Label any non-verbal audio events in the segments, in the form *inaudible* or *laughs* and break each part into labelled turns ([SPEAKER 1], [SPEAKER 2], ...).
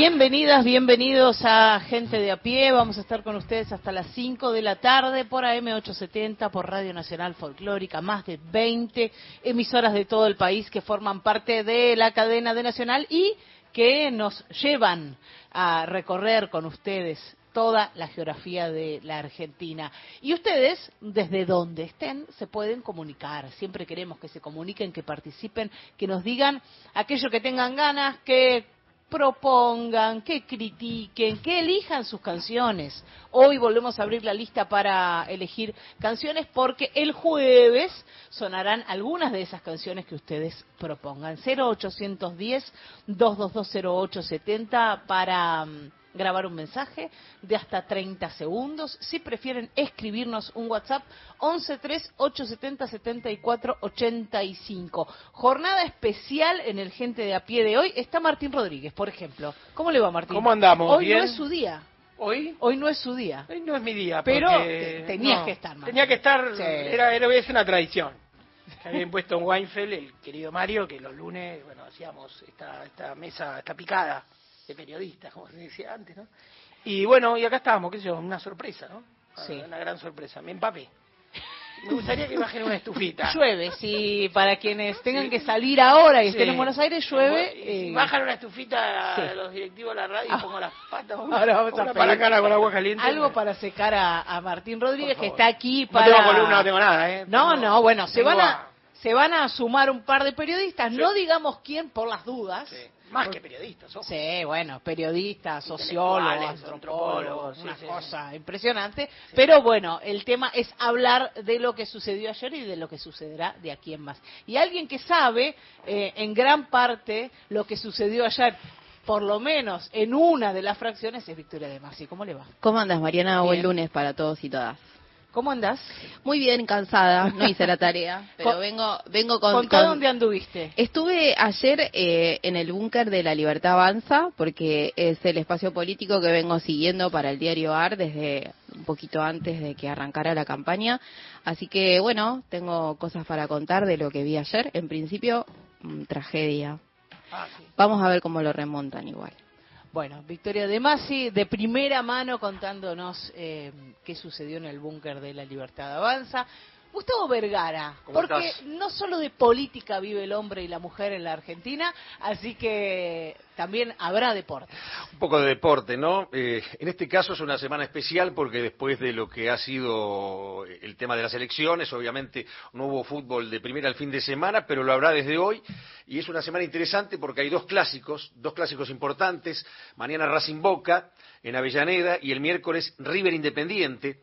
[SPEAKER 1] Bienvenidas, bienvenidos a Gente de a pie. Vamos a estar con ustedes hasta las 5 de la tarde por AM870, por Radio Nacional Folclórica. Más de 20 emisoras de todo el país que forman parte de la cadena de Nacional y que nos llevan a recorrer con ustedes toda la geografía de la Argentina. Y ustedes, desde donde estén, se pueden comunicar. Siempre queremos que se comuniquen, que participen, que nos digan aquello que tengan ganas, que propongan, que critiquen, que elijan sus canciones. Hoy volvemos a abrir la lista para elegir canciones porque el jueves sonarán algunas de esas canciones que ustedes propongan. 0810 2220870 para mm, grabar un mensaje de hasta 30 segundos. Si prefieren escribirnos un WhatsApp, 1138707485. Jornada especial en el Gente de a pie de hoy. Está Martín Rodríguez, por ejemplo. ¿Cómo le va, Martín?
[SPEAKER 2] ¿Cómo andamos?
[SPEAKER 1] Hoy no es su día.
[SPEAKER 2] ¿Hoy?
[SPEAKER 1] Hoy no es su día.
[SPEAKER 2] Hoy no es mi día.
[SPEAKER 1] Pero
[SPEAKER 2] porque-
[SPEAKER 1] tenías
[SPEAKER 2] no,
[SPEAKER 1] que estar, Martín.
[SPEAKER 2] Tenía que estar,
[SPEAKER 1] Sí.
[SPEAKER 2] era, era, es una tradición. Que había impuesto en Weinfeld, el querido Mario, que los lunes, bueno, hacíamos esta, esta mesa, esta picada de periodistas, como se decía antes, ¿no? Y bueno, y acá estábamos, qué sé yo, una sorpresa, ¿no?
[SPEAKER 1] Sí.
[SPEAKER 2] Una gran sorpresa. Me empapé. Me gustaría que bajen una estufita. *laughs*
[SPEAKER 1] Llueve, si para quienes tengan que salir ahora y estén
[SPEAKER 2] Sí.
[SPEAKER 1] en Buenos Aires, llueve.
[SPEAKER 2] Y si
[SPEAKER 1] eh,
[SPEAKER 2] bajan una estufita
[SPEAKER 1] sí.
[SPEAKER 2] a los directivos de la radio y
[SPEAKER 1] Ah.
[SPEAKER 2] pongo las patas. *laughs*
[SPEAKER 1] Ahora vamos a
[SPEAKER 2] para la cara con agua caliente.
[SPEAKER 1] Algo para secar a, a Martín Rodríguez, que está aquí
[SPEAKER 2] No
[SPEAKER 1] para...
[SPEAKER 2] tengo columna, no tengo nada, ¿eh?
[SPEAKER 1] No,
[SPEAKER 2] Tengo-
[SPEAKER 1] no, bueno, se
[SPEAKER 2] tengo
[SPEAKER 1] van a,
[SPEAKER 2] a-
[SPEAKER 1] se van a sumar un par de periodistas,
[SPEAKER 2] Sí.
[SPEAKER 1] no digamos quién por las dudas.
[SPEAKER 2] Sí, Más que periodistas, ojo.
[SPEAKER 1] Sí, bueno, periodistas, sociólogos, antropólogos,
[SPEAKER 2] antropólogos,
[SPEAKER 1] una
[SPEAKER 2] sí, sí,
[SPEAKER 1] cosa impresionante. Pero bueno, el tema es hablar de lo que sucedió ayer y de lo que sucederá de aquí en más. Y alguien que sabe eh, en gran parte lo que sucedió ayer, por lo menos en una de las fracciones, es Victoria de Masi. ¿Cómo le va?
[SPEAKER 3] ¿Cómo andas, Mariana?
[SPEAKER 1] Bien.
[SPEAKER 3] Buen lunes para todos y todas.
[SPEAKER 1] ¿Cómo andás?
[SPEAKER 3] Muy bien, cansada. No hice la tarea, *laughs* pero
[SPEAKER 1] Con-
[SPEAKER 3] vengo, vengo con. Con-
[SPEAKER 1] dónde anduviste.
[SPEAKER 3] Estuve ayer eh, en el búnker de la Libertad Avanza, porque es el espacio político que vengo siguiendo para el diario AR desde un poquito antes de que arrancara la campaña. Así que, bueno, tengo cosas para contar de lo que vi ayer. En principio, mm, tragedia.
[SPEAKER 2] Ah, sí.
[SPEAKER 3] Vamos a ver cómo lo remontan igual.
[SPEAKER 1] Bueno, Victoria De Masi, de primera mano contándonos eh, qué sucedió en el búnker de la Libertad Avanza. Gustavo Vergara,
[SPEAKER 4] ¿Cómo
[SPEAKER 1] porque
[SPEAKER 4] estás?
[SPEAKER 1] no solo de política vive el hombre y la mujer en la Argentina, así que también habrá deporte.
[SPEAKER 4] Un poco de deporte, ¿no? Eh, en este caso es una semana especial porque después de lo que ha sido el tema de las elecciones, obviamente no hubo fútbol de primera al fin de semana, pero lo habrá desde hoy. Y es una semana interesante porque hay dos clásicos, dos clásicos importantes. Mañana Racing Boca en Avellaneda y el miércoles River Independiente,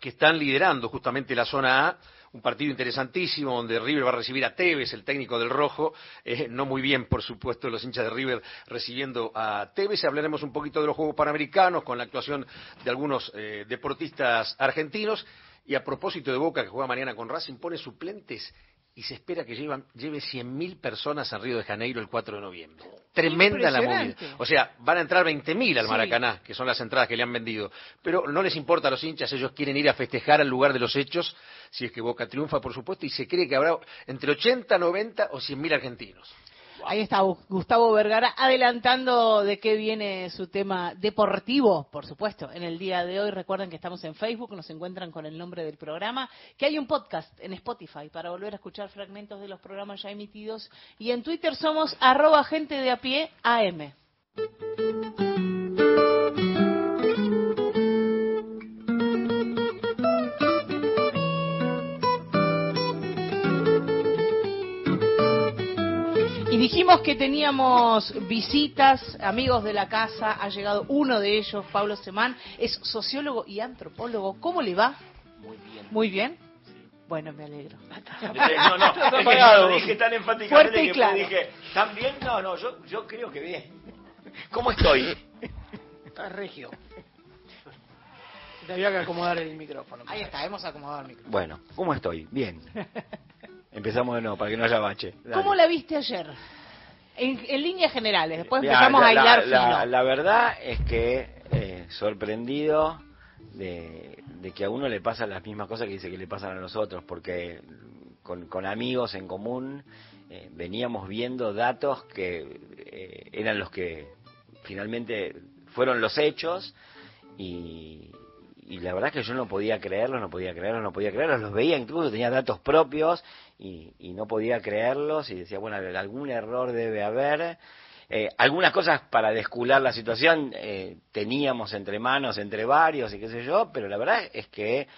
[SPEAKER 4] que están liderando justamente la zona A. Un partido interesantísimo donde River va a recibir a Tevez, el técnico del Rojo. Eh, no muy bien, por supuesto, los hinchas de River recibiendo a Tevez. Hablaremos un poquito de los Juegos Panamericanos con la actuación de algunos eh, deportistas argentinos. Y a propósito de Boca, que juega mañana con Racing, pone suplentes y se espera que llevan, lleve 100.000 personas a Río de Janeiro el 4 de noviembre. Tremenda la movida. O sea, van a entrar 20.000 al
[SPEAKER 1] Sí.
[SPEAKER 4] Maracaná, que son las entradas que le han vendido. Pero no les importa a los hinchas, ellos quieren ir a festejar al lugar de los hechos, si es que Boca triunfa, por supuesto, y se cree que habrá entre 80, 90 o 100.000 argentinos.
[SPEAKER 1] Ahí está Gustavo Vergara adelantando de qué viene su tema deportivo, por supuesto. En el día de hoy recuerden que estamos en Facebook, nos encuentran con el nombre del programa, que hay un podcast en Spotify para volver a escuchar fragmentos de los programas ya emitidos y en Twitter somos arroba gente de a pie AM. Dijimos que teníamos visitas, amigos de la casa, ha llegado uno de ellos, Pablo Semán, es sociólogo y antropólogo. ¿Cómo le va?
[SPEAKER 5] Muy bien.
[SPEAKER 1] Muy bien. Bueno, me alegro. *laughs*
[SPEAKER 5] No, no, es que lo dije tan enfáticamente
[SPEAKER 1] Fuerte y
[SPEAKER 5] que
[SPEAKER 1] claro.
[SPEAKER 5] dije, ¿también? No, no, yo, yo creo que bien. ¿Cómo estoy?
[SPEAKER 2] Está regio. Te había que acomodar el micrófono.
[SPEAKER 1] Ahí está, hemos acomodado el micrófono.
[SPEAKER 5] Bueno, ¿cómo estoy? Bien. *laughs* Empezamos de nuevo, para que no haya bache. Dale.
[SPEAKER 1] ¿Cómo la viste ayer? En, en líneas generales, después
[SPEAKER 5] Mirá,
[SPEAKER 1] empezamos
[SPEAKER 5] la-
[SPEAKER 1] a hilar
[SPEAKER 5] la, la verdad es que eh, sorprendido de, de que a uno le pasan las mismas cosas que dice que le pasan a nosotros, porque con, con amigos en común eh, veníamos viendo datos que eh, eran los que finalmente fueron los hechos y, y la verdad es que yo no podía creerlos, no podía creerlos, no podía creerlos, los veía incluso, tenía datos propios y, y no podía creerlos y decía, bueno, algún error debe haber. Eh, algunas cosas para descular la situación eh, teníamos entre manos, entre varios y qué sé yo, pero la verdad es que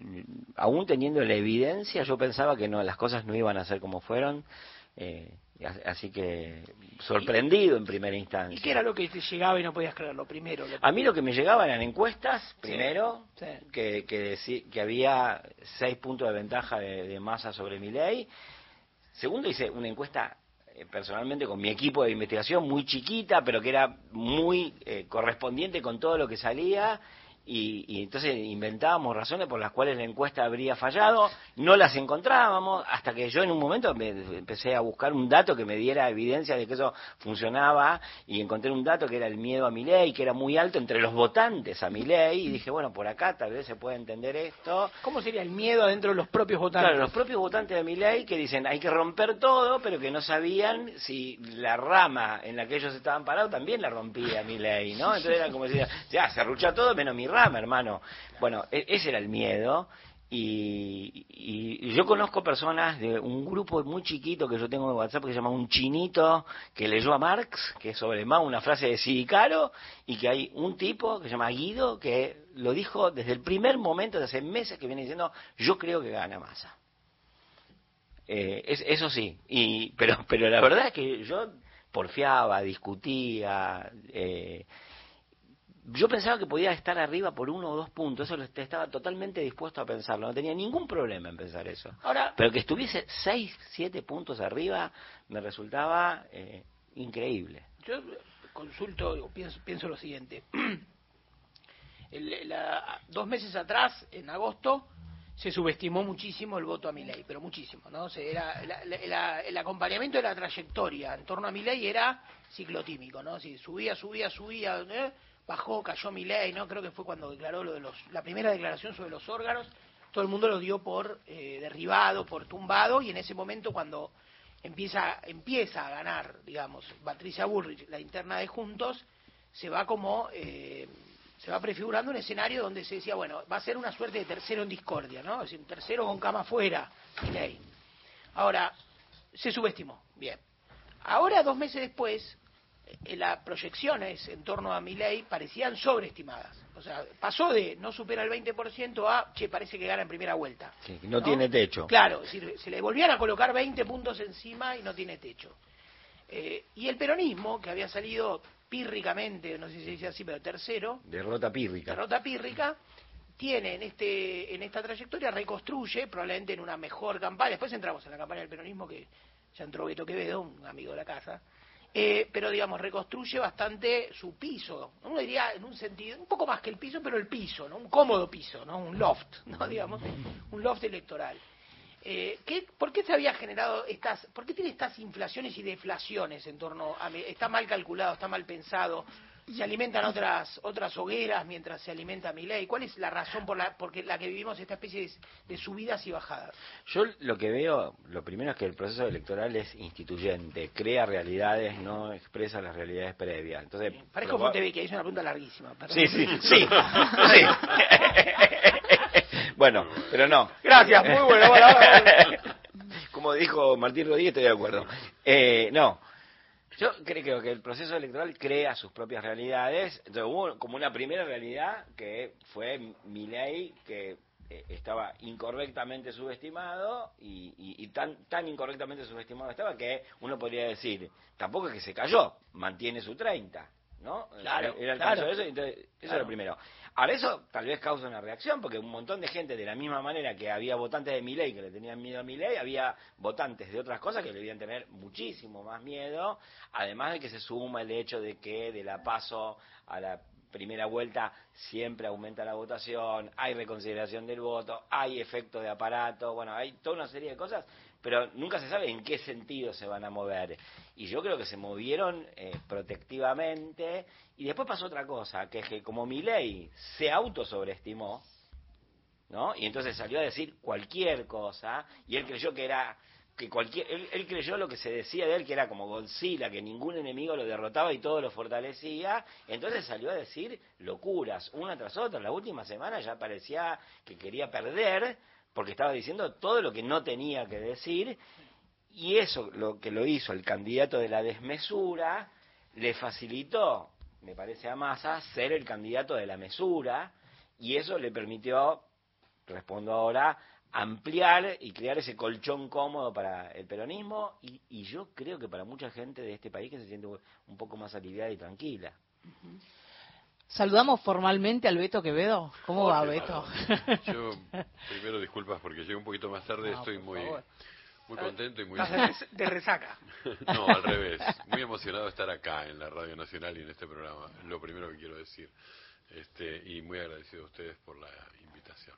[SPEAKER 5] mm, aún teniendo la evidencia yo pensaba que no, las cosas no iban a ser como fueron. eh, así que sorprendido en primera instancia.
[SPEAKER 2] ¿Y qué era lo que te llegaba y no podías creerlo? Primero. Lo
[SPEAKER 5] A mí lo que me llegaba eran encuestas, primero,
[SPEAKER 2] Sí.
[SPEAKER 5] que, que, que había seis puntos de ventaja de, de masa sobre mi ley. Segundo, hice una encuesta eh, personalmente con mi equipo de investigación, muy chiquita, pero que era muy eh, correspondiente con todo lo que salía. Y, y entonces inventábamos razones por las cuales la encuesta habría fallado, no las encontrábamos, hasta que yo en un momento me empecé a buscar un dato que me diera evidencia de que eso funcionaba, y encontré un dato que era el miedo a mi ley, que era muy alto entre los votantes a mi ley, y dije, bueno, por acá tal vez se puede entender esto.
[SPEAKER 2] ¿Cómo sería el miedo dentro de los propios votantes?
[SPEAKER 5] Claro, los propios votantes de mi ley que dicen hay que romper todo, pero que no sabían si la rama en la que ellos estaban parados también la rompía mi ley, ¿no? Entonces era como decir, ya, se arrucha todo menos mi rama, hermano. Bueno, e- ese era el miedo. Y, y- yo conozco personas de un grupo muy chiquito que yo tengo de WhatsApp que se llama Un Chinito que leyó a Marx, que es sobre Mao una frase de Sidicaro, y que hay un tipo que se llama Guido que lo dijo desde el primer momento, de hace meses que viene diciendo, yo creo que gana masa. Eh, es- eso sí, y, pero, pero la verdad es que yo porfiaba, discutía, eh, yo pensaba que podía estar arriba por uno o dos puntos, eso lo- estaba totalmente dispuesto a pensarlo, no tenía ningún problema en pensar eso.
[SPEAKER 2] Ahora,
[SPEAKER 5] Pero que estuviese seis, siete puntos arriba me resultaba eh, increíble.
[SPEAKER 2] yo consulto, pienso, pienso lo siguiente. *clears throat* El- la- dos meses atrás, en agosto, se subestimó muchísimo el voto a Milei, pero muchísimo, ¿no? O sea, era, la- el acompañamiento de la trayectoria en torno a Milei era ciclotímico, ¿no? Si subía, subía, subía, ¿eh? Bajó, cayó Milei, ¿no? Creo que fue cuando declaró lo de los, la primera declaración sobre los órganos, todo el mundo lo dio por eh, derribado, por tumbado, y en ese momento cuando empieza, empieza a ganar, digamos, Patricia Bullrich, la interna de Juntos, se va como, eh, se va prefigurando un escenario donde se decía, bueno, va a ser una suerte de tercero en discordia, ¿no? Es decir, un tercero con cama afuera, Milei. Ahora, se subestimó, bien. Ahora, dos meses después, las proyecciones en torno a Milei parecían sobreestimadas. O sea, pasó de no supera el 20% a, che, parece que gana en primera vuelta.
[SPEAKER 5] Sí, no tiene techo.
[SPEAKER 2] Claro, es decir, se le volvían a colocar 20 puntos encima y no tiene techo. Eh, y el peronismo, que había salido pírricamente, no sé si se dice así, pero tercero,
[SPEAKER 5] Derrota pírrica.
[SPEAKER 2] derrota pírrica, tiene en este en esta trayectoria, reconstruye, probablemente en una mejor campaña. Después entramos en la campaña del peronismo, que ya entró Beto Quevedo, un amigo de la casa. Eh, pero digamos, reconstruye bastante su piso. Uno diría en un sentido, un poco más que el piso, pero el piso, ¿no? Un cómodo piso, ¿no? Un loft, ¿no? *laughs* Digamos, un loft electoral. Eh, ¿qué, ¿Por qué se había generado estas, por qué tiene estas inflaciones y deflaciones en torno a, está mal calculado, está mal pensado, se alimentan otras otras hogueras mientras se alimenta mi ley? ¿Cuál es la razón por la porque la que vivimos esta especie de, de subidas y bajadas?
[SPEAKER 5] Yo lo que veo, lo primero es que el proceso electoral es instituyente, crea realidades, no expresa las realidades previas. Entonces,
[SPEAKER 2] Parezco
[SPEAKER 5] proba-
[SPEAKER 2] Fontevecchia, es una pregunta larguísima. perdón.
[SPEAKER 5] Sí, sí, sí, sí. *laughs* bueno, pero no.
[SPEAKER 2] Gracias, muy bueno. bueno. *laughs*
[SPEAKER 5] Como dijo Martín Rodríguez, estoy de acuerdo. Eh, no, yo creo que el proceso electoral crea sus propias realidades. Entonces, hubo como una primera realidad que fue mi ley que eh, estaba incorrectamente subestimado y, y- y tan, tan incorrectamente subestimado estaba que uno podría decir, tampoco es que se cayó, mantiene su 30. ¿No?
[SPEAKER 2] Claro,
[SPEAKER 5] Era el
[SPEAKER 2] claro.
[SPEAKER 5] caso de eso, entonces, eso
[SPEAKER 2] Claro.
[SPEAKER 5] es lo primero. Ahora, eso tal vez causa una reacción, porque un montón de gente, de la misma manera que había votantes de Milei que le tenían miedo a Milei, había votantes de otras cosas que le debían tener muchísimo más miedo, además de que se suma el hecho de que de la paso a la primera vuelta siempre aumenta la votación, hay reconsideración del voto, hay efecto de aparato, bueno, hay toda una serie de cosas, pero nunca se sabe en qué sentido se van a mover. Y yo creo que se movieron eh, protectivamente, y después pasó otra cosa, que es que como ley se autosobreestimó, ¿no? Y entonces salió a decir cualquier cosa, y él creyó que era que cualquier, él, creyó lo que se decía de él, que era como Godzilla, que ningún enemigo lo derrotaba y todo lo fortalecía, entonces salió a decir locuras, una tras otra. La última semana ya parecía que quería perder, porque estaba diciendo todo lo que no tenía que decir, y eso lo que lo hizo el candidato de la desmesura, le facilitó, me parece a Massa, ser el candidato de la mesura, y eso le permitió, respondo ahora, ampliar y crear ese colchón cómodo para el peronismo y, yo creo que para mucha gente de este país que se siente un poco más aliviada y tranquila.
[SPEAKER 1] Saludamos formalmente al Beto Quevedo. ¿Cómo va, Beto?
[SPEAKER 6] Yo, primero disculpas porque llegué un poquito más tarde, estoy muy, muy contento y muy...
[SPEAKER 2] de resaca? *laughs*
[SPEAKER 6] no, al revés. Muy emocionado de estar acá en la Radio Nacional y en este programa, lo primero que quiero decir. Este, y muy agradecido a ustedes por la invitación.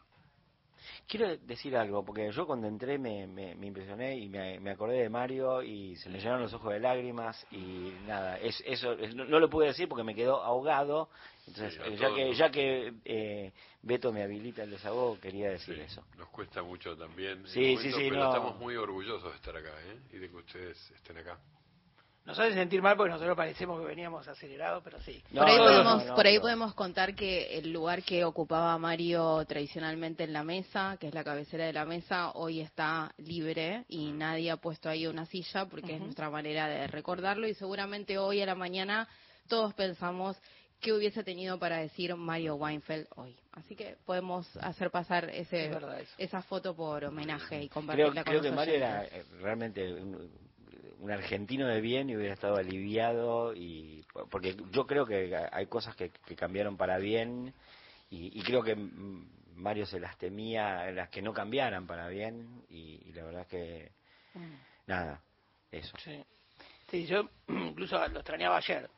[SPEAKER 5] Quiero decir algo, porque yo cuando entré me, me, impresioné y me, acordé de Mario y se me llenaron los ojos de lágrimas y nada, es, eso no, lo pude decir porque me quedó ahogado. Entonces, eh, ya, que, ya que eh, Beto me habilita el desahogo, quería decir eso.
[SPEAKER 6] Nos cuesta mucho también,
[SPEAKER 5] sí, sí, sí,
[SPEAKER 6] pero estamos muy orgullosos de estar acá ¿eh? y de que ustedes estén acá.
[SPEAKER 2] Nos hace sentir mal porque nosotros parecemos que veníamos acelerados, pero sí.
[SPEAKER 3] por, ahí podemos, por ahí podemos contar que el lugar que ocupaba Mario tradicionalmente en la mesa, que es la cabecera de la mesa, hoy está libre y nadie ha puesto ahí una silla porque es nuestra manera de recordarlo y seguramente hoy a la mañana todos pensamos qué hubiese tenido para decir Mario Weinfeld hoy. Así que podemos hacer pasar ese, esa foto por homenaje y compartirla
[SPEAKER 5] creo, creo que Mario era realmente un argentino de bien y hubiera estado aliviado y porque yo creo que hay cosas que, cambiaron para bien y, creo que Mario se las temía las que no cambiaran para bien y, la verdad es que mm. nada eso
[SPEAKER 2] sí. sí yo *clears throat* incluso lo extrañaba ayer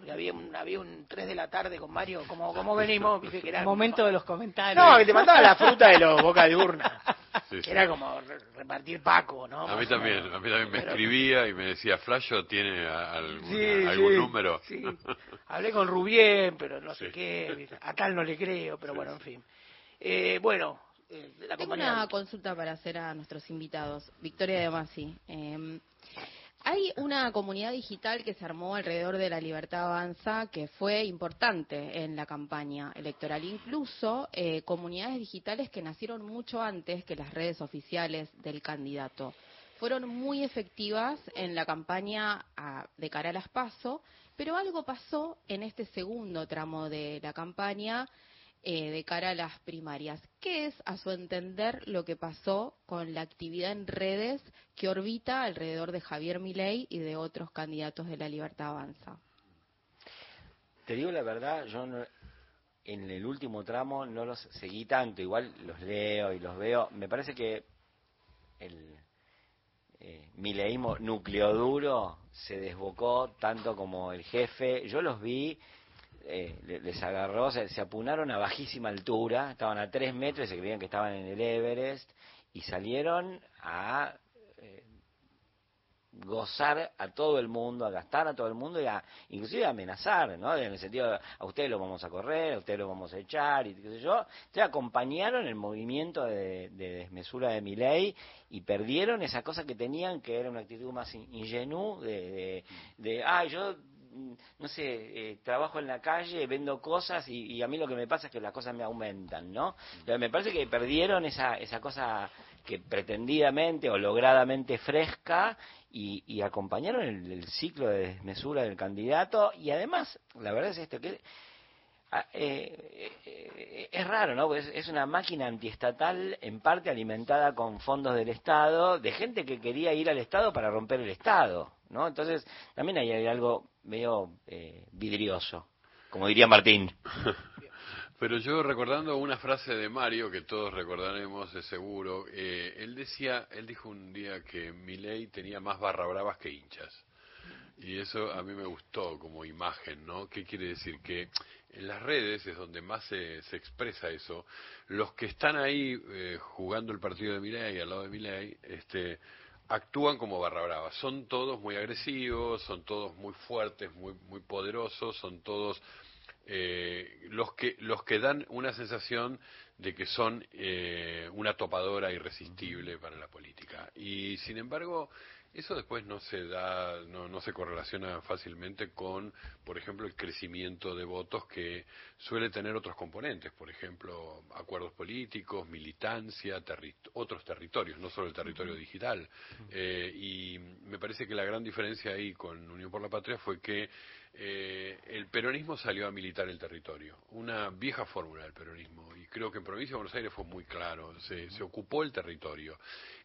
[SPEAKER 2] porque había un, había un 3 de la tarde con Mario, como, como venimos,
[SPEAKER 1] que era momento de los comentarios.
[SPEAKER 2] No, que te mandaba la fruta de los boca de urna. *laughs* Era como repartir Paco, ¿no?
[SPEAKER 6] A mí también, a mí también me escribía y me decía, Flasho, ¿tiene algún número?
[SPEAKER 2] Sí, hablé con Rubien, pero no sé qué, a tal no le creo, pero bueno, en fin. Eh, bueno,
[SPEAKER 3] eh, la Tengo una consulta para hacer a nuestros invitados. Victoria de Masi. Eh, hay una comunidad digital que se armó alrededor de la Libertad Avanza que fue importante en la campaña electoral. Incluso eh, comunidades digitales que nacieron mucho antes que las redes oficiales del candidato. Fueron muy efectivas en la campaña de cara a las PASO, pero algo pasó en este segundo tramo de la campaña eh, de cara a las primarias. ¿Qué es, a su entender, lo que pasó con la actividad en redes que orbita alrededor de Javier Milei y de otros candidatos de la Libertad Avanza?
[SPEAKER 5] Te digo la verdad, yo en el último tramo no los seguí tanto, igual los leo y los veo. Me parece que el eh, mileísmo núcleo duro se desbocó tanto como el jefe. Yo los vi eh, les agarró, se, apunaron a bajísima altura, estaban a tres metros y se creían que estaban en el Everest y salieron a eh, gozar a todo el mundo, a gastar a todo el mundo y a inclusive a amenazar, ¿no? En el sentido, a ustedes lo vamos a correr, a ustedes lo vamos a echar y qué sé yo. Entonces acompañaron el movimiento de, desmesura de mi ley y perdieron esa cosa que tenían, que era una actitud más ingenua de, de, de ah, yo no sé, eh, trabajo en la calle, vendo cosas y, a mí lo que me pasa es que las cosas me aumentan, ¿no? me parece que perdieron esa, esa cosa que pretendidamente o logradamente fresca y, acompañaron el, ciclo de desmesura del candidato y además, la verdad es esto, que ah, eh, eh, es raro, ¿no? Es, una máquina antiestatal en parte alimentada con fondos del Estado, de gente que quería ir al Estado para romper el Estado, ¿no? Entonces, también hay algo medio eh, vidrioso, como diría Martín. *laughs*
[SPEAKER 6] Pero yo recordando una frase de Mario que todos recordaremos de seguro, eh, él decía, él dijo un día que Milei tenía más barra bravas que hinchas. Y eso a mí me gustó como imagen, ¿no? ¿Qué quiere decir? Que en las redes es donde más se, se expresa eso. Los que están ahí eh, jugando el partido de Milei al lado de Milei, este, actúan como barra brava. Son todos muy agresivos, son todos muy fuertes, muy, muy poderosos, son todos eh, los que los que dan una sensación de que son eh, una topadora irresistible para la política. Y sin embargo, eso después no se da, no, no se correlaciona fácilmente con, por ejemplo, el crecimiento de votos que suele tener otros componentes, por ejemplo, acuerdos políticos, militancia, terri- otros territorios, no solo el territorio digital. Eh, y me parece que la gran diferencia ahí con Unión por la Patria fue que eh, el peronismo salió a militar el territorio, una vieja fórmula del peronismo, y creo que en Provincia de Buenos Aires fue muy claro, se, se ocupó el territorio.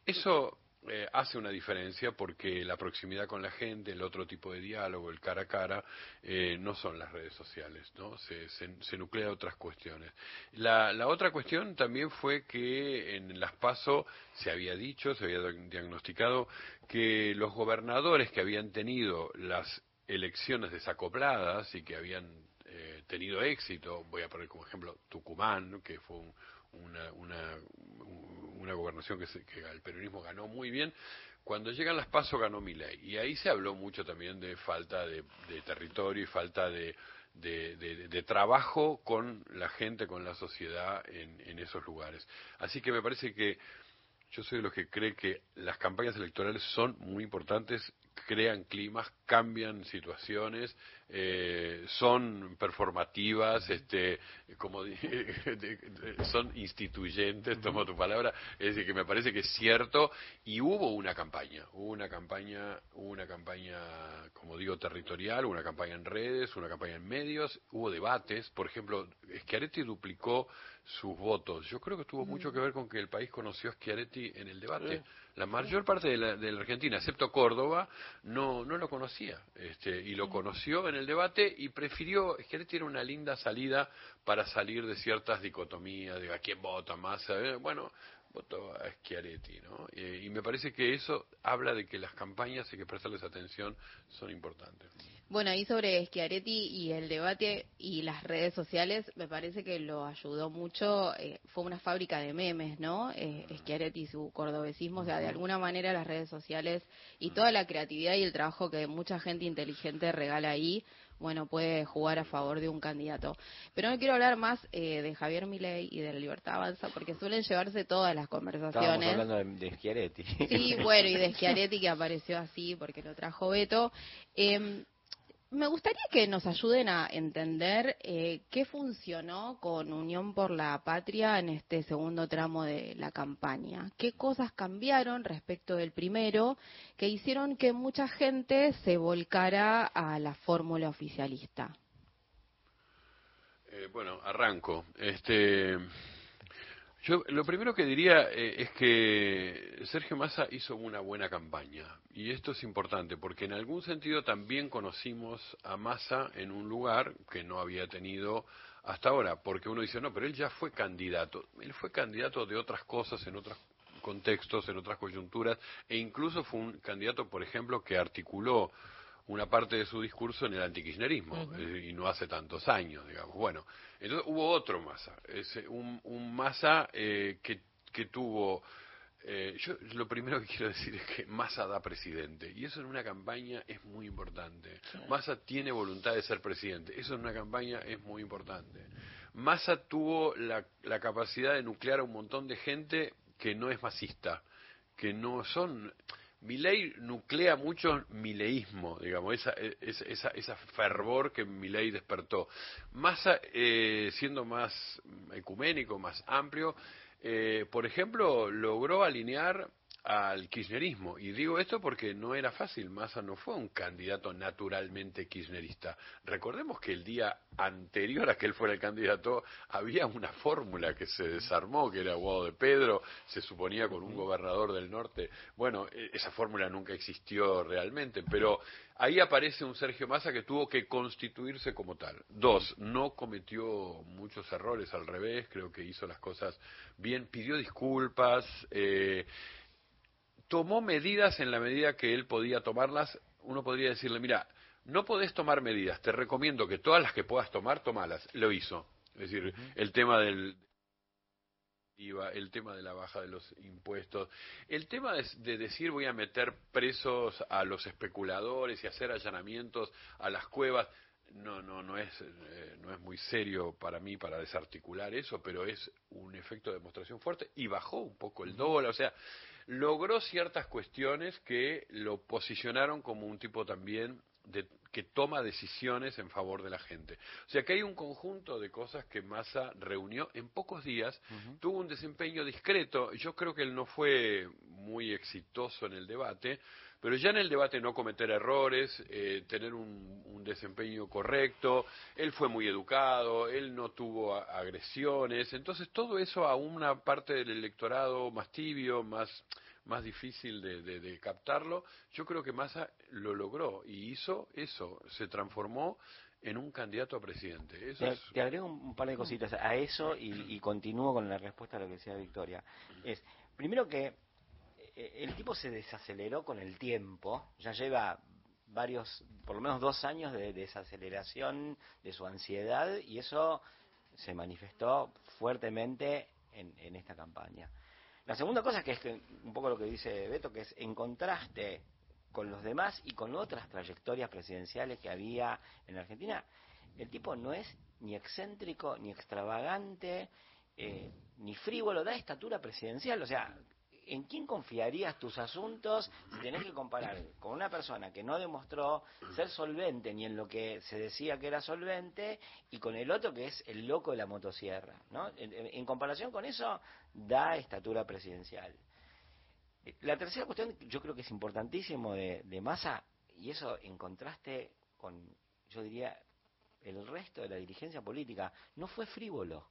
[SPEAKER 6] Eso eh, hace una diferencia porque la proximidad con la gente, el otro tipo de diálogo, el cara a cara, eh, no son las redes sociales, ¿no? Se, se, nuclea otras cuestiones. La, la otra cuestión también fue que en las PASO se había dicho, se había diagnosticado que los gobernadores que habían tenido las elecciones desacopladas y que habían eh, tenido éxito, voy a poner como ejemplo Tucumán, que fue un, una, una, una gobernación que, se, que, el peronismo ganó muy bien. Cuando llegan las pasos ganó Milei. Y ahí se habló mucho también de falta de, de territorio y falta de, de, de, de, trabajo con la gente, con la sociedad en, en, esos lugares. Así que me parece que yo soy de los que cree que las campañas electorales son muy importantes, crean climas, cambian situaciones, eh, son performativas, este, como *laughs* son instituyentes, tomo tu palabra, es decir, que me parece que es cierto, y hubo una campaña, hubo una campaña, hubo una campaña, como digo, territorial, una campaña en redes, una campaña en medios, hubo debates, por ejemplo, Schiaretti duplicó sus votos. Yo creo que tuvo mucho que ver con que el país conoció a Schiaretti en el debate. La mayor parte de la, de la Argentina, excepto Córdoba, no, no lo conocía. Este, y lo conoció en el debate y prefirió, Schiaretti era una linda salida para salir de ciertas dicotomías, de a quién vota más. Bueno, a Schiaretti, ¿no? Eh, y me parece que eso habla de que las campañas, hay que prestarles atención, son importantes.
[SPEAKER 7] Bueno, ahí sobre Schiaretti y el debate y las redes sociales, me parece que lo ayudó mucho, eh, fue una fábrica de memes, ¿no? Eh, Schiaretti y su cordobesismo, o sea, de alguna manera las redes sociales y toda la creatividad y el trabajo que mucha gente inteligente regala ahí, bueno, puede jugar a favor de un candidato. Pero no quiero hablar más eh, de Javier Milei y de la Libertad Avanza, porque suelen llevarse todas las conversaciones.
[SPEAKER 5] Estábamos hablando de, de Schiaretti.
[SPEAKER 7] Sí, bueno, y de Schiaretti que apareció así porque lo trajo Beto. Eh, me gustaría que nos ayuden a entender eh, qué funcionó con Unión por la Patria en este segundo tramo de la campaña. ¿Qué cosas cambiaron respecto del primero que hicieron que mucha gente se volcara a la fórmula oficialista?
[SPEAKER 6] Eh, bueno, arranco. Este, yo lo primero que diría eh, es que Sergio Massa hizo una buena campaña y esto es importante porque en algún sentido también conocimos a Massa en un lugar que no había tenido hasta ahora, porque uno dice, no, pero él ya fue candidato, él fue candidato de otras cosas en otros contextos, en otras coyunturas e incluso fue un candidato, por ejemplo, que articuló una parte de su discurso en el antikirchnerismo, uh -huh. eh, y no hace tantos años, digamos. Bueno, entonces hubo otro Massa, es un, un Massa eh, que, que tuvo... Eh, yo lo primero que quiero decir es que Massa da presidente, y eso en una campaña es muy importante. Sí. Massa tiene voluntad de ser presidente, eso en una campaña es muy importante. Massa tuvo la, la capacidad de nuclear a un montón de gente que no es masista, que no son Milei nuclea mucho mileísmo, digamos, esa, esa, esa, esa fervor que Milei despertó. Massa, eh, siendo más ecuménico, más amplio, eh, por ejemplo, logró alinear al kirchnerismo. Y digo esto porque no era fácil. Massa no fue un candidato naturalmente kirchnerista. Recordemos que el día anterior a que él fuera el candidato había una fórmula que se desarmó, que era Guado de Pedro, se suponía con un gobernador del norte. Bueno, esa fórmula nunca existió realmente, pero ahí aparece un Sergio Massa que tuvo que constituirse como tal. Dos, no cometió muchos errores, al revés, creo que hizo las cosas bien, pidió disculpas. Eh, tomó medidas en la medida que él podía tomarlas. Uno podría decirle, mira, no podés tomar medidas. Te recomiendo que todas las que puedas tomar, tomalas. Lo hizo. Es decir, el tema del IVA, el tema de la baja de los impuestos, el tema de, de decir voy a meter presos a los especuladores y hacer allanamientos a las cuevas, no, no, no es, eh, no es muy serio para mí para desarticular eso, pero es un efecto de demostración fuerte y bajó un poco el dólar, o sea, logró ciertas cuestiones que lo posicionaron como un tipo también de, que toma decisiones en favor de la gente. O sea que hay un conjunto de cosas que Massa reunió en pocos días, tuvo un desempeño discreto, yo creo que él no fue muy exitoso en el debate, pero ya en el debate no cometer errores, eh, tener un, un, desempeño correcto, él fue muy educado, él no tuvo agresiones, entonces todo eso a una parte del electorado más tibio, más más difícil de, de, de, captarlo, yo creo que Massa lo logró y hizo eso, se transformó en un candidato a presidente. Eso
[SPEAKER 5] te,
[SPEAKER 6] es...
[SPEAKER 5] te, agrego un, un, par de cositas a eso y, y, continúo con la respuesta a lo que decía Victoria. Es, primero que el tipo se desaceleró con el tiempo, ya lleva varios, por lo menos dos años de desaceleración de su ansiedad y eso se manifestó fuertemente en, en esta campaña. La segunda cosa que es que, un poco lo que dice Beto, que es en contraste con los demás y con otras trayectorias presidenciales que había en Argentina, el tipo no es ni excéntrico, ni extravagante, eh, ni frívolo, da estatura presidencial. O sea, ¿en quién confiarías tus asuntos si tenés que comparar con una persona que no demostró ser solvente ni en lo que se decía que era solvente y con el otro que es el loco de la motosierra? ¿no? En, comparación con eso, da estatura presidencial. La tercera cuestión, yo creo que es importantísimo de, de y eso en contraste con, yo diría, el resto de la dirigencia política, no fue frívolo.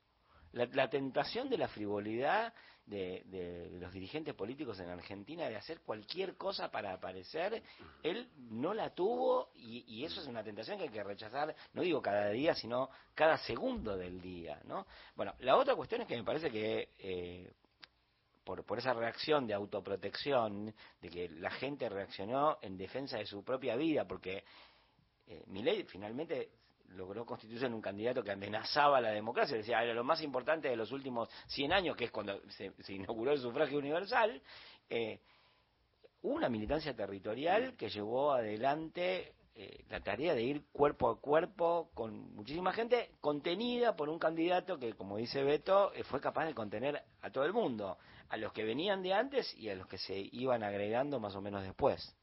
[SPEAKER 5] La, la, tentación de la frivolidad de, de, los dirigentes políticos en Argentina de hacer cualquier cosa para aparecer, él no la tuvo y, y, eso es una tentación que hay que rechazar, no digo cada día, sino cada segundo del día. ¿no? Bueno, la otra cuestión es que me parece que eh, por, por esa reacción de autoprotección, de que la gente reaccionó en defensa de su propia vida, porque eh, Milei finalmente logró constituirse en un candidato que amenazaba la democracia, decía, era lo más importante de los últimos 100 años, que es cuando se, se inauguró el sufragio universal, eh, hubo una militancia territorial que llevó adelante eh, la tarea de ir cuerpo a cuerpo con muchísima gente, contenida por un candidato que, como dice Beto, eh, fue capaz de contener a todo el mundo, a los que venían de antes y a los que se iban agregando más o menos después.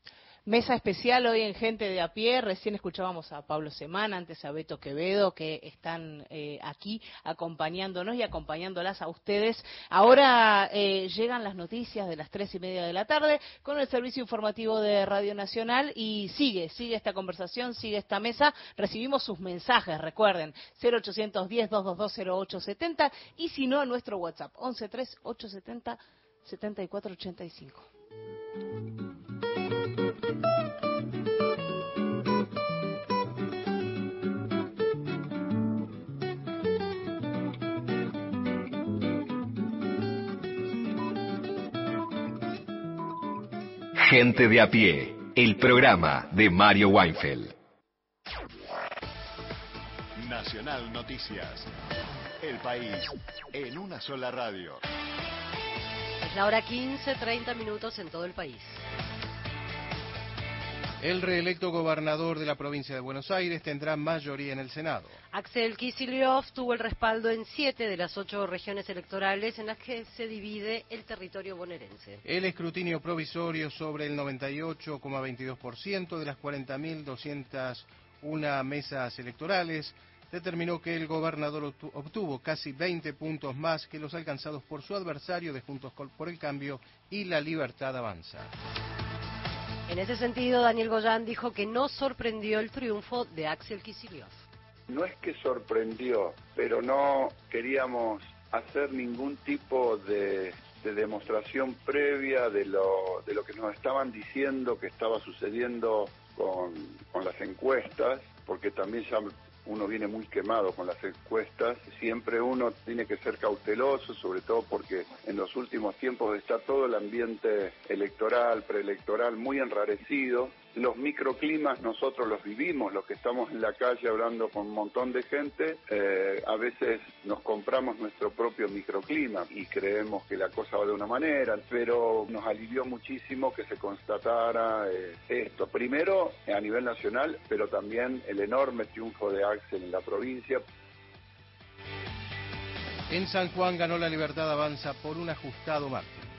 [SPEAKER 1] Mesa especial hoy en Gente de a pie. Recién escuchábamos a Pablo Semana, antes a Beto Quevedo, que están eh, aquí acompañándonos y acompañándolas a ustedes. Ahora eh, llegan las noticias de las tres y media de la tarde con el servicio informativo de Radio Nacional y sigue, sigue esta conversación, sigue esta mesa. Recibimos sus mensajes, recuerden, 0810-222-0870 y si no, nuestro WhatsApp, 113-870-7485.
[SPEAKER 8] Gente de a pie, el programa de Mario Weinfeld.
[SPEAKER 9] Nacional Noticias. El país en una sola radio.
[SPEAKER 10] Es la hora 15, 30 minutos en todo el país.
[SPEAKER 11] El reelecto gobernador de la provincia de Buenos Aires tendrá mayoría en el Senado.
[SPEAKER 10] Axel Kicillof tuvo el respaldo en siete de las ocho regiones electorales en las que se divide el territorio bonaerense.
[SPEAKER 11] El escrutinio provisorio sobre el 98,22% de las 40.201 mesas electorales determinó que el gobernador obtuvo casi 20 puntos más que los alcanzados por su adversario de Juntos por el Cambio y La Libertad Avanza.
[SPEAKER 10] En ese sentido, Daniel Goyán dijo que no sorprendió el triunfo de Axel Kicillof.
[SPEAKER 12] No es que sorprendió, pero no queríamos hacer ningún tipo de, de demostración previa de lo, de lo que nos estaban diciendo que estaba sucediendo con, con las encuestas, porque también ya uno viene muy quemado con las encuestas, siempre uno tiene que ser cauteloso, sobre todo porque en los últimos tiempos está todo el ambiente electoral, preelectoral muy enrarecido los microclimas nosotros los vivimos, los que estamos en la calle hablando con un montón de gente, eh, a veces nos compramos nuestro propio microclima y creemos que la cosa va de una manera, pero nos alivió muchísimo que se constatara eh, esto. Primero a nivel nacional, pero también el enorme triunfo de Axel en la provincia.
[SPEAKER 11] En San Juan ganó la Libertad Avanza por un ajustado margen.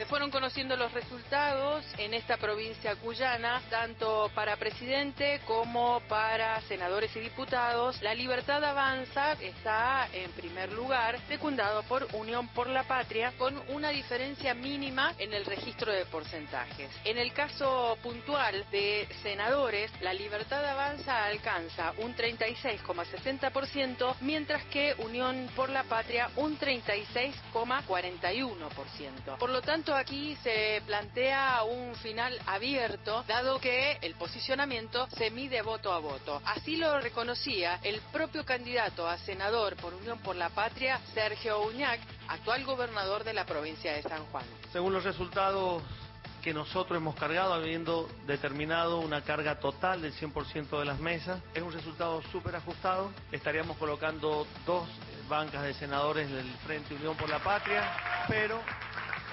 [SPEAKER 13] Se fueron conociendo los resultados en esta provincia cuyana, tanto para presidente como para senadores y diputados. La Libertad Avanza está en primer lugar, secundado por Unión por la Patria, con una diferencia mínima en el registro de porcentajes. En el caso puntual de senadores, la Libertad Avanza alcanza un 36,60%, mientras que Unión por la Patria un 36,41%. Por lo tanto, aquí se plantea un final abierto, dado que el posicionamiento se mide voto a voto. Así lo reconocía el propio candidato a senador por Unión por la Patria, Sergio Uñac, actual gobernador de la provincia de San Juan.
[SPEAKER 14] Según los resultados que nosotros hemos cargado, habiendo determinado una carga total del 100% de las mesas. Es un resultado súper ajustado. Estaríamos colocando dos bancas de senadores del Frente Unión por la Patria, pero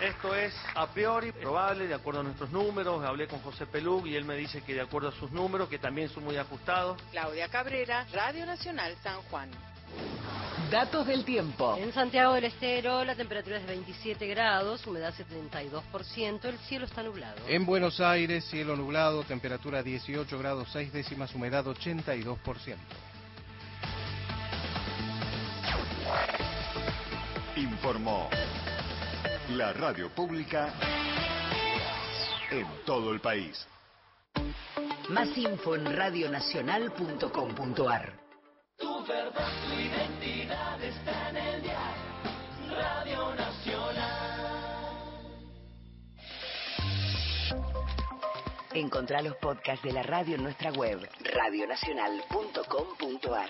[SPEAKER 14] esto es a priori probable, de acuerdo a nuestros números. Hablé con José Pelú y él me dice que de acuerdo a sus números, que también son muy ajustados.
[SPEAKER 13] Claudia Cabrera, Radio Nacional San Juan.
[SPEAKER 15] Datos del tiempo.
[SPEAKER 10] En Santiago del Estero la temperatura es de 27 grados, humedad 72%, el cielo está nublado.
[SPEAKER 11] En Buenos Aires, cielo nublado, temperatura 18 grados 6 décimas, humedad 82%.
[SPEAKER 9] Informó la radio pública en todo el país.
[SPEAKER 15] Más info en radionacional.com.ar.
[SPEAKER 16] Tu verdad, tu identidad está en el dial. Radio Nacional.
[SPEAKER 15] Encontrá los podcasts de la radio en nuestra web, radionacional.com.ar.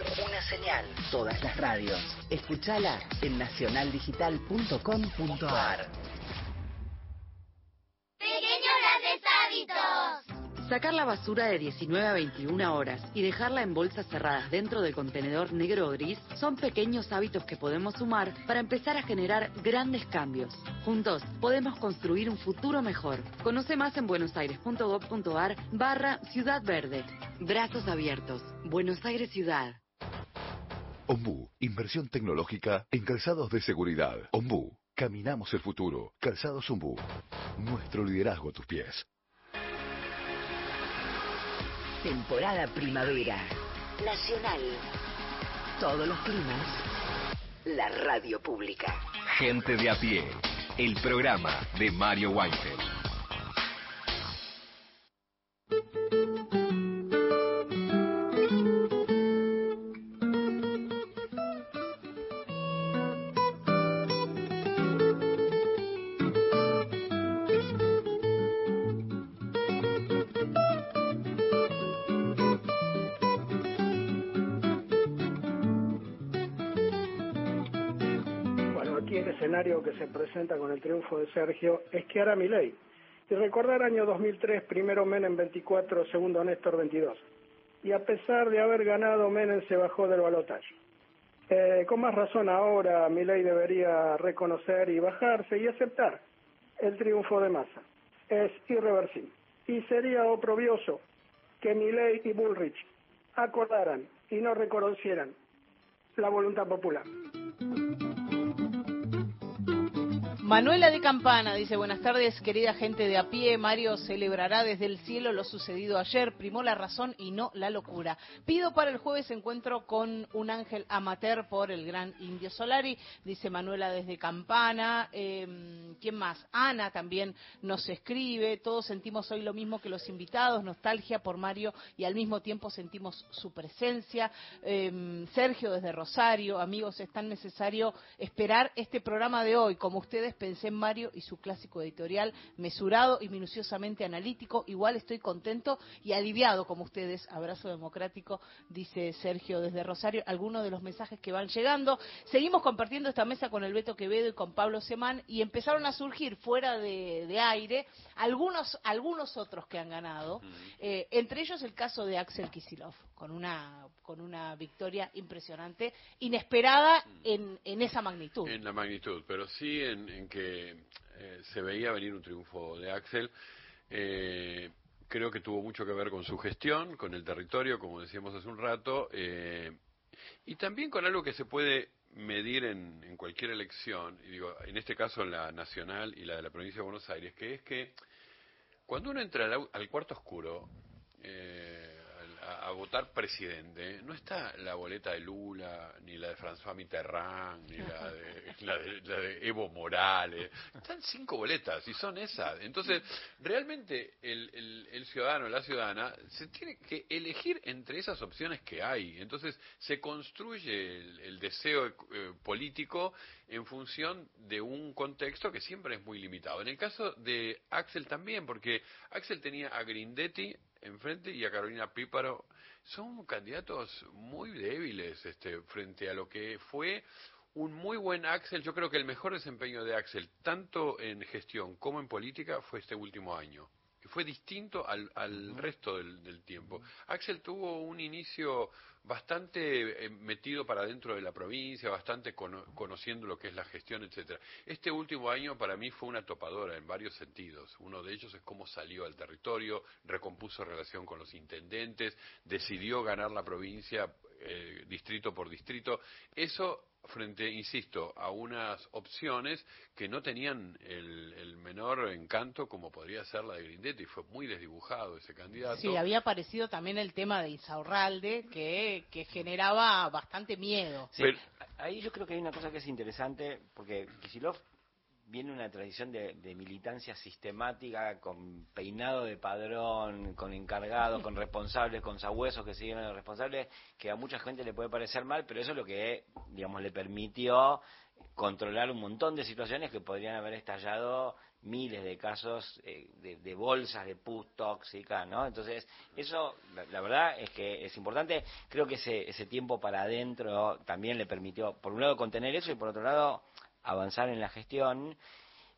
[SPEAKER 15] Una señal, todas las radios. Escúchala en nacionaldigital.com.ar.
[SPEAKER 17] Pequeños grandes hábitos.
[SPEAKER 18] Sacar la basura de 19 a 21 horas y dejarla en bolsas cerradas dentro del contenedor negro o gris son pequeños hábitos que podemos sumar para empezar a generar grandes cambios. Juntos podemos construir un futuro mejor. Conoce más en buenosaires.gov.ar barra Ciudad Verde. Brazos abiertos. Buenos Aires Ciudad.
[SPEAKER 19] Ombú, inversión tecnológica en calzados de seguridad. Ombú, caminamos el futuro. Calzados Ombú, nuestro liderazgo a tus pies.
[SPEAKER 15] Temporada primavera. Nacional. Todos los climas. La radio pública.
[SPEAKER 8] Gente de a pie. El programa de Mario Weinfeld.
[SPEAKER 20] con el triunfo de Sergio es que hará mi ley. Y recordar año 2003, primero Menem 24, segundo Néstor 22. Y a pesar de haber ganado, Menem se bajó del balotaje. Eh, con más razón ahora, Milei debería reconocer y bajarse y aceptar el triunfo de Massa. Es irreversible. Y sería oprobioso que Milei y Bullrich acordaran y no reconocieran la voluntad popular.
[SPEAKER 1] Manuela de Campana dice, buenas tardes, querida gente de a pie. Mario celebrará desde el cielo lo sucedido ayer. Primó la razón y no la locura. Pido para el jueves encuentro con un ángel amateur por el gran Indio Solari, dice Manuela desde Campana. Eh, ¿Quién más? Ana también nos escribe. Todos sentimos hoy lo mismo que los invitados, nostalgia por Mario y al mismo tiempo sentimos su presencia. Eh, Sergio desde Rosario, amigos, es tan necesario esperar este programa de hoy. Como ustedes pensé en Mario y su clásico editorial, mesurado y minuciosamente analítico. Igual estoy contento y aliviado como ustedes. Abrazo democrático, dice Sergio desde Rosario. Algunos de los mensajes que van llegando. Seguimos compartiendo esta mesa con el Beto Quevedo y con Pablo Semán y empezaron a surgir fuera de, de aire algunos, algunos otros que han ganado. Eh, entre ellos el caso de Axel Kisilov, con una, con una victoria impresionante, inesperada en, en esa magnitud.
[SPEAKER 6] En la magnitud, pero sí en, en que eh, se veía venir un triunfo de Axel. Eh, creo que tuvo mucho que ver con su gestión, con el territorio, como decíamos hace un rato, eh, y también con algo que se puede medir en, en cualquier elección, y digo, en este caso la nacional y la de la provincia de Buenos Aires, que es que cuando uno entra al, al cuarto oscuro, eh, a, a votar presidente, no está la boleta de Lula, ni la de François Mitterrand, ni la de, *laughs* la de, la de Evo Morales. Están cinco boletas y son esas. Entonces, realmente el, el, el ciudadano, la ciudadana, se tiene que elegir entre esas opciones que hay. Entonces, se construye el, el deseo eh, político en función de un contexto que siempre es muy limitado. En el caso de Axel también, porque Axel tenía a Grindetti enfrente y a Carolina Píparo. Son candidatos muy débiles este, frente a lo que fue un muy buen Axel. Yo creo que el mejor desempeño de Axel, tanto en gestión como en política, fue este último año. Fue distinto al, al resto del, del tiempo. Axel tuvo un inicio bastante eh, metido para dentro de la provincia, bastante cono- conociendo lo que es la gestión, etcétera. Este último año para mí fue una topadora en varios sentidos. Uno de ellos es cómo salió al territorio, recompuso relación con los intendentes, decidió ganar la provincia eh, distrito por distrito. Eso frente, insisto, a unas opciones que no tenían el, el menor encanto como podría ser la de Grindetti. Fue muy desdibujado ese candidato.
[SPEAKER 1] Sí, había aparecido también el tema de Insaurralde, que, que generaba bastante miedo.
[SPEAKER 5] Sí, ahí yo creo que hay una cosa que es interesante, porque Kisilov viene una tradición de, de militancia sistemática, con peinado de padrón, con encargados, con *laughs* responsables, con sabuesos que siguen a los responsables, que a mucha gente le puede parecer mal, pero eso es lo que, digamos, le permitió controlar un montón de situaciones que podrían haber estallado miles de casos eh, de, de bolsas de pus tóxica, ¿no? Entonces, eso, la, la verdad es que es importante. Creo que ese, ese tiempo para adentro también le permitió, por un lado, contener eso y por otro lado, avanzar en la gestión.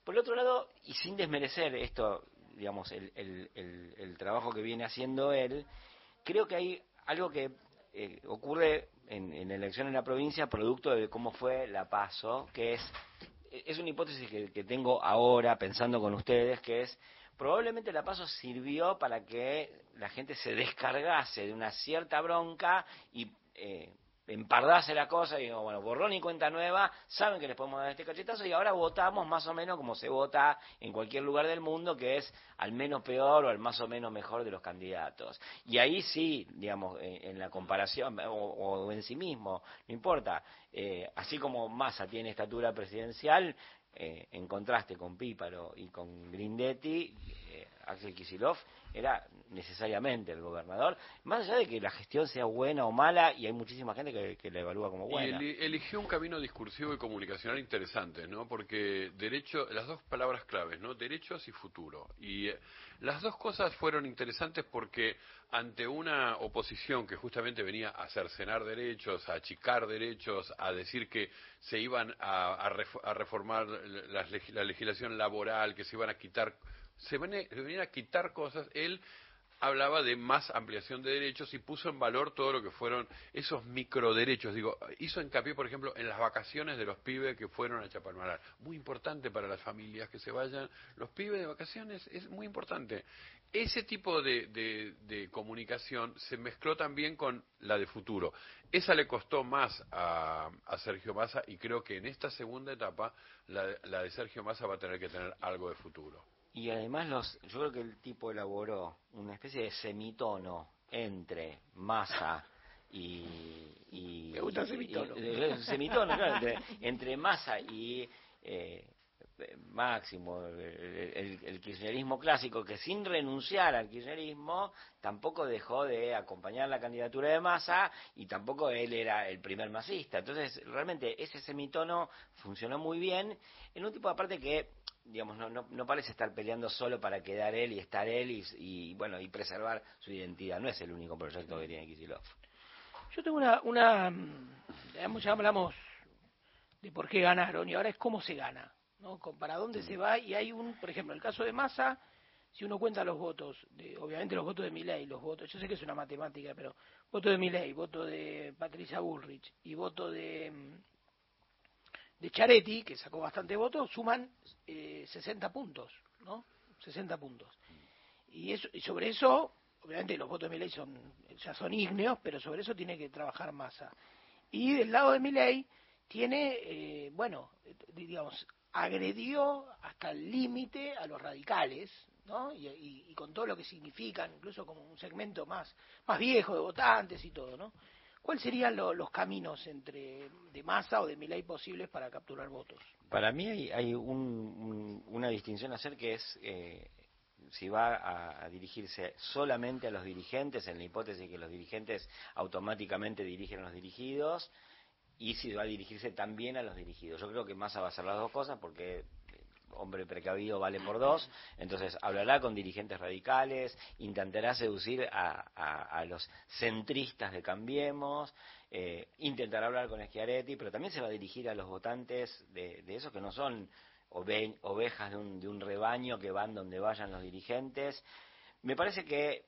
[SPEAKER 5] Por el otro lado, y sin desmerecer esto, digamos, el, trabajo que viene haciendo él, creo que hay algo que eh, ocurre en, en la elección en la provincia producto de cómo fue la paso, que es, es una hipótesis que, que tengo ahora pensando con ustedes, que es, probablemente la paso sirvió para que la gente se descargase de una cierta bronca y eh, empardase la cosa y digo, bueno, borrón y cuenta nueva, saben que les podemos dar este cachetazo y ahora votamos más o menos como se vota en cualquier lugar del mundo, que es al menos peor o al más o menos mejor de los candidatos. Y ahí sí, digamos, en, la comparación o, o, en sí mismo, no importa, eh, así como Massa tiene estatura presidencial, eh, en contraste con Píparo y con Grindetti, Axel Kisilov era necesariamente el gobernador, más allá de que la gestión sea buena o mala, y hay muchísima gente que, que la evalúa como
[SPEAKER 6] Y
[SPEAKER 5] buena.
[SPEAKER 6] eli- eligió un camino discursivo y comunicacional interesante, ¿no? Porque derecho, las dos palabras claves, ¿no? Derechos y futuro. Y eh, las dos cosas fueron interesantes porque ante una oposición que justamente venía a cercenar derechos, a achicar derechos, a decir que se iban a, a ref- a reformar la, la legislación laboral, que se iban a quitar, se ven- se venían a quitar cosas, él hablaba de más ampliación de derechos y puso en valor todo lo que fueron esos microderechos. Digo, hizo hincapié, por ejemplo, en las vacaciones de los pibes que fueron a Chapalmalar. Muy importante para las familias que se vayan. Los pibes de vacaciones es muy importante. Ese tipo de, comunicación se mezcló también con la de futuro. Esa le costó más a, a Sergio Massa y creo que en esta segunda etapa la, la de Sergio Massa va a tener que tener algo de futuro.
[SPEAKER 5] Y además los, yo creo que el tipo elaboró una especie de semitono entre masa y, y
[SPEAKER 2] Me gusta el semitono.
[SPEAKER 5] y- eh, semitono, claro, entre, entre masa y eh, Máximo, el, el- el kirchnerismo clásico, que sin renunciar al kirchnerismo, tampoco dejó de acompañar la candidatura de Massa y tampoco él era el primer masista. Entonces, realmente ese semitono funcionó muy bien en un tipo aparte que digamos no, no, no parece estar peleando solo para quedar él y estar él y, y, bueno y preservar su identidad no es el único proyecto que tiene Kicillof
[SPEAKER 2] Yo tengo una, una mm, ya hablamos de por qué ganaron y ahora es cómo se gana, ¿no? Para dónde se va y hay un, por ejemplo, el caso de Massa, si uno cuenta los votos, de, obviamente los votos de Milei, los votos, yo sé que es una matemática, pero voto de Milei, voto de Patricia Bullrich y voto de mm, de Charetti, que sacó bastante votos, suman eh, 60 puntos, ¿no? 60 puntos. Y, eso, y sobre eso, obviamente los votos de Milei son, ya son ígneos, pero sobre eso tiene que trabajar Massa. Y del lado de Milei tiene, eh, bueno, digamos, agredió hasta el límite a los radicales, ¿no? Y, y- y con todo lo que significan, incluso como un segmento más, más viejo de votantes y todo, ¿no? ¿Cuáles serían lo- los caminos entre de Massa o de Milei posibles para capturar votos?
[SPEAKER 5] para mí hay, hay un- un- una distinción a hacer que es eh, si va a, dirigirse solamente a los dirigentes en la hipótesis que los dirigentes automáticamente dirigen a los dirigidos y si va a dirigirse también a los dirigidos yo creo que Massa va a hacer las dos cosas porque hombre precavido vale por dos, entonces hablará con dirigentes radicales, intentará seducir a, los centristas de Cambiemos, eh, intentará hablar con Schiaretti, pero también se va a dirigir a los votantes de, de esos que no son ove- ovejas de un, de un rebaño que van donde vayan los dirigentes. Me parece que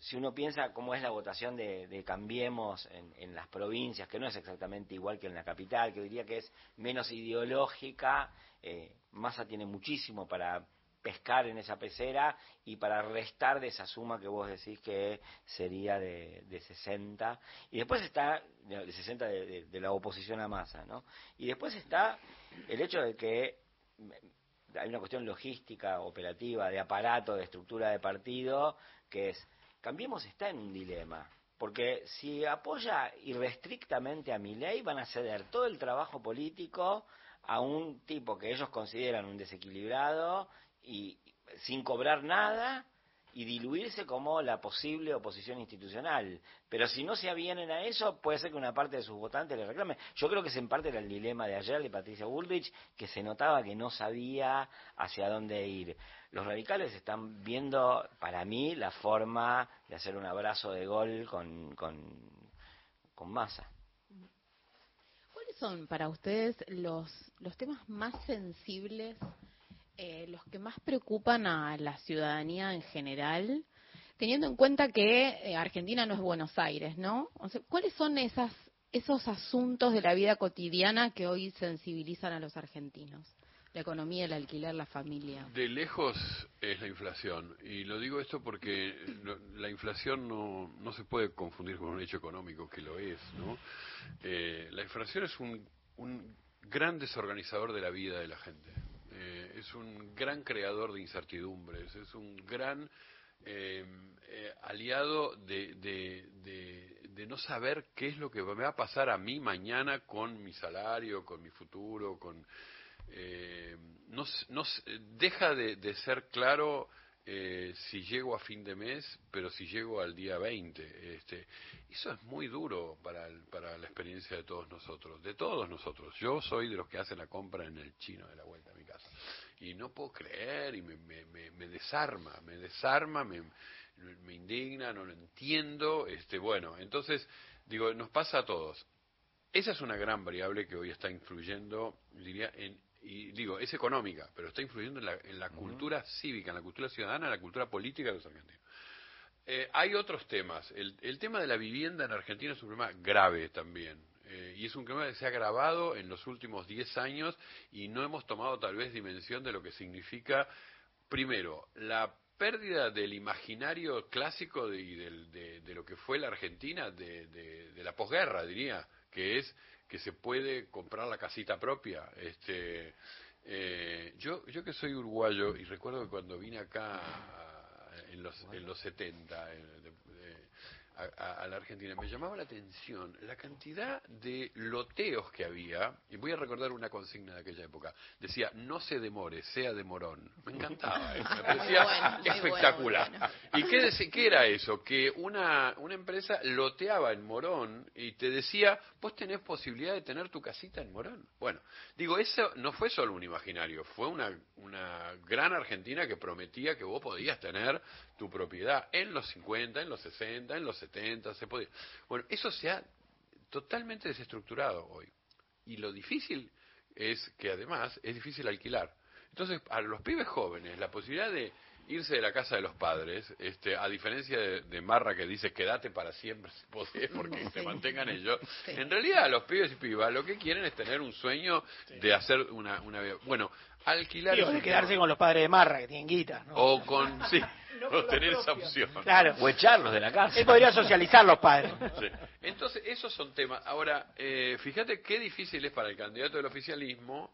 [SPEAKER 5] si uno piensa cómo es la votación de, de Cambiemos en, en las provincias, que no es exactamente igual que en la capital, que diría que es menos ideológica, eh, Massa tiene muchísimo para pescar en esa pecera y para restar de esa suma que vos decís que sería de, de 60. Y después está, de de 60 de, de- de la oposición a Massa, ¿no? Y después está el hecho de que mm, hay una cuestión logística, operativa, de aparato, de estructura de partido, que es, Cambiemos está en un dilema, porque si apoya irrestrictamente a Milei van a ceder todo el trabajo político a un tipo que ellos consideran un desequilibrado y sin cobrar nada y diluirse como la posible oposición institucional. Pero si no se avienen a eso, puede ser que una parte de sus votantes le reclame. Yo creo que ese en parte era el dilema de ayer de Patricia Bullrich, que se notaba que no sabía hacia dónde ir. Los radicales están viendo, para mí, la forma de hacer un abrazo de gol con, con masa.
[SPEAKER 7] ¿Cuáles son para ustedes los, los temas más sensibles, eh, los que más preocupan a la ciudadanía en general, teniendo en cuenta que eh, Argentina no es Buenos Aires, ¿no? O sea, ¿Cuáles son esas, esos asuntos de la vida cotidiana que hoy sensibilizan a los argentinos? La economía, el alquiler, la familia.
[SPEAKER 6] De lejos es la inflación. Y lo digo esto porque la inflación no, no se puede confundir con un hecho económico, que lo es. ¿no? Eh, la inflación es un, un gran desorganizador de la vida de la gente. Eh, es un gran creador de incertidumbres. Es un gran eh, eh, aliado de- de no saber qué es lo que me va a pasar a mí mañana con mi salario, con mi futuro, con eh, no, no deja de, de ser claro eh, si llego a fin de mes, pero si llego al día 20. Este, eso es muy duro para, para la experiencia de todos nosotros, de todos nosotros. Yo soy de los que hacen la compra en el chino de la vuelta a mi casa. Y no puedo creer y me, me, me, me desarma, me desarma, me, me indigna, no lo entiendo. Este, bueno, entonces, digo, nos pasa a todos. Esa es una gran variable que hoy está influyendo, diría, en, y digo, es económica, pero está influyendo en la, en la cultura cívica, en la cultura ciudadana, en la cultura política de los argentinos. eh, hay otros temas. El, el tema de la vivienda en Argentina es un problema grave también. Eh, y es un problema que se ha agravado en los últimos 10 años y no hemos tomado tal vez dimensión de lo que significa, primero, la pérdida del imaginario clásico de, y del- de, de lo que fue la Argentina de, de- de la posguerra, diría, que es que se puede comprar la casita propia. Este, eh, yo, yo que soy uruguayo y recuerdo que cuando vine acá en los, en los 70 eh, de- de- a, a- la Argentina, me llamaba la atención la cantidad de loteos que había, y voy a recordar una consigna de aquella época, decía, no se demore, sea de morón. Me encantaba, *laughs* eso, me parecía
[SPEAKER 7] bueno, bueno,
[SPEAKER 6] espectacular.
[SPEAKER 7] bueno.
[SPEAKER 6] ¿Y qué, dec- qué era eso? Que una, una empresa loteaba en Morón y te decía, vos tenés posibilidad de tener tu casita en Morón. Bueno, digo, eso no fue solo un imaginario, fue una, una gran Argentina que prometía que vos podías tener tu propiedad en los 50, en los 60, en los 70, se podía. Bueno, eso se ha totalmente desestructurado hoy. Y lo difícil es que además es difícil alquilar. Entonces, a los pibes jóvenes, la posibilidad de irse de la casa de los padres, este, a diferencia de, de Marra que dice quédate para siempre si podés porque *laughs* te mantengan ellos, *laughs* en realidad los pibes y pibas lo que quieren es tener un sueño de hacer una, una. Bueno, alquilar... Es
[SPEAKER 2] de quedarse con los padres de Marra, que tienen guita. ¿no?
[SPEAKER 6] O con... Sí, o tener esa opción.
[SPEAKER 2] Claro.
[SPEAKER 5] O echarlos de la casa.
[SPEAKER 2] Él podría socializar los padres.
[SPEAKER 6] Sí. Entonces, esos son temas. Ahora, eh, fíjate qué difícil es para el candidato del oficialismo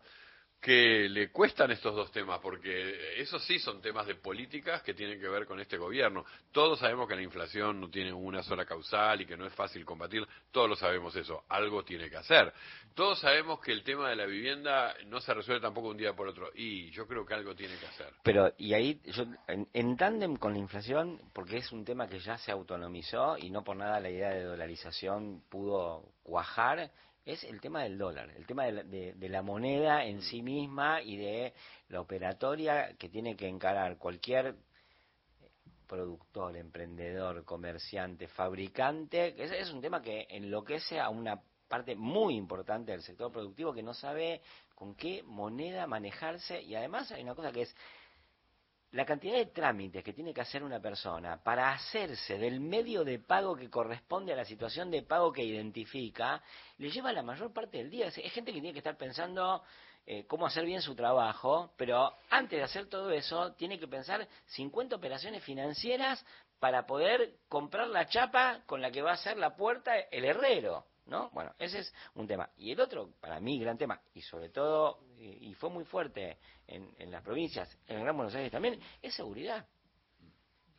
[SPEAKER 6] que le cuestan estos dos temas, porque esos sí son temas de políticas que tienen que ver con este gobierno. Todos sabemos que la inflación no tiene una sola causal y que no es fácil combatir, todos lo sabemos eso, algo tiene que hacer. Todos sabemos que el tema de la vivienda no se resuelve tampoco un día por otro, y yo creo que algo tiene que hacer.
[SPEAKER 5] Pero, y ahí, yo, en, en tándem con la inflación, porque es un tema que ya se autonomizó y no por nada la idea de dolarización pudo cuajar, es el tema del dólar, el tema de la, de- de la moneda en sí misma y de la operatoria que tiene que encarar cualquier productor, emprendedor, comerciante, fabricante, que es, es un tema que enloquece a una parte muy importante del sector productivo que no sabe con qué moneda manejarse y además hay una cosa que es la cantidad de trámites que tiene que hacer una persona para hacerse del medio de pago que corresponde a la situación de pago que identifica, le lleva la mayor parte del día. Es, gente que tiene que estar pensando eh, cómo hacer bien su trabajo, pero antes de hacer todo eso, tiene que pensar 50 operaciones financieras para poder comprar la chapa con la que va a hacer la puerta el herrero. ¿No? Bueno, ese es un tema. Y el otro, para mí, gran tema, y sobre todo, y, fue muy fuerte en, en las provincias, en Gran Buenos Aires también, es seguridad.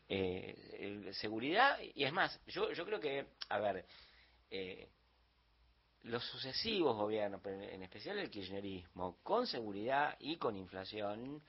[SPEAKER 5] Eh, seguridad, y es más, yo, yo creo que, a ver, eh, los sucesivos gobiernos, pero en especial el kirchnerismo, con seguridad y con inflación,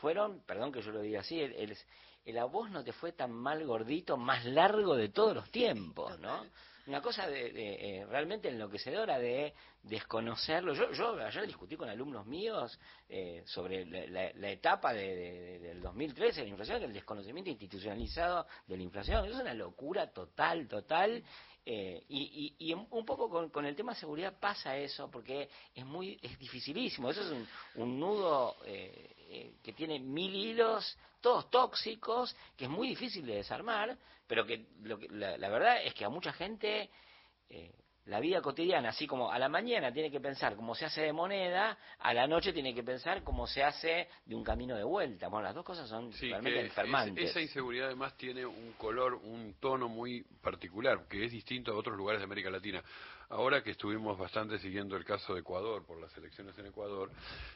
[SPEAKER 5] fueron, perdón que yo lo diga así, el, el, el no te fue tan mal gordito, más largo de todos los tiempos, ¿no? Una cosa de, de, eh, realmente enloquecedora de desconocerlo. Yo, yo ayer discutí con alumnos míos eh, sobre la, etapa de, de- del 2013 de la inflación, el desconocimiento institucionalizado de la inflación. Es una locura total, total. Eh, y, y, y un poco con, con el tema seguridad pasa eso, porque es muy es dificilísimo. Eso es un, un nudo eh, eh, que tiene mil hilos, todos tóxicos, que es muy difícil de desarmar, pero que, lo que la, la verdad es que a mucha gente eh, la vida cotidiana, así como a la mañana tiene que pensar cómo se hace de moneda, a la noche tiene que pensar cómo se hace de un camino de vuelta. Bueno, las dos cosas son
[SPEAKER 6] Sí,
[SPEAKER 5] realmente enfermantes.
[SPEAKER 6] es- esa inseguridad además tiene un color, un tono muy particular, que es distinto a otros lugares de América Latina. Ahora que estuvimos bastante siguiendo el caso de Ecuador, por las elecciones en Ecuador,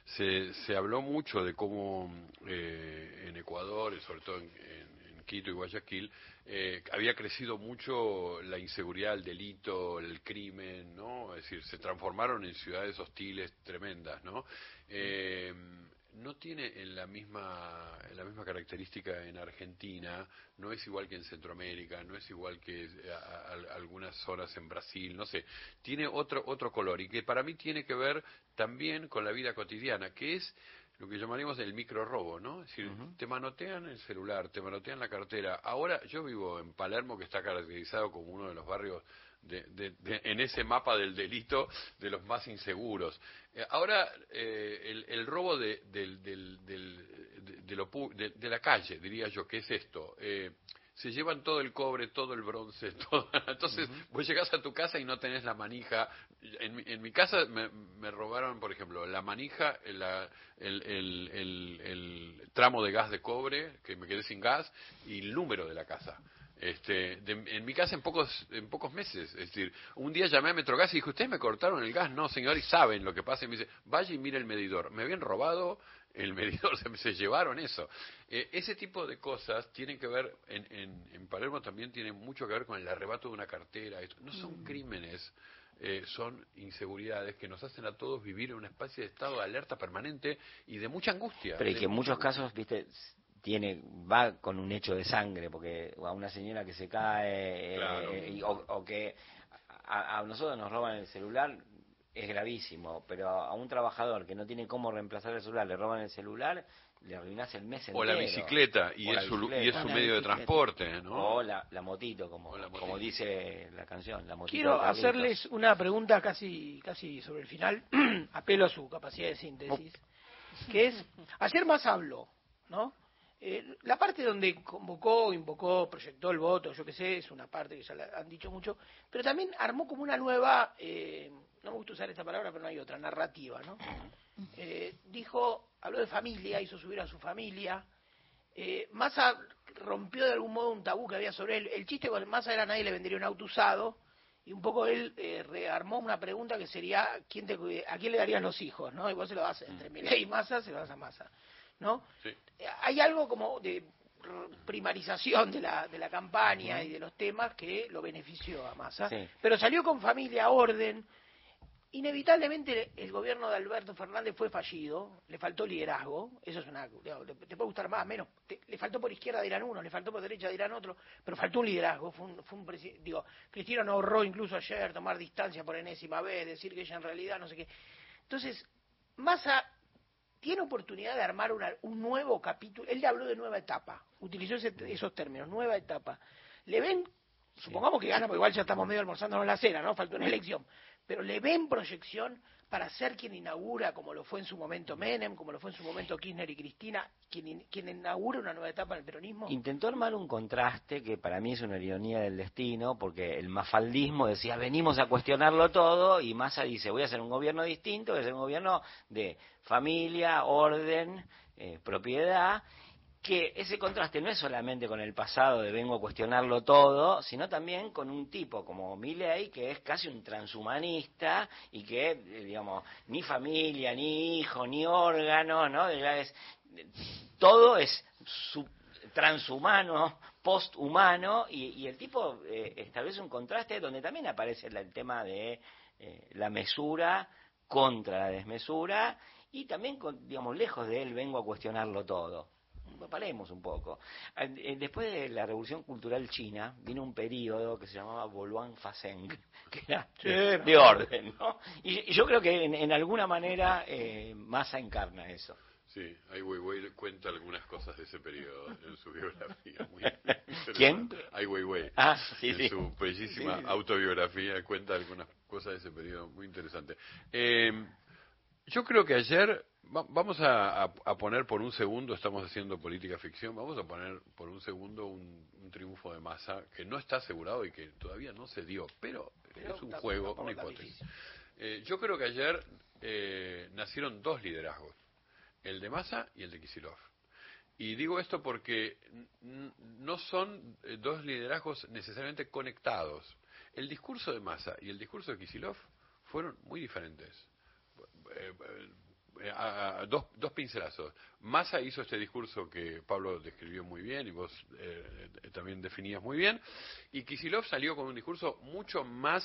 [SPEAKER 6] se, se habló mucho de cómo eh, en Ecuador, y sobre todo en Quito y Guayaquil, eh, había crecido mucho la inseguridad, el delito, el crimen, ¿no? Es decir, se transformaron en ciudades hostiles tremendas, ¿no? Eh, no tiene en la misma en la misma característica en Argentina, no es igual que en Centroamérica, no es igual que a- algunas zonas en Brasil, no sé, tiene otro otro color y que para mí tiene que ver también con la vida cotidiana, que es lo que llamaríamos el micro robo, ¿no? Es decir, te manotean el celular, te manotean la cartera. Ahora yo vivo en Palermo, que está caracterizado como uno de los barrios de, de- de- en ese mapa del delito de los más inseguros. Eh, ahora, eh, el, el robo de, del- del- del- de- de lo de la calle, diría yo, ¿qué es esto? Eh, se llevan todo el cobre, todo el bronce, *laughs* todo. Entonces, vos llegás a tu casa y no tenés la manija. En, mi- en mi casa me, me robaron, por ejemplo, la manija, la- el, el- el- el tramo de gas de cobre, que me quedé sin gas, y el número de la casa. Este, de- en mi casa en pocos en pocos meses, es decir, un día llamé a Metrogas y dije, ¿ustedes me cortaron el gas? No, señor, y saben lo que pasa. Y me dice, vaya y mire el medidor. Me habían robado el medidor, *laughs* se, se llevaron eso. Eh, ese tipo de cosas tienen que ver, en, en, en Palermo también tienen mucho que ver con el arrebato de una cartera. No son crímenes, eh, son inseguridades que nos hacen a todos vivir en una especie de estado de alerta permanente y de mucha angustia.
[SPEAKER 5] Pero y que en muchos casos, viste, tiene va con un hecho de sangre, porque a una señora que se cae, eh, y- o, o que a, a nosotros nos roban el celular, es gravísimo, pero a un trabajador que no tiene cómo reemplazar el celular, le roban el celular, le arruinas el mes
[SPEAKER 6] O la
[SPEAKER 5] entero.
[SPEAKER 6] bicicleta, y
[SPEAKER 5] O la
[SPEAKER 6] es su- y es su medio de transporte, ¿no?
[SPEAKER 5] O la, la motito, como, como dice la canción, la motito.
[SPEAKER 2] Quiero hacerles una pregunta casi, casi sobre el final, *clears throat* apelo a su capacidad de síntesis, que es, ayer más habló, ¿no? Eh, la parte donde convocó, invocó, proyectó el voto, yo qué sé, es una parte que ya la han dicho mucho, pero también armó como una nueva, eh, no me gusta usar esta palabra, pero no hay otra, narrativa, ¿no? Eh, dijo, habló de familia, hizo subir a su familia, eh, Massa rompió de algún modo un tabú que había sobre él. El chiste con Massa era nadie le vendería un auto usado y un poco él eh, rearmó una pregunta que sería ¿quién te, cuide- ¿a quién le darías los hijos? ¿no? Y vos se lo das entre Milei y Massa, se lo das a Massa. ¿no?
[SPEAKER 6] Sí.
[SPEAKER 2] Eh, Hay algo como de primarización de la, de la campaña y de los temas que lo benefició a Massa.
[SPEAKER 5] Sí.
[SPEAKER 2] Pero salió con familia, orden. Inevitablemente el gobierno de Alberto Fernández fue fallido, le faltó liderazgo, eso es una... Te puede gustar más, menos, te- le faltó por izquierda dirán uno, le faltó por derecha dirán otro, pero faltó un liderazgo, fue un, fue un presi- digo, Cristina no ahorró incluso ayer tomar distancia por enésima vez, decir que ella en realidad no sé qué. Entonces, Massa tiene oportunidad de armar una- un nuevo capítulo, él le habló de nueva etapa, utilizó ese- esos términos, nueva etapa. ¿Le ven supongamos que gana, porque igual ya estamos medio almorzándonos la cena, ¿no? Falta una elección. Pero le ven proyección para ser quien inaugura, como lo fue en su momento Menem, como lo fue en su momento Kirchner y Cristina, quien, quien inaugura una nueva etapa en el peronismo.
[SPEAKER 5] Intentó armar un contraste que para mí es una ironía del destino, porque el mafaldismo decía venimos a cuestionarlo todo y Massa dice voy a hacer un gobierno distinto, voy a hacer un gobierno de familia, orden, eh, propiedad, que ese contraste no es solamente con el pasado de vengo a cuestionarlo todo, sino también con un tipo como Milley que es casi un transhumanista y que, eh, digamos, ni familia, ni hijo, ni órgano, ¿no? Es, todo es transhumano, posthumano, y, y el tipo eh, establece un contraste donde también aparece el, el tema de eh, la mesura contra la desmesura, y también, digamos, lejos de él vengo a cuestionarlo todo. Paremos un poco. Después de la Revolución Cultural China, vino un periodo que se llamaba Boluan Faseng, *laughs* que era de, orden, ¿no? Y, y yo creo que en, en alguna manera eh, Massa encarna eso.
[SPEAKER 6] Sí, Ai Weiwei cuenta algunas cosas de ese periodo en su biografía. Muy. *laughs*
[SPEAKER 5] ¿Quién?
[SPEAKER 6] Ai Weiwei.
[SPEAKER 5] Ah, sí,
[SPEAKER 6] en
[SPEAKER 5] sí.
[SPEAKER 6] su bellísima
[SPEAKER 5] sí.
[SPEAKER 6] autobiografía cuenta algunas cosas de ese periodo muy interesante. Eh, yo creo que ayer, va- vamos a, poner por un segundo, estamos haciendo política ficción, vamos a poner por un segundo un, un triunfo de masa que no está asegurado y que todavía no se dio, pero,
[SPEAKER 2] Pero
[SPEAKER 6] es un juego, una hipótesis. Eh, yo creo que ayer eh, nacieron dos liderazgos, el de Massa y el de Kisilov. Y digo esto porque no son eh, dos liderazgos necesariamente conectados. El discurso de Massa y el discurso de Kisilov fueron muy diferentes. Eh, a- a- dos, dos pincelazos. Massa hizo este discurso que Pablo describió muy bien y vos eh, eh, también definías muy bien, y Kisilov salió con un discurso mucho más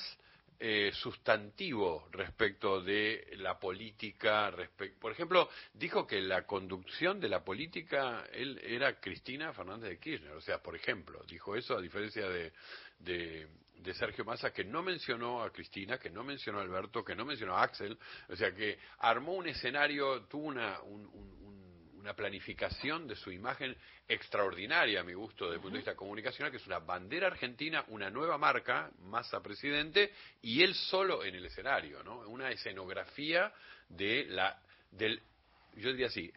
[SPEAKER 6] eh, sustantivo respecto de la política. Por ejemplo, dijo que la conducción de la política él era Cristina Fernández de Kirchner. O sea, por ejemplo, dijo eso a diferencia de, de, Sergio Massa, que no mencionó a Cristina, que no mencionó a Alberto, que no mencionó a Axel. O sea, que armó un escenario, tuvo una, un- un- un- una planificación de su imagen extraordinaria, a mi gusto, desde el punto de vista comunicacional, que es una bandera argentina, una nueva marca, Massa presidente, y él solo en el escenario, ¿no? Una escenografía de la, del, yo diría así,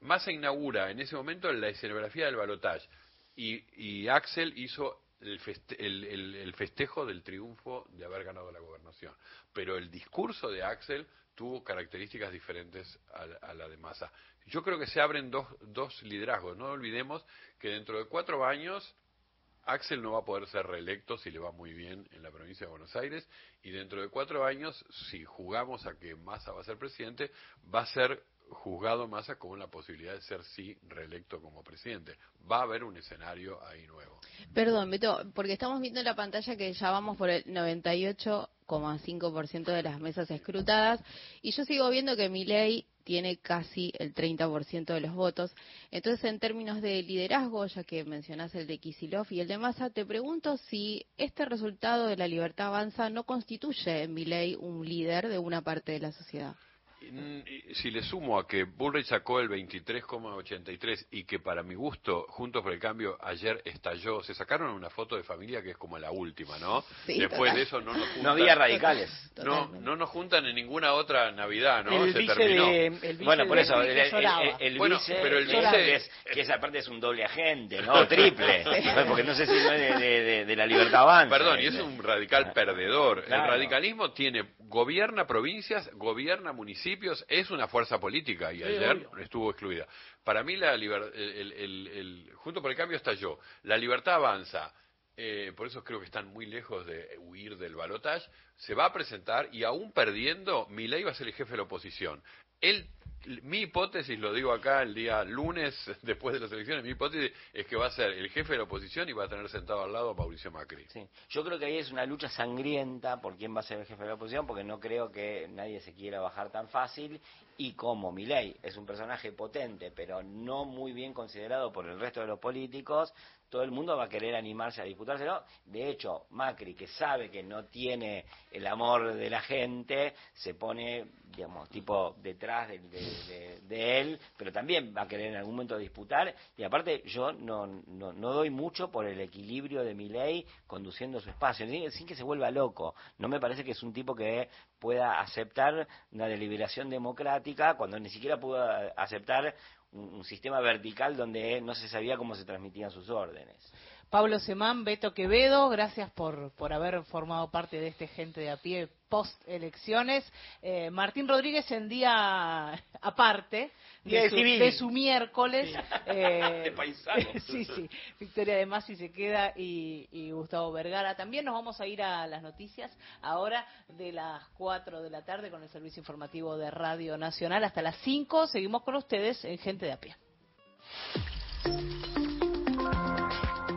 [SPEAKER 6] Massa inaugura en ese momento la escenografía del balotaje. y, y Axel hizo el, feste- el- el- el festejo del triunfo de haber ganado la gobernación. Pero el discurso de Axel tuvo características diferentes a, la- de Massa. Yo creo que se abren dos, dos liderazgos. No olvidemos que dentro de cuatro años Axel no va a poder ser reelecto si le va muy bien en la provincia de Buenos Aires y dentro de cuatro años, si jugamos a que Massa va a ser presidente, va a ser juzgado Massa con la posibilidad de ser sí reelecto como presidente. Va a haber un escenario ahí nuevo.
[SPEAKER 7] Perdón, Beto, porque estamos viendo en la pantalla que ya vamos por el 98,5% de las mesas escrutadas y yo sigo viendo que Milei tiene casi el 30% de los votos. Entonces, en términos de liderazgo, ya que mencionás el de Kisilov y el de Massa, te pregunto si este resultado de la libertad avanza no constituye en Milei un líder de una parte de la sociedad.
[SPEAKER 6] Si le sumo a que Bullrich sacó el 23,83 y que para mi gusto, Juntos por el Cambio, ayer estalló, se sacaron una foto de familia que es como la última, ¿no?
[SPEAKER 5] Sí,
[SPEAKER 6] Después
[SPEAKER 5] total.
[SPEAKER 6] de eso no nos juntan.
[SPEAKER 5] No había radicales.
[SPEAKER 6] No, no nos juntan en ninguna otra Navidad, ¿no?
[SPEAKER 5] El
[SPEAKER 6] se
[SPEAKER 5] vice
[SPEAKER 6] terminó.
[SPEAKER 5] de- el vice Bueno, por de eso, el- el- el- el
[SPEAKER 6] Bueno,
[SPEAKER 5] vice-
[SPEAKER 6] pero el
[SPEAKER 5] que
[SPEAKER 6] vice
[SPEAKER 5] es- que esa parte es un doble agente, ¿no? *laughs* Triple. Porque no sé si no es de, de- de- de la libertad avanza.
[SPEAKER 6] Perdón, y es un radical perdedor.
[SPEAKER 5] Claro.
[SPEAKER 6] El radicalismo tiene, gobierna provincias, gobierna municipios, es una fuerza política y
[SPEAKER 5] Sí,
[SPEAKER 6] ayer
[SPEAKER 5] obvio.
[SPEAKER 6] estuvo excluida. Para mí la liber- el, el- el- el- Junto por el Cambio estalló. La libertad avanza. eh, por eso creo que están muy lejos de huir del balotaje. Se va a presentar y aún perdiendo, Milei va a ser el jefe de la oposición. Él, mi hipótesis, lo digo acá el día lunes, *laughs* después de las elecciones, mi hipótesis es que va a ser el jefe de la oposición y va a tener sentado al lado a Mauricio Macri.
[SPEAKER 5] Sí. Yo creo que ahí es una lucha sangrienta por quién va a ser el jefe de la oposición, porque no creo que nadie se quiera bajar tan fácil. Y como Milei es un personaje potente, pero no muy bien considerado por el resto de los políticos, todo el mundo va a querer animarse a disputárselo. De hecho, Macri, que sabe que no tiene el amor de la gente, se pone, digamos, tipo detrás de, de- él, pero también va a querer en algún momento disputar. Y aparte, yo no, no, no doy mucho por el equilibrio de Milei conduciendo su espacio, sin, sin que se vuelva loco. No me parece que es un tipo que pueda aceptar una deliberación democrática cuando ni siquiera pudo aceptar un, sistema vertical donde no se sabía cómo se transmitían sus órdenes.
[SPEAKER 1] Pablo Semán, Beto Quevedo, gracias por, por haber formado parte de este gente de a pie post elecciones. Eh, Martín Rodríguez en día aparte de,
[SPEAKER 2] de
[SPEAKER 1] su,
[SPEAKER 2] civil.
[SPEAKER 1] de su miércoles. eh, *laughs*
[SPEAKER 5] De *laughs*
[SPEAKER 1] sí, sí. Victoria de Masi se queda y, y Gustavo Vergara. También nos vamos a ir a las noticias ahora de las 4 de la tarde con el servicio informativo de Radio Nacional. Hasta las 5 seguimos con ustedes en Gente de a pie.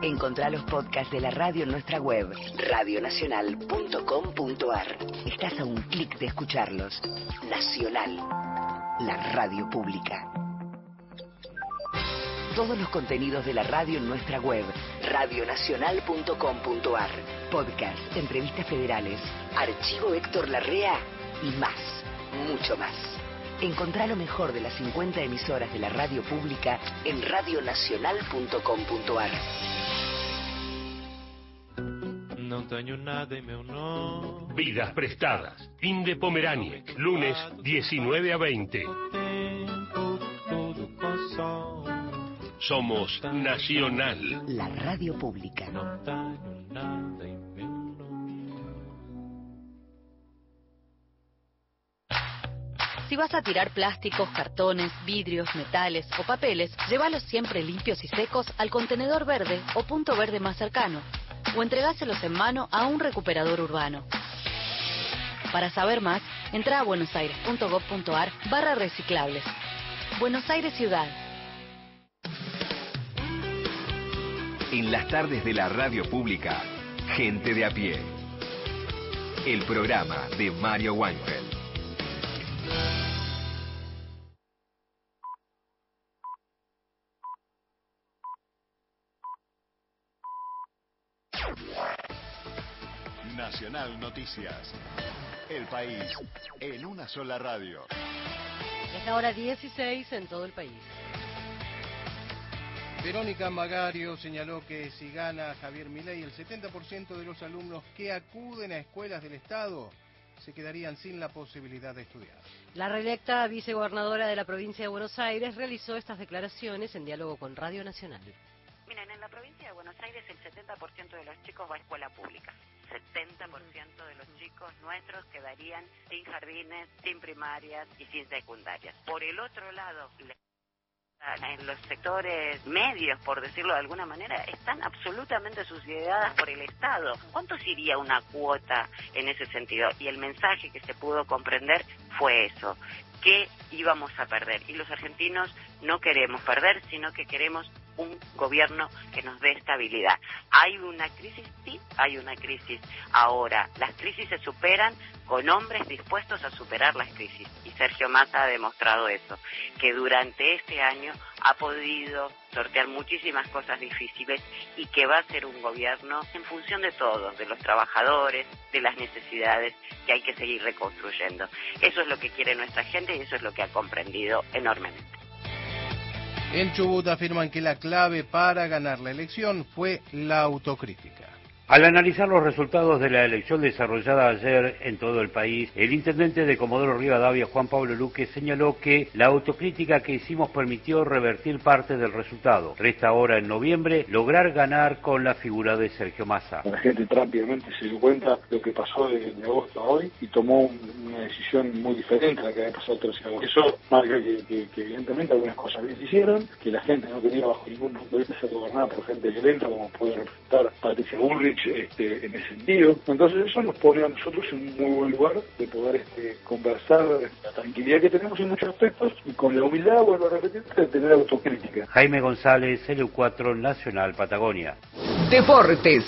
[SPEAKER 15] Encontrá los podcasts de la radio en nuestra web, radionacional.com.ar. Estás a un clic de escucharlos. Nacional, la radio pública. Todos los contenidos de la radio en nuestra web, radionacional.com.ar. Podcast, entrevistas federales, archivo Héctor Larrea y más, mucho más. Encontrá lo mejor de las 50 emisoras de la radio pública en radionacional.com.ar.
[SPEAKER 21] No tengo nada y me uno.
[SPEAKER 22] Vidas prestadas. Fin de Pomeraniec. Lunes 19 a 20. Somos Nacional.
[SPEAKER 15] La radio pública.
[SPEAKER 18] Si vas a tirar plásticos, cartones, vidrios, metales o papeles, llévalos siempre limpios y secos al contenedor verde o punto verde más cercano, o entregáselos en mano a un recuperador urbano. Para saber más, entra a buenosaires.gov.ar barra reciclables. Buenos Aires Ciudad.
[SPEAKER 8] En las tardes de la radio pública, Gente de a pie. El programa de Mario Weinfeld.
[SPEAKER 9] Nacional Noticias. El país en una sola radio.
[SPEAKER 10] Es la hora 16 en todo el país.
[SPEAKER 11] Verónica Magario señaló que si gana Javier Milei, el 70% de los alumnos que acuden a escuelas del Estado se quedarían sin la posibilidad de estudiar.
[SPEAKER 10] La reelecta vicegobernadora de la provincia de Buenos Aires realizó estas declaraciones en diálogo con Radio Nacional.
[SPEAKER 23] Miren, en la provincia de Buenos Aires el 70% de los chicos va a escuela pública. 70% de los chicos nuestros quedarían sin jardines, sin primarias y sin secundarias. Por el otro lado, en los sectores medios, por decirlo de alguna manera, están absolutamente subsidiadas por el Estado. ¿Cuánto sería una cuota en ese sentido? Y el mensaje que se pudo comprender fue eso, que íbamos a perder. Y los argentinos no queremos perder, sino que queremos un gobierno que nos dé estabilidad. ¿Hay una crisis? Sí, hay una crisis. Ahora, las crisis se superan con hombres dispuestos a superar las crisis. Y Sergio Massa ha demostrado eso, que durante este año ha podido sortear muchísimas cosas difíciles y que va a ser un gobierno en función de todos, de los trabajadores, de las necesidades que hay que seguir reconstruyendo. Eso es lo que quiere nuestra gente y eso es lo que ha comprendido enormemente.
[SPEAKER 11] En Chubut afirman que la clave para ganar la elección fue la autocrítica.
[SPEAKER 24] Al analizar los resultados de la elección desarrollada ayer en todo el país, el intendente de Comodoro Rivadavia, Juan Pablo Luque, señaló que la autocrítica que hicimos permitió revertir parte del resultado. Resta ahora en noviembre lograr ganar con la figura de Sergio Massa.
[SPEAKER 25] La gente rápidamente se dio cuenta de lo que pasó de, de agosto a hoy y tomó un- una decisión muy diferente a la que había pasado el 13 de agosto. Eso marca que, que- que evidentemente algunas cosas bien se hicieron, que la gente no tenía bajo ningún punto de vista ser gobernada por gente violenta como puede representar Patricia Bullrich este, en ese sentido. Entonces eso nos pone a nosotros en un muy buen lugar de poder este, conversar la tranquilidad que tenemos en muchos aspectos y con la humildad, vuelvo a repetir, de tener autocrítica.
[SPEAKER 24] Jaime González, LU4 Nacional Patagonia.
[SPEAKER 15] Deportes.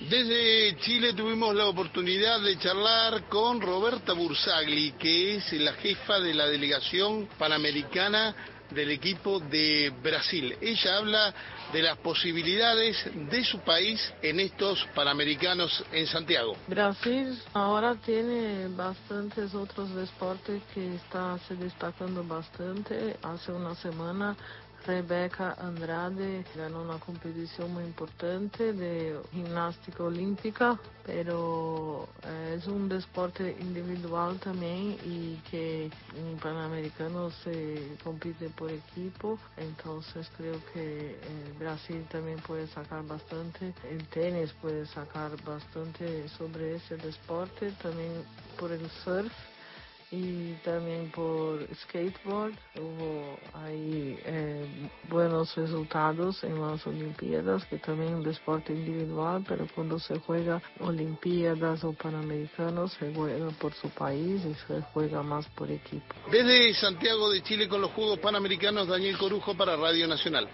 [SPEAKER 26] Desde Chile tuvimos la oportunidad de charlar con Roberta Bursagli, que es la jefa de la delegación panamericana del equipo de Brasil. Ella habla de las posibilidades de su país en estos panamericanos en Santiago.
[SPEAKER 27] Brasil ahora tiene bastantes otros deportes que está se destacando bastante. Hace una semana Rebeca Andrade ganó una competición muy importante de gimnástica olímpica, pero eh, es un deporte individual también y que en Panamericano se compite por equipo, entonces creo que eh, Brasil también puede sacar bastante, el tenis puede sacar bastante sobre ese deporte, también por el surf y también por skateboard hubo ahí eh, buenos resultados en las Olimpiadas, que también es un deporte individual, pero cuando se juega Olimpiadas o Panamericanos se juega por su país y se juega más por equipo.
[SPEAKER 26] Desde Santiago de Chile con los Juegos Panamericanos, Daniel Corujo para Radio Nacional.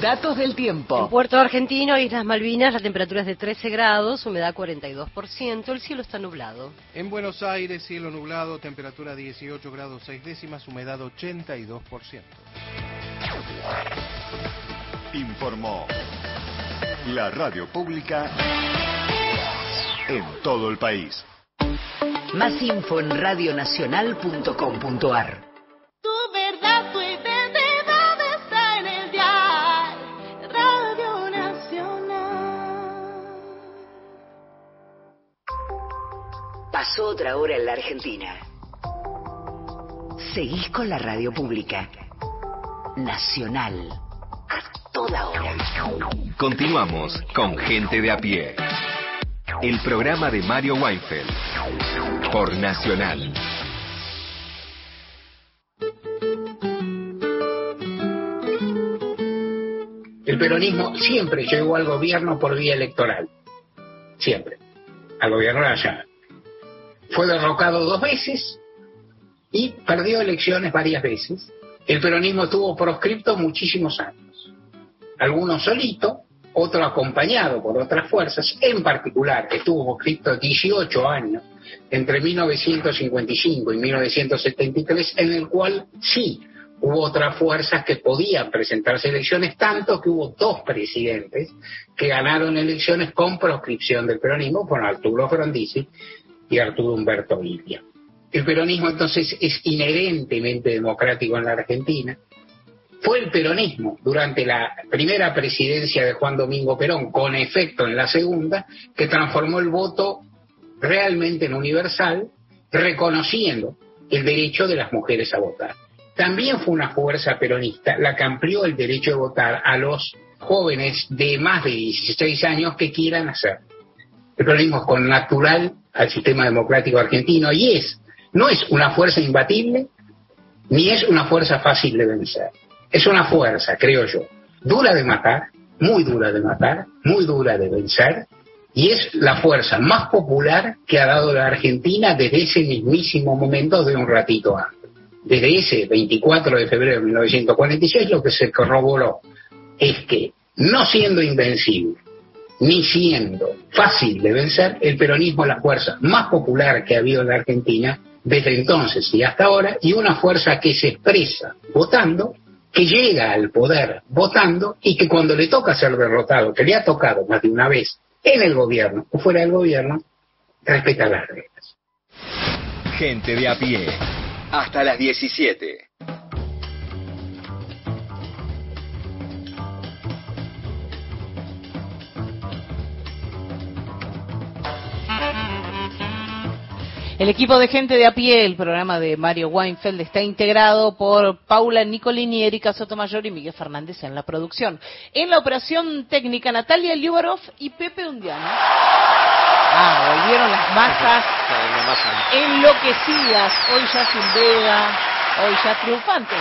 [SPEAKER 15] Datos del
[SPEAKER 10] En
[SPEAKER 15] tiempo.
[SPEAKER 10] Puerto Argentino, Islas Malvinas, la temperatura es de 13 grados, humedad 42%, el cielo está nublado.
[SPEAKER 11] En Buenos Aires, cielo nublado, temperatura 18 grados 6 décimas, humedad 82%.
[SPEAKER 9] Informó la radio pública en todo el país.
[SPEAKER 15] Más info en radionacional.com.ar. Pasó otra hora en la Argentina. Seguís con la radio pública. Nacional. A toda hora.
[SPEAKER 8] Continuamos con Gente de a pie. El programa de Mario Weinfeld. Por Nacional.
[SPEAKER 28] El peronismo siempre llegó al gobierno por vía electoral. Siempre. Al gobierno de allá. Fue derrocado dos veces y perdió elecciones varias veces. El peronismo estuvo proscripto muchísimos años. Algunos solito, otro acompañado por otras fuerzas, en particular estuvo proscripto 18 años, entre 1955 y 1973, en el cual sí hubo otras fuerzas que podían presentarse elecciones, tanto que hubo dos presidentes que ganaron elecciones con proscripción del peronismo, con Arturo Frondizi y Arturo Humberto Villa. El peronismo entonces es inherentemente democrático en la Argentina. Fue el peronismo durante la primera presidencia de Juan Domingo Perón, con efecto en la segunda, que transformó el voto realmente en universal, reconociendo el derecho de las mujeres a votar. También fue una fuerza peronista la que amplió el derecho de votar a los jóvenes de más de 16 años que quieran hacer. El peronismo es con natural al sistema democrático argentino y es, no es una fuerza imbatible, ni es una fuerza fácil de vencer. Es una fuerza, creo yo, dura de matar, muy dura de matar, muy dura de vencer, y es la fuerza más popular que ha dado la Argentina desde ese mismísimo momento de un ratito antes. Desde ese 24 de febrero de 1946 lo que se corroboró es que no siendo invencible, ni siendo fácil de vencer, el peronismo es la fuerza más popular que ha habido en la Argentina desde entonces y hasta ahora, y una fuerza que se expresa votando, que llega al poder votando y que cuando le toca ser derrotado, que le ha tocado más de una vez en el gobierno o fuera del gobierno, respeta las reglas.
[SPEAKER 8] Gente de a pie. Hasta las 17.
[SPEAKER 1] El equipo de gente de a pie, el programa de Mario Weinfeld, está integrado por Paula Nicolini, Erika Sotomayor y Miguel Fernández en la producción. En la operación técnica, Natalia Liubarov y Pepe Undiano. Ah, volvieron las masas enloquecidas, hoy ya sin vega, hoy ya triunfantes.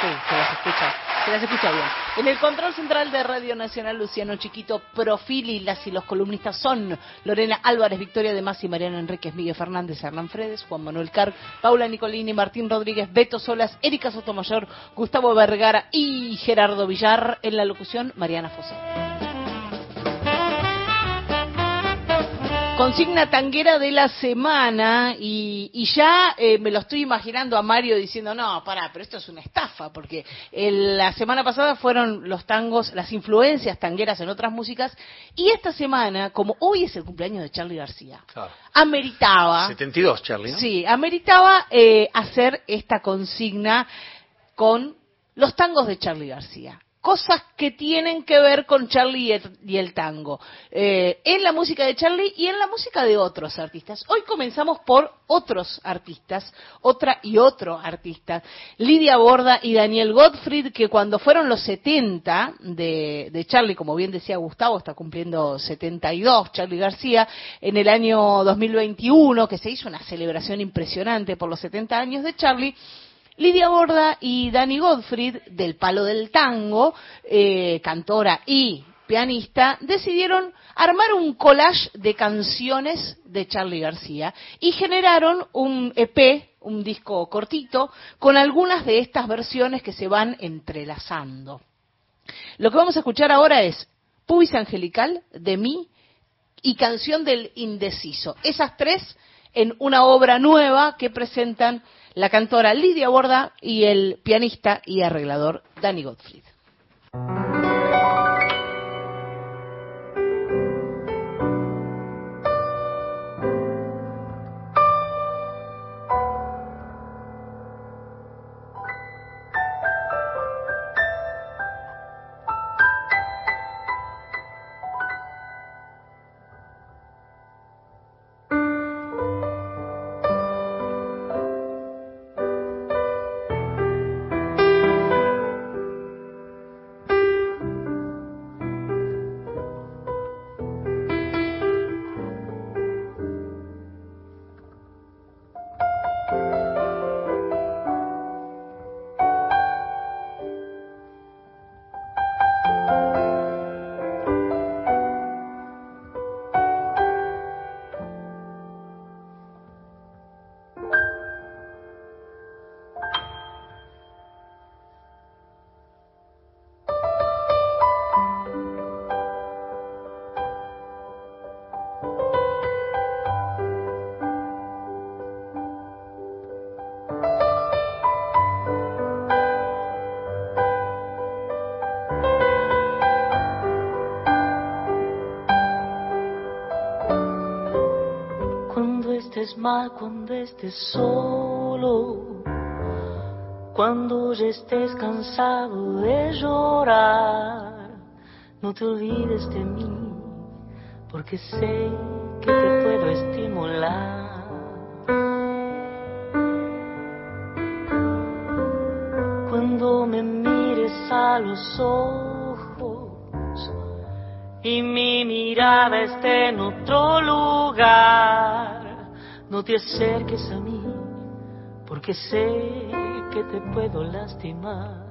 [SPEAKER 1] Sí, se las escucha, se bien. En el control central de Radio Nacional, Luciano Chiquito, Profili, las y los columnistas son Lorena Álvarez, Victoria de Masi, Mariano Enríquez, Miguel Fernández, Hernán Fredes, Juan Manuel Carr, Paula Nicolini, Martín Rodríguez, Beto Solas, Erika Sotomayor, Gustavo Vergara y Gerardo Villar. En la locución, Mariana Fosé. Consigna tanguera de la semana y, y ya eh, me lo estoy imaginando a Mario diciendo, no, pará, pero esto es una estafa, porque el- la semana pasada fueron los tangos, las influencias tangueras en otras músicas, y esta semana, como hoy es el cumpleaños de Charlie García, ameritaba,
[SPEAKER 4] 72, Charlie, ¿no?
[SPEAKER 1] sí, ameritaba eh, hacer esta consigna con los tangos de Charlie García. Cosas que tienen que ver con Charlie y el, y el tango. Eh, en la música de Charlie y en la música de otros artistas. Hoy comenzamos por otros artistas, otra y otro artista. Lidia Borda y Daniel Gottfried, que cuando fueron los 70 de, de Charlie, como bien decía Gustavo, está cumpliendo 72, Charlie García, en el año 2021, que se hizo una celebración impresionante por los 70 años de Charlie, Lidia Borda y Dani Gottfried, del palo del tango, eh, cantora y pianista, decidieron armar un collage de canciones de Charlie García y generaron un EP, un disco cortito, con algunas de estas versiones que se van entrelazando. Lo que vamos a escuchar ahora es Pubis Angelical de mí y Canción del Indeciso. Esas tres en una obra nueva que presentan la cantora Lidia Borda y el pianista y arreglador Danny Gottfried.
[SPEAKER 29] Estés mal, cuando estés solo, cuando ya estés cansado de llorar, no te olvides de mí, porque sé que te puedo estimular. Cuando me mires a los ojos, y mi mirada esté en te acerques a mí porque sé que te puedo lastimar.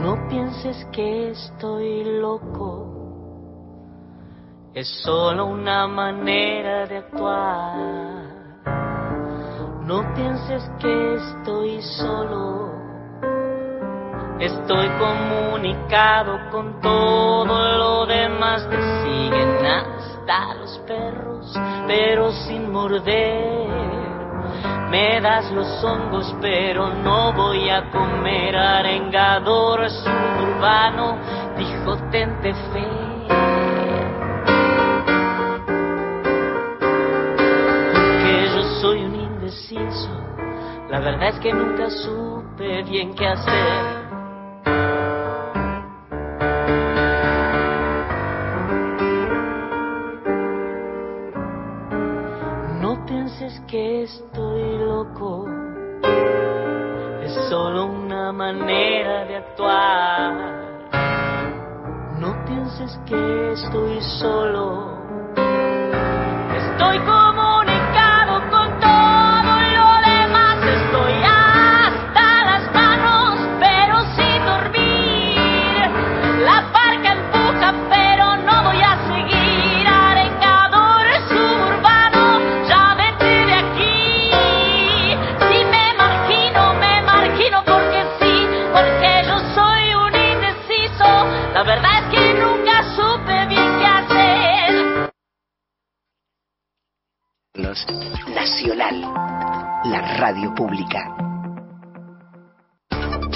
[SPEAKER 29] No pienses que estoy loco, es solo una manera de actuar. No pienses que estoy solo, estoy comunicado con todo lo demás. Los perros, pero sin morder. Me das los hongos, pero no voy a comer arengador suburbano, dijo Tente Fe. Que yo soy un indeciso, la verdad es que nunca supe bien qué hacer.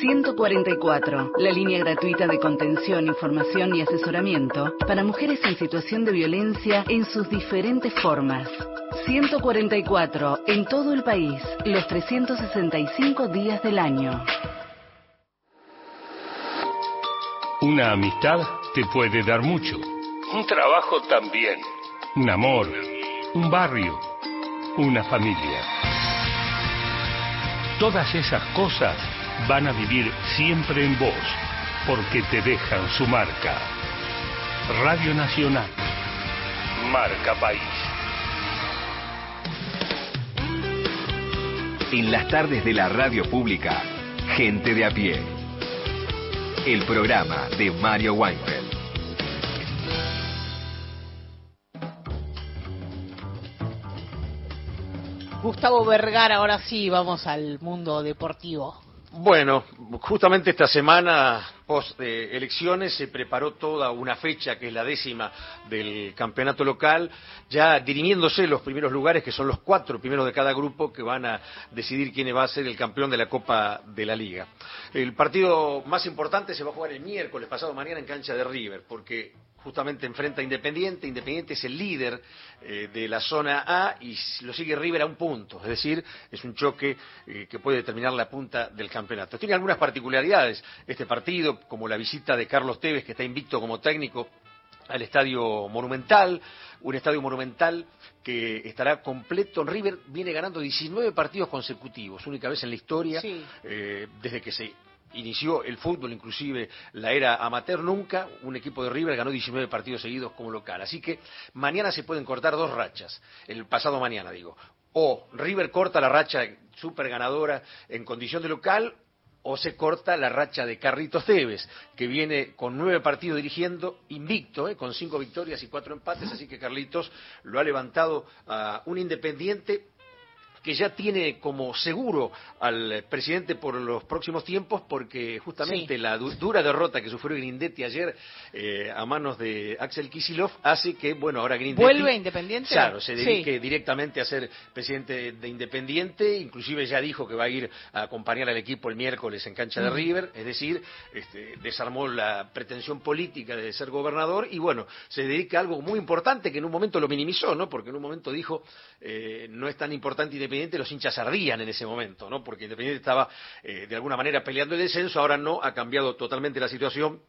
[SPEAKER 18] 144, la línea gratuita de contención, información y asesoramiento para mujeres en situación de violencia en sus diferentes formas. 144, en todo el país, los 365 días del año.
[SPEAKER 22] Una amistad te puede dar mucho. Un trabajo también. Un amor. Un barrio. Una familia. Todas esas cosas van a vivir siempre en vos, porque te dejan su marca. Radio Nacional. Marca País.
[SPEAKER 8] En las tardes de la radio pública, Gente de a pie. El programa de Mario Weinfeld.
[SPEAKER 1] Gustavo Vergara, ahora sí, vamos al mundo deportivo.
[SPEAKER 4] Bueno, justamente esta semana post eh, elecciones se preparó toda una fecha que es la décima del campeonato local, ya dirimiéndose los primeros lugares, que son los cuatro primeros de cada grupo que van a decidir quién va a ser el campeón de la Copa de la Liga. El partido más importante se va a jugar el miércoles pasado mañana en cancha de River, porque justamente enfrenta a Independiente. Independiente es el líder eh, de la zona A y lo sigue River a un punto. Es decir, es un choque eh, que puede determinar la punta del campeonato. Tiene algunas particularidades este partido, como la visita de Carlos Tevez, que está invicto como técnico al Estadio Monumental, un estadio monumental que estará completo. River viene ganando 19 partidos consecutivos, única vez en la historia, eh, desde que se inició el fútbol, inclusive la era amateur, nunca un equipo de River ganó 19 partidos seguidos como local. Así que mañana se pueden cortar dos rachas, el pasado mañana digo. O River corta la racha super ganadora en condición de local, o se corta la racha de Carlitos Tevez, que viene con nueve partidos dirigiendo, invicto, ¿eh? con cinco victorias y cuatro empates, así que Carlitos lo ha levantado a un independiente que ya tiene como seguro al presidente por los próximos tiempos, porque justamente
[SPEAKER 1] Sí.
[SPEAKER 4] la du- dura derrota que sufrió Grindetti ayer eh, a manos de Axel Kisilov hace que, bueno, ahora Grindetti...
[SPEAKER 1] ¿Vuelve Independiente?
[SPEAKER 4] Claro, se
[SPEAKER 1] Sí.
[SPEAKER 4] dedique directamente a ser presidente de Independiente, inclusive ya dijo que va a ir a acompañar al equipo el miércoles en cancha de
[SPEAKER 1] Mm.
[SPEAKER 4] River, es decir, este, desarmó la pretensión política de ser gobernador y bueno, se dedica a algo muy importante que en un momento lo minimizó, ¿no? Porque en un momento dijo, eh, no es tan importante Independiente Independiente los hinchas ardían en ese momento, ¿no? Porque Independiente estaba eh, de alguna manera peleando el descenso, ahora no, ha cambiado totalmente la situación.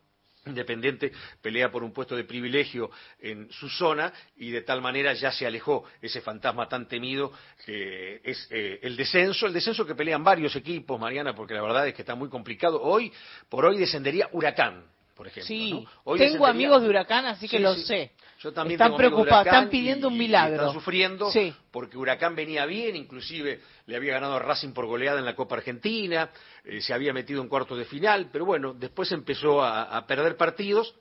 [SPEAKER 4] Independiente pelea por un puesto de privilegio en su zona y de tal manera ya se alejó ese fantasma tan temido que es eh, el descenso, el descenso que pelean varios equipos, Mariana, porque la verdad es que está muy complicado. Hoy, por hoy descendería Huracán, por ejemplo.
[SPEAKER 1] Sí,
[SPEAKER 4] ¿no? Hoy
[SPEAKER 1] tengo amigos de Huracán, así que
[SPEAKER 4] Sí,
[SPEAKER 1] lo
[SPEAKER 4] sí.
[SPEAKER 1] sé.
[SPEAKER 4] Yo también
[SPEAKER 1] están
[SPEAKER 4] tengo
[SPEAKER 1] preocupados, están pidiendo
[SPEAKER 4] y-
[SPEAKER 1] un milagro.
[SPEAKER 4] están sufriendo
[SPEAKER 1] Sí.
[SPEAKER 4] porque Huracán venía bien, inclusive le había ganado a Racing por goleada en la Copa Argentina, eh, se había metido en cuartos de final, pero bueno, después empezó a, a perder partidos.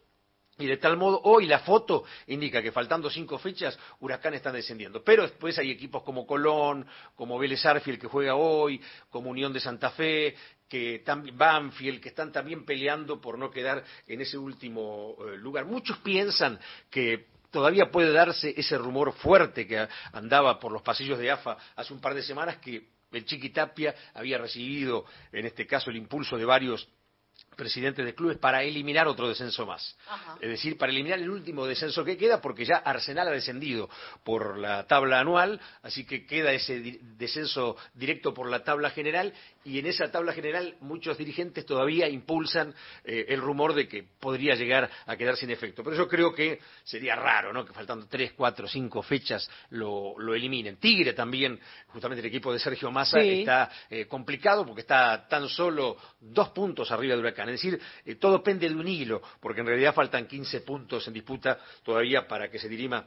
[SPEAKER 4] Y de tal modo, hoy la foto indica que faltando cinco fechas, Huracán está descendiendo. Pero después hay equipos como Colón, como Vélez Arfield que juega hoy, como Unión de Santa Fe, que también Banfield, que están también peleando por no quedar en ese último eh, lugar. Muchos piensan que todavía puede darse ese rumor fuerte que andaba por los pasillos de AFA hace un par de semanas que el Chiquitapia había recibido, en este caso, el impulso de varios presidentes de clubes para eliminar otro descenso más. Es decir, para eliminar el último descenso que queda, porque ya Arsenal ha descendido por la tabla anual, así que queda ese descenso directo por la tabla general, y en esa tabla general muchos dirigentes todavía impulsan eh, el rumor de que podría llegar a quedar sin efecto. Pero yo creo que sería raro, ¿no? Que faltando tres, cuatro, cinco fechas lo, lo eliminen. Tigre también, justamente el equipo de Sergio Massa,
[SPEAKER 1] Sí.
[SPEAKER 4] está eh, complicado porque está tan solo dos puntos arriba de Huracán. Es decir, eh, todo pende de un hilo, porque en realidad faltan 15 puntos en disputa todavía para que se dirima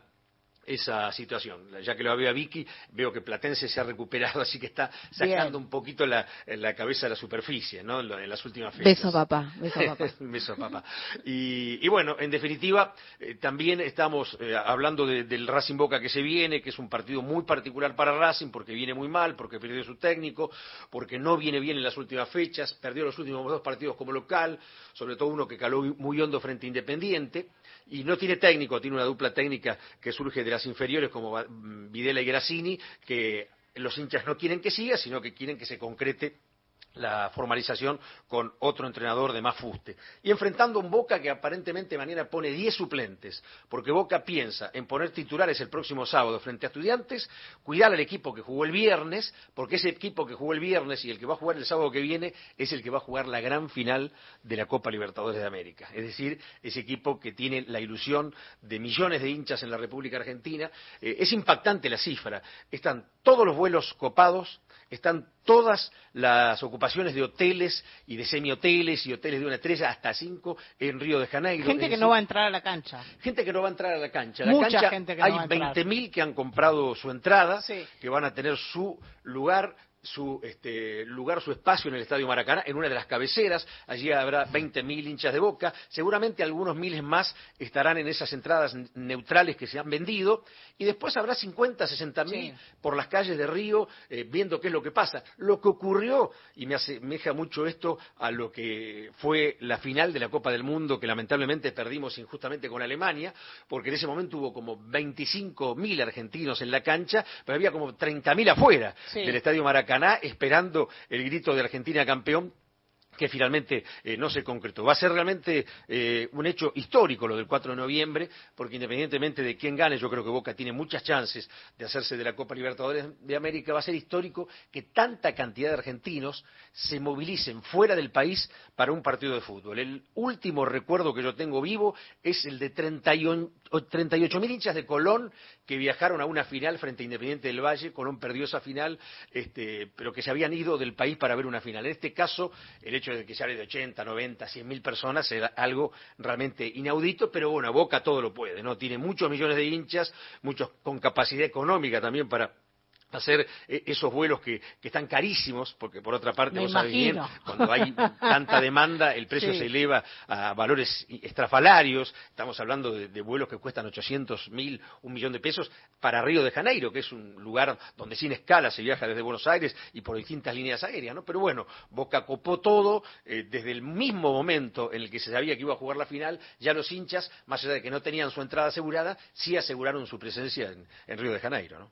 [SPEAKER 4] esa situación. Ya que lo veo a Vicky, veo que Platense se ha recuperado, *laughs* así que está sacando un poquito la, la cabeza de la superficie, ¿no? En las últimas fechas.
[SPEAKER 30] Beso papá, beso papá. *laughs*
[SPEAKER 4] Beso, papá. Y, y bueno, en definitiva, eh, también estamos eh, hablando de- del Racing Boca que se viene, que es un partido muy particular para Racing, porque viene muy mal, porque perdió su técnico, porque no viene bien en las últimas fechas, perdió los últimos dos partidos como local, sobre todo uno que caló muy hondo frente a Independiente, y no tiene técnico, tiene una dupla técnica que surge de las inferiores como Va- Videla y Grassini, que los hinchas no quieren que siga, sino que quieren que se concrete la formalización con otro entrenador de más fuste. Y enfrentando a un Boca que aparentemente mañana pone 10 suplentes, porque Boca piensa en poner titulares el próximo sábado frente a estudiantes, cuidar al equipo que jugó el viernes, porque ese equipo que jugó el viernes y el que va a jugar el sábado que viene es el que va a jugar la gran final de la Copa Libertadores de América. Es decir, ese equipo que tiene la ilusión de millones de hinchas en la República Argentina. Eh, es impactante la cifra. Están todos los vuelos copados, están todas las ocupaciones de hoteles y de semihoteles y hoteles de una estrella hasta cinco en Río de Janeiro.
[SPEAKER 1] Gente que
[SPEAKER 4] decir,
[SPEAKER 1] no va a entrar a la cancha.
[SPEAKER 4] Gente que no va a entrar a la cancha. La
[SPEAKER 1] Mucha
[SPEAKER 4] cancha
[SPEAKER 1] gente que no
[SPEAKER 4] hay
[SPEAKER 1] va a entrar.
[SPEAKER 4] 20.000 que han comprado su entrada,
[SPEAKER 1] Sí.
[SPEAKER 4] que van a tener su lugar su este, lugar, su espacio en el Estadio Maracaná, en una de las cabeceras. Allí habrá 20.000 hinchas de boca. Seguramente algunos miles más estarán en esas entradas neutrales que se han vendido. Y después habrá 50, 60.000 mil por las calles de Río eh, viendo qué es lo que pasa. Lo que ocurrió, y me asemeja mucho esto a lo que fue la final de la Copa del Mundo, que lamentablemente perdimos injustamente con Alemania, porque en ese momento hubo como 25.000 argentinos en la cancha, pero había como 30.000 afuera
[SPEAKER 1] Sí.
[SPEAKER 4] del Estadio Maracaná esperando el grito de Argentina campeón que finalmente eh, no se concretó. Va a ser realmente eh, un hecho histórico lo del 4 de noviembre, porque independientemente de quién gane, yo creo que Boca tiene muchas chances de hacerse de la Copa Libertadores de América. Va a ser histórico que tanta cantidad de argentinos se movilicen fuera del país para un partido de fútbol. El último recuerdo que yo tengo vivo es el de 38 mil hinchas de Colón que viajaron a una final frente a Independiente del Valle. Colón perdió esa final, este, pero que se habían ido del país para ver una final. En este caso, el hecho de que se hable de 80, 90, 100 mil personas era algo realmente inaudito, pero bueno, Boca todo lo puede, ¿no? Tiene muchos millones de hinchas, muchos con capacidad económica también para hacer eh, esos vuelos que, que están carísimos, porque por otra parte
[SPEAKER 1] Me
[SPEAKER 4] vos sabés bien, cuando hay tanta demanda, el precio *laughs*
[SPEAKER 1] Sí.
[SPEAKER 4] se eleva a valores estrafalarios, estamos hablando de, de vuelos que cuestan 800 mil, un millón de pesos, para Río de Janeiro, que es un lugar donde sin escala se viaja desde Buenos Aires y por distintas líneas aéreas, ¿no? Pero bueno, Boca copó todo, eh, desde el mismo momento en el que se sabía que iba a jugar la final, ya los hinchas, más allá de que no tenían su entrada asegurada, sí aseguraron su presencia en, en Río de Janeiro, ¿no?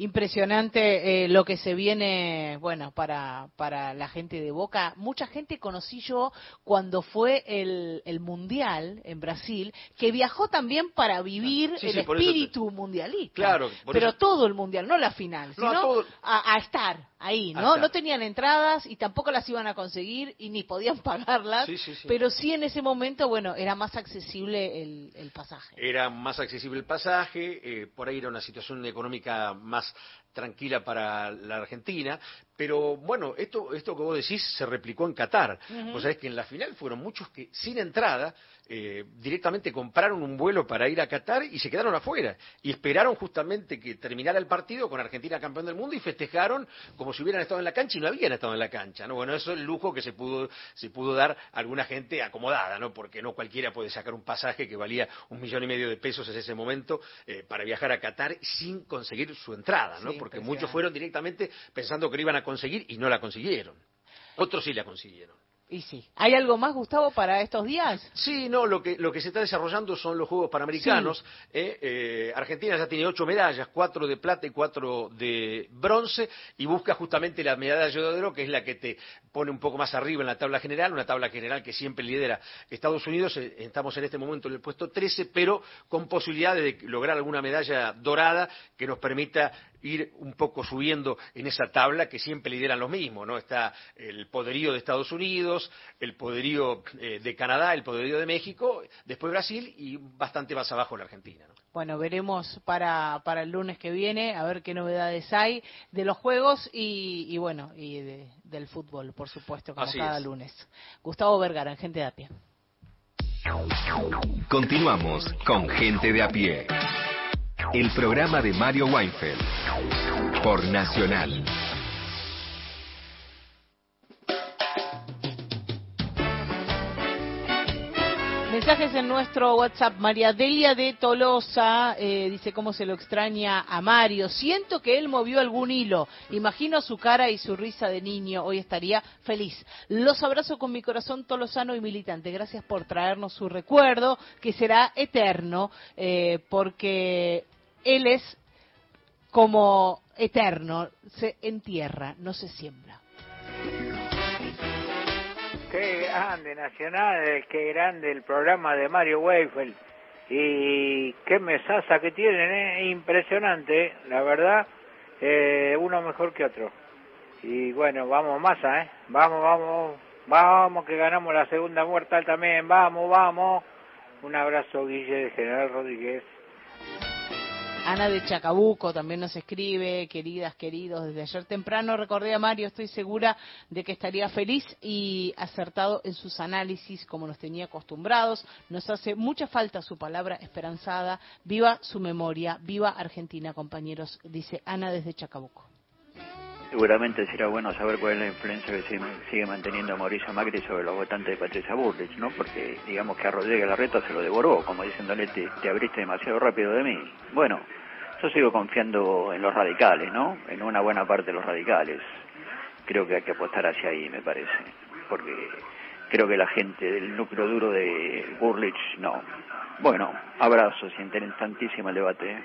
[SPEAKER 1] Impresionante eh, lo que se viene, bueno, para, para la gente de Boca. Mucha gente conocí yo cuando fue el, el Mundial en Brasil, que viajó también para vivir
[SPEAKER 4] Sí,
[SPEAKER 1] el
[SPEAKER 4] sí, te-
[SPEAKER 1] espíritu mundialista.
[SPEAKER 4] Claro,
[SPEAKER 1] Pero
[SPEAKER 4] eso-
[SPEAKER 1] todo el Mundial, no la final,
[SPEAKER 4] No,
[SPEAKER 1] sino
[SPEAKER 4] a todo-
[SPEAKER 1] a, a estar ahí, ¿no?
[SPEAKER 4] estar.
[SPEAKER 1] No tenían entradas y tampoco las iban a conseguir y ni podían *laughs* pagarlas,
[SPEAKER 4] Sí, sí, sí.
[SPEAKER 1] pero sí en ese momento, bueno, era más accesible el, el pasaje.
[SPEAKER 4] Era más accesible el pasaje, eh, por ahí era una situación económica más tranquila para la Argentina, pero bueno, esto, esto que vos decís se replicó en Qatar.
[SPEAKER 30] Ujú.
[SPEAKER 4] Vos sabés que en la final fueron muchos que sin entrada eh, directamente compraron un vuelo para ir a Qatar y se quedaron afuera. Y esperaron justamente que terminara el partido con Argentina campeón del mundo y festejaron como si hubieran estado en la cancha y no habían estado en la cancha. ¿no? Bueno, eso es el lujo que se pudo, se pudo dar a alguna gente acomodada, ¿no? porque no cualquiera puede sacar un pasaje que valía un millón y medio de pesos en ese momento eh, para viajar a Qatar sin conseguir su entrada, ¿no?
[SPEAKER 1] Sí,
[SPEAKER 4] porque
[SPEAKER 1] impresionante.
[SPEAKER 4] muchos fueron directamente pensando que lo iban a conseguir y no la consiguieron. Otros sí la consiguieron.
[SPEAKER 1] Y sí. ¿Hay algo más, Gustavo, para estos días?
[SPEAKER 4] Sí, no, lo que, lo que se está desarrollando son los Juegos Panamericanos. Eh, eh, Argentina ya tiene ocho medallas, cuatro de plata y cuatro de bronce, y busca justamente la medalla de oro, que es la que te pone un poco más arriba en la tabla general, una tabla general que siempre lidera Estados Unidos. Eh, Estamos en este momento en el puesto 13, pero con posibilidades de lograr alguna medalla dorada que nos permita ir un poco subiendo en esa tabla que siempre lideran los mismos, ¿no? Está el poderío de Estados Unidos, el poderío eh, de Canadá, el poderío de México, después Brasil y bastante más abajo la Argentina. ¿no?
[SPEAKER 1] Bueno, veremos para, para el lunes que viene, a ver qué novedades hay de los juegos y, y bueno, y de- del fútbol, por supuesto, como
[SPEAKER 8] Así
[SPEAKER 1] cada
[SPEAKER 8] es.
[SPEAKER 1] lunes. Gustavo Vergara, en Gente de a Pie.
[SPEAKER 8] Continuamos con Gente de a pie. El programa de Mario Weinfeld por Nacional.
[SPEAKER 1] Mensajes en nuestro WhatsApp. María Delia de Tolosa eh, dice cómo se lo extraña a Mario. Siento que él movió algún hilo. Imagino su cara y su risa de niño. Hoy estaría feliz. Los abrazo con mi corazón tolosano y militante. Gracias por traernos su recuerdo, que será eterno, eh, porque él es como eterno. Se entierra, no se siembra.
[SPEAKER 31] Qué grande Nacional, qué grande el programa de Mario Weifel. Y qué mesaza que tienen, ¿eh? impresionante, la verdad, eh, uno mejor que otro. Y bueno, vamos masa, ¿eh? Vamos, vamos, vamos, que ganamos la segunda mortal también, vamos, vamos. Un abrazo, Guille, de General Rodríguez.
[SPEAKER 1] Ana de Chacabuco también nos escribe, queridas, queridos, desde ayer temprano recordé a Mario, estoy segura de que estaría feliz y acertado en sus análisis como nos tenía acostumbrados. Nos hace mucha falta su palabra esperanzada. Viva su memoria, viva Argentina, compañeros, dice Ana desde Chacabuco.
[SPEAKER 32] Seguramente será bueno saber cuál es la influencia que sigue, manteniendo Mauricio Macri sobre los votantes de Patricia Burrich, ¿no? Porque digamos que a Rodríguez Larreta se lo devoró, como diciéndole, te, te abriste demasiado rápido de mí. Bueno, yo sigo confiando en los radicales, ¿no? En una buena parte de los radicales. Creo que hay que apostar hacia ahí, me parece. Porque creo que la gente del núcleo duro de Burrich, no. Bueno, abrazos, interesantísimo el debate.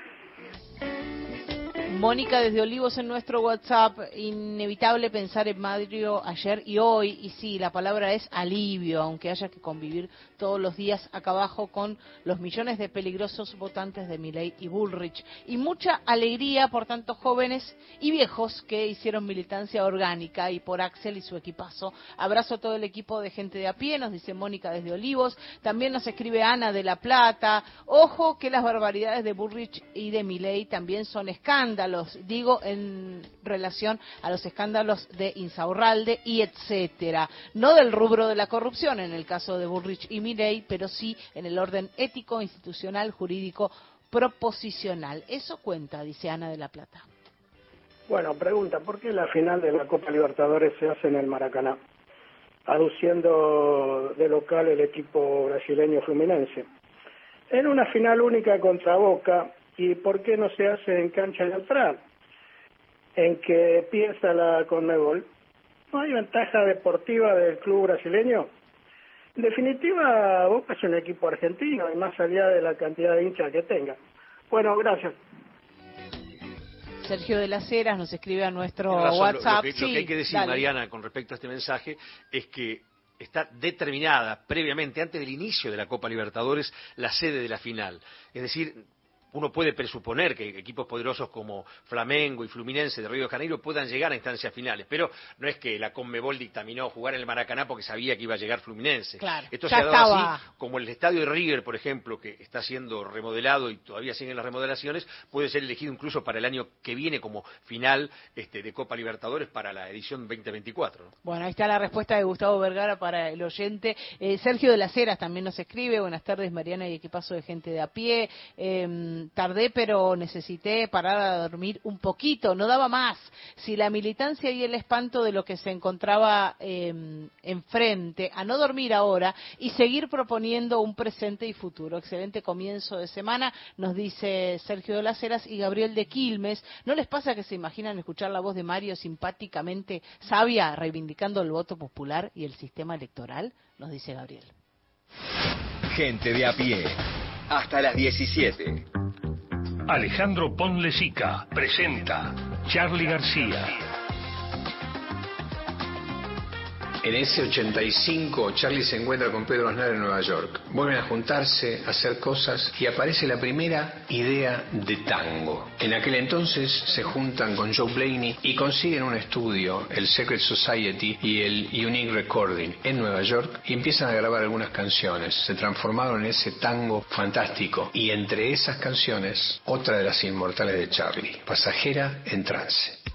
[SPEAKER 1] Mónica desde Olivos en nuestro WhatsApp, inevitable pensar en Mario ayer y hoy, y sí, la palabra es alivio, aunque haya que convivir todos los días acá abajo con los millones de peligrosos votantes de Milei y Bullrich, y mucha alegría por tantos jóvenes y viejos que hicieron militancia orgánica y por Axel y su equipazo. Abrazo a todo el equipo de gente de a pie, nos dice Mónica desde Olivos, también nos escribe Ana de La Plata, ojo que las barbaridades de Bullrich y de Milei también son escándalos, digo en relación a los escándalos de Insaurralde y etcétera, no del rubro de la corrupción en el caso de Bullrich y Milei, pero sí en el orden ético, institucional, jurídico, proposicional. Eso cuenta, dice Ana de la Plata.
[SPEAKER 33] Bueno, pregunta, ¿por qué la final de la Copa Libertadores se hace en el Maracaná? Aduciendo de local el equipo brasileño Fluminense. En una final única contra Boca, ¿y por qué no se hace en cancha neutral? En que piensa la Conmebol. ¿No hay ventaja deportiva del club brasileño? En definitiva, Boca es un equipo argentino y más allá de la cantidad de hinchas que tenga. Bueno, gracias.
[SPEAKER 1] Sergio de las Heras nos escribe a nuestro
[SPEAKER 4] razón,
[SPEAKER 1] WhatsApp.
[SPEAKER 4] Lo, que, lo
[SPEAKER 1] Sí,
[SPEAKER 4] que hay que decir,
[SPEAKER 1] dale.
[SPEAKER 4] Mariana, con respecto a este mensaje, es que está determinada previamente, antes del inicio de la Copa Libertadores, la sede de la final. Es decir, uno puede presuponer que equipos poderosos como Flamengo y Fluminense de Río de Janeiro puedan llegar a instancias finales, pero no es que la Conmebol dictaminó jugar en el Maracaná porque sabía que iba a llegar Fluminense.
[SPEAKER 1] Claro,
[SPEAKER 4] Esto se ha dado así, como el estadio de River, por ejemplo, que está siendo remodelado y todavía siguen las remodelaciones, puede ser elegido incluso para el año que viene como final este, de Copa Libertadores para la edición 2024. ¿no?
[SPEAKER 1] Bueno, ahí está la respuesta de Gustavo Vergara para el oyente. Eh, Sergio de las Heras también nos escribe. Buenas tardes, Mariana y equipazo de gente de a pie. Eh, tardé, pero necesité parar a dormir un poquito. No daba más. Si la militancia y el espanto de lo que se encontraba eh, enfrente, a no dormir ahora y seguir proponiendo un presente y futuro. Excelente comienzo de semana, nos dice Sergio de las Heras y Gabriel de Quilmes. ¿No les pasa que se imaginan escuchar la voz de Mario simpáticamente sabia, reivindicando el voto popular y el sistema electoral? Nos dice Gabriel.
[SPEAKER 8] Gente de a pie. Hasta las 17.
[SPEAKER 22] Alejandro Ponlesica presenta Charlie García.
[SPEAKER 30] En ese 85, Charlie se encuentra con Pedro Aznar en Nueva York. Vuelven a juntarse, a hacer cosas y aparece la primera idea de tango. En aquel entonces se juntan con Joe Blaney y consiguen un estudio, el Secret Society y el Unique Recording en Nueva York y empiezan a grabar algunas canciones. Se transformaron en ese tango fantástico y entre esas canciones, otra de las inmortales de Charlie, Pasajera en trance.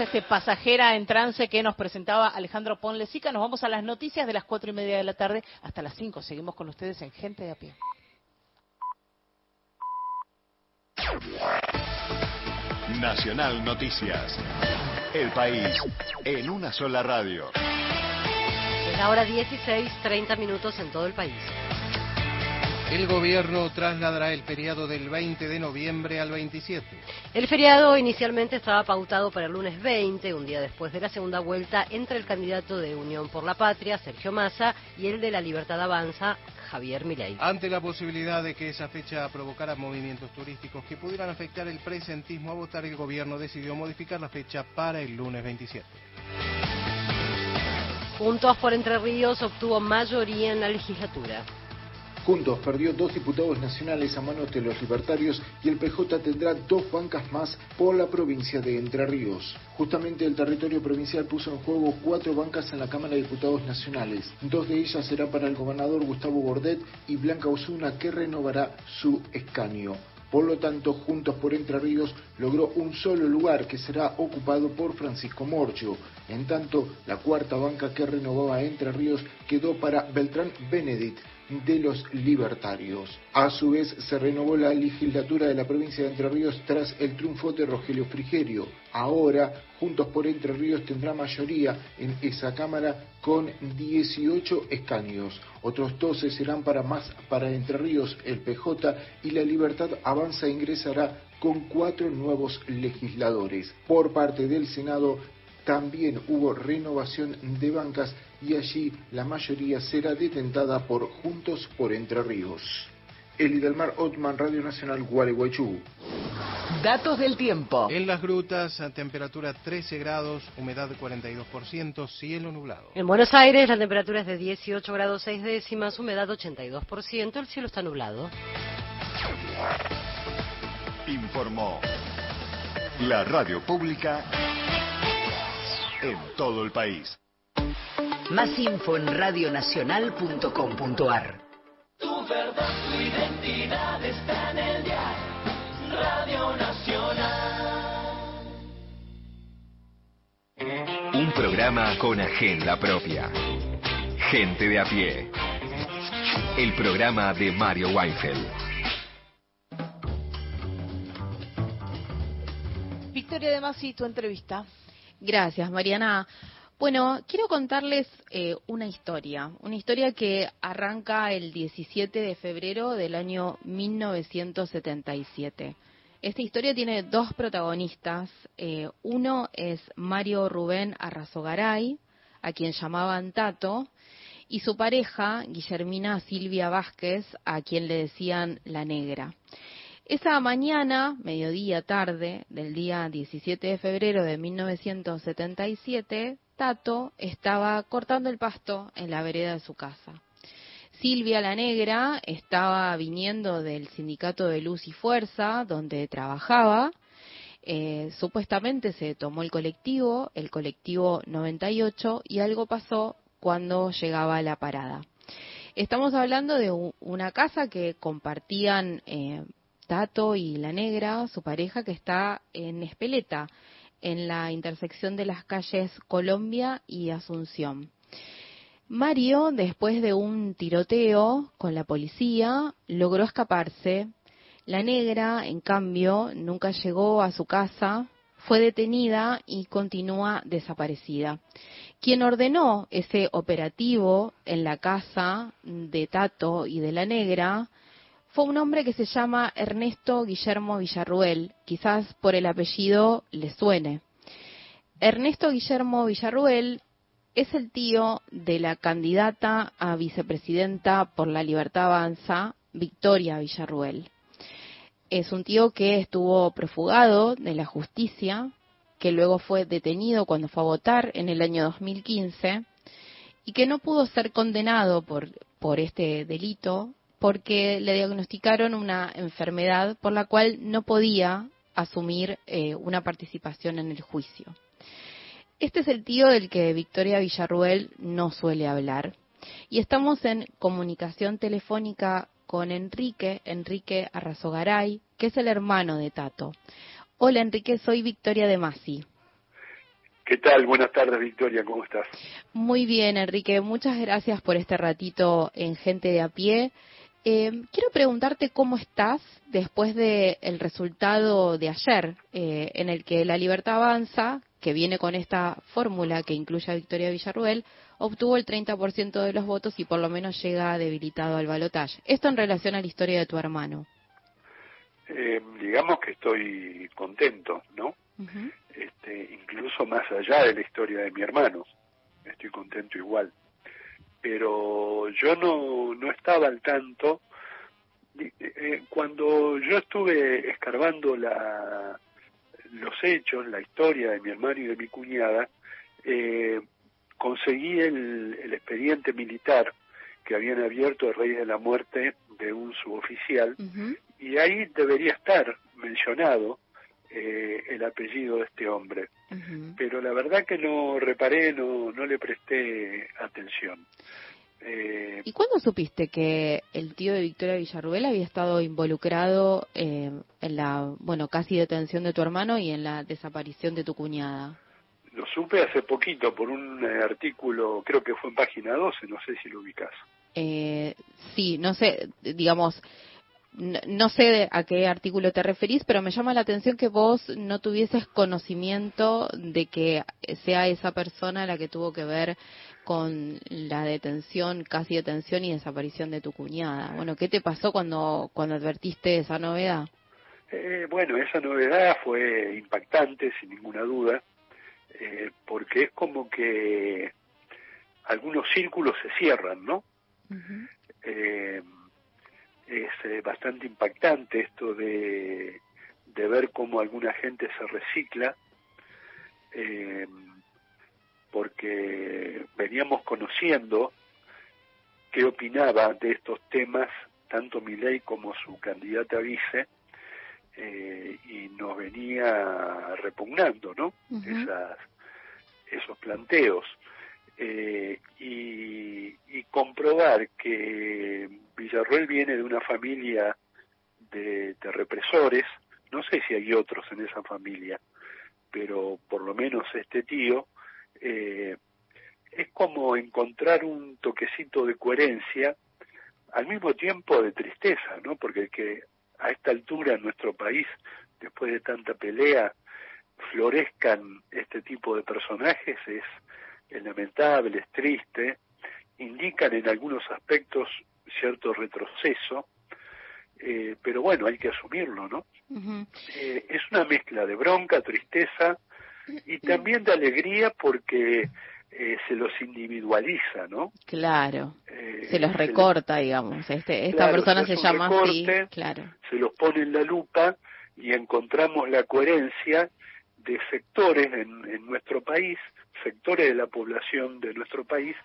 [SPEAKER 1] Este pasajera en trance que nos presentaba Alejandro Ponlesica, nos vamos a las noticias de las cuatro y media de la tarde hasta las cinco. Seguimos con ustedes en Gente de a pie.
[SPEAKER 9] Nacional Noticias. El país en una sola radio.
[SPEAKER 10] Es la hora 16, 30 minutos en todo el país.
[SPEAKER 11] El gobierno trasladará el feriado del 20 de noviembre al 27.
[SPEAKER 10] El feriado inicialmente estaba pautado para el lunes 20, un día después de la segunda vuelta entre el candidato de Unión por la Patria, Sergio Massa, y el de la Libertad Avanza, Javier Milei.
[SPEAKER 11] Ante la posibilidad de que esa fecha provocara movimientos turísticos que pudieran afectar el presentismo a votar, el gobierno decidió modificar la fecha para el lunes 27.
[SPEAKER 10] Juntos por Entre Ríos obtuvo mayoría en la legislatura.
[SPEAKER 34] Juntos perdió dos diputados nacionales a manos de los libertarios y el PJ tendrá dos bancas más por la provincia de Entre Ríos. Justamente el territorio provincial puso en juego cuatro bancas en la Cámara de Diputados Nacionales. Dos de ellas será para el gobernador Gustavo Bordet y Blanca Osuna que renovará su escaño. Por lo tanto, Juntos por Entre Ríos logró un solo lugar que será ocupado por Francisco Morcho. En tanto, la cuarta banca que renovaba Entre Ríos quedó para Beltrán Benedict de los libertarios. A su vez, se renovó la legislatura de la provincia de Entre Ríos tras el triunfo de Rogelio Frigerio. Ahora, Juntos por Entre Ríos tendrá mayoría en esa Cámara con 18 escaños. Otros 12 serán para más para Entre Ríos, el PJ y la Libertad Avanza ingresará con cuatro nuevos legisladores. Por parte del Senado también hubo renovación de bancas y allí la mayoría será detentada por Juntos por Entre Ríos. Eli del Mar Otman, Radio Nacional Gualeguaychú.
[SPEAKER 15] Datos del tiempo.
[SPEAKER 11] En las grutas, a temperatura 13 grados, humedad 42%, cielo nublado.
[SPEAKER 10] En Buenos Aires la temperatura es de 18 grados 6 décimas, humedad 82%, el cielo está nublado.
[SPEAKER 9] Informó la radio pública en todo el país.
[SPEAKER 35] Más info en radionacional.com.ar.
[SPEAKER 29] Tu verdad, tu identidad está en el dial. Radio Nacional.
[SPEAKER 8] Un programa con agenda propia. Gente de a pie. El programa de Mario Weinfeld.
[SPEAKER 1] Victoria de Masi, tu entrevista.
[SPEAKER 3] Gracias, Mariana. Bueno, quiero contarles eh, una historia, una historia que arranca el 17 de febrero del año 1977. Esta historia tiene dos protagonistas. Eh, uno es Mario Rubén Arrazogaray, a quien llamaban Tato, y su pareja, Guillermina Silvia Vázquez, a quien le decían La Negra. Esa mañana, mediodía tarde, del día 17 de febrero de 1977, Tato estaba cortando el pasto en la vereda de su casa. Silvia la Negra estaba viniendo del sindicato de Luz y Fuerza, donde trabajaba. Eh, supuestamente se tomó el colectivo, el colectivo 98, y algo pasó cuando llegaba a la parada. Estamos hablando de una casa que compartían eh, Tato y la Negra, su pareja, que está en Espeleta, en la intersección de las calles Colombia y Asunción. Mario, después de un tiroteo con la policía, logró escaparse. La negra, en cambio, nunca llegó a su casa, fue detenida y continúa desaparecida. Quien ordenó ese operativo en la casa de Tato y de la negra fue un hombre que se llama Ernesto Guillermo Villarruel, quizás por el apellido le suene. Ernesto Guillermo Villarruel es el tío de la candidata a vicepresidenta por la Libertad Avanza, Victoria Villarruel. Es un tío que estuvo profugado de la justicia, que luego fue detenido cuando fue a votar en el año 2015 y que no pudo ser condenado por, por este delito porque le diagnosticaron una enfermedad por la cual no podía asumir eh, una participación en el juicio. Este es el tío del que Victoria Villarruel no suele hablar. Y estamos en comunicación telefónica con Enrique, Enrique Arrazogaray, que es el hermano de Tato. Hola Enrique, soy Victoria de Masi.
[SPEAKER 36] ¿Qué tal? Buenas tardes, Victoria, ¿cómo estás?
[SPEAKER 3] Muy bien, Enrique, muchas gracias por este ratito en Gente de a pie. Eh, quiero preguntarte cómo estás después del resultado de ayer, eh, en el que la Libertad Avanza, que viene con esta fórmula que incluye a Victoria Villarruel, obtuvo el 30% de los votos y por lo menos llega debilitado al balotaje. Esto en relación a la historia de tu hermano.
[SPEAKER 36] Eh, digamos que estoy contento, ¿no? este, incluso más allá de la historia de mi hermano, estoy contento igual. Pero yo no, no estaba al tanto. Eh, cuando yo estuve escarbando la, los hechos, la historia de mi hermano y de mi cuñada, eh, conseguí el, el expediente militar que habían abierto a raíz de la muerte de un suboficial y ahí debería estar mencionado eh, el apellido de este hombre. Pero la verdad que no reparé, no, no le presté atención. Eh,
[SPEAKER 3] ¿Y cuándo supiste que el tío de Victoria Villarruel había estado involucrado eh, en la, bueno, casi detención de tu hermano y en la desaparición de tu cuñada?
[SPEAKER 36] lo supe hace poquito por un eh, artículo, creo que fue en página 12, no sé si lo ubicas.
[SPEAKER 3] Eh, sí, no sé, digamos, no, sé a qué artículo te referís, pero me llama la atención que vos no tuvieses conocimiento de que sea esa persona la que tuvo que ver con la detención, casi detención y desaparición de tu cuñada. Bueno, ¿qué te pasó cuando, cuando advertiste esa novedad?
[SPEAKER 36] Eh, bueno, esa novedad fue impactante, sin ninguna duda, eh, porque es como que algunos círculos se cierran, ¿no? Eh, es eh, bastante impactante esto de, de ver cómo alguna gente se recicla, eh, porque veníamos conociendo qué opinaba de estos temas tanto Milei como su candidata vice, eh, y nos venía repugnando, ¿no? Esas, esos planteos. Eh, y, comprobar que Villarroel viene de una familia de, de represores, no sé si hay otros en esa familia, pero por lo menos este tío, eh, es como encontrar un toquecito de coherencia al mismo tiempo de tristeza, ¿no? Porque que a esta altura en nuestro país, después de tanta pelea, florezcan este tipo de personajes es, es lamentable, es triste, indican en algunos aspectos cierto retroceso, eh, pero bueno, hay que asumirlo, ¿no? Eh, es una mezcla de bronca, tristeza y también de alegría porque eh, se los individualiza, ¿no?
[SPEAKER 3] Claro,
[SPEAKER 36] Eh,
[SPEAKER 3] se los
[SPEAKER 36] se
[SPEAKER 3] recorta, digamos. Este, esta
[SPEAKER 36] Claro,
[SPEAKER 3] persona
[SPEAKER 36] se
[SPEAKER 3] llama así,
[SPEAKER 36] recorte,
[SPEAKER 3] claro.
[SPEAKER 36] se los pone en la lupa y encontramos la coherencia de sectores en, en nuestro país, sectores de la población de nuestro país,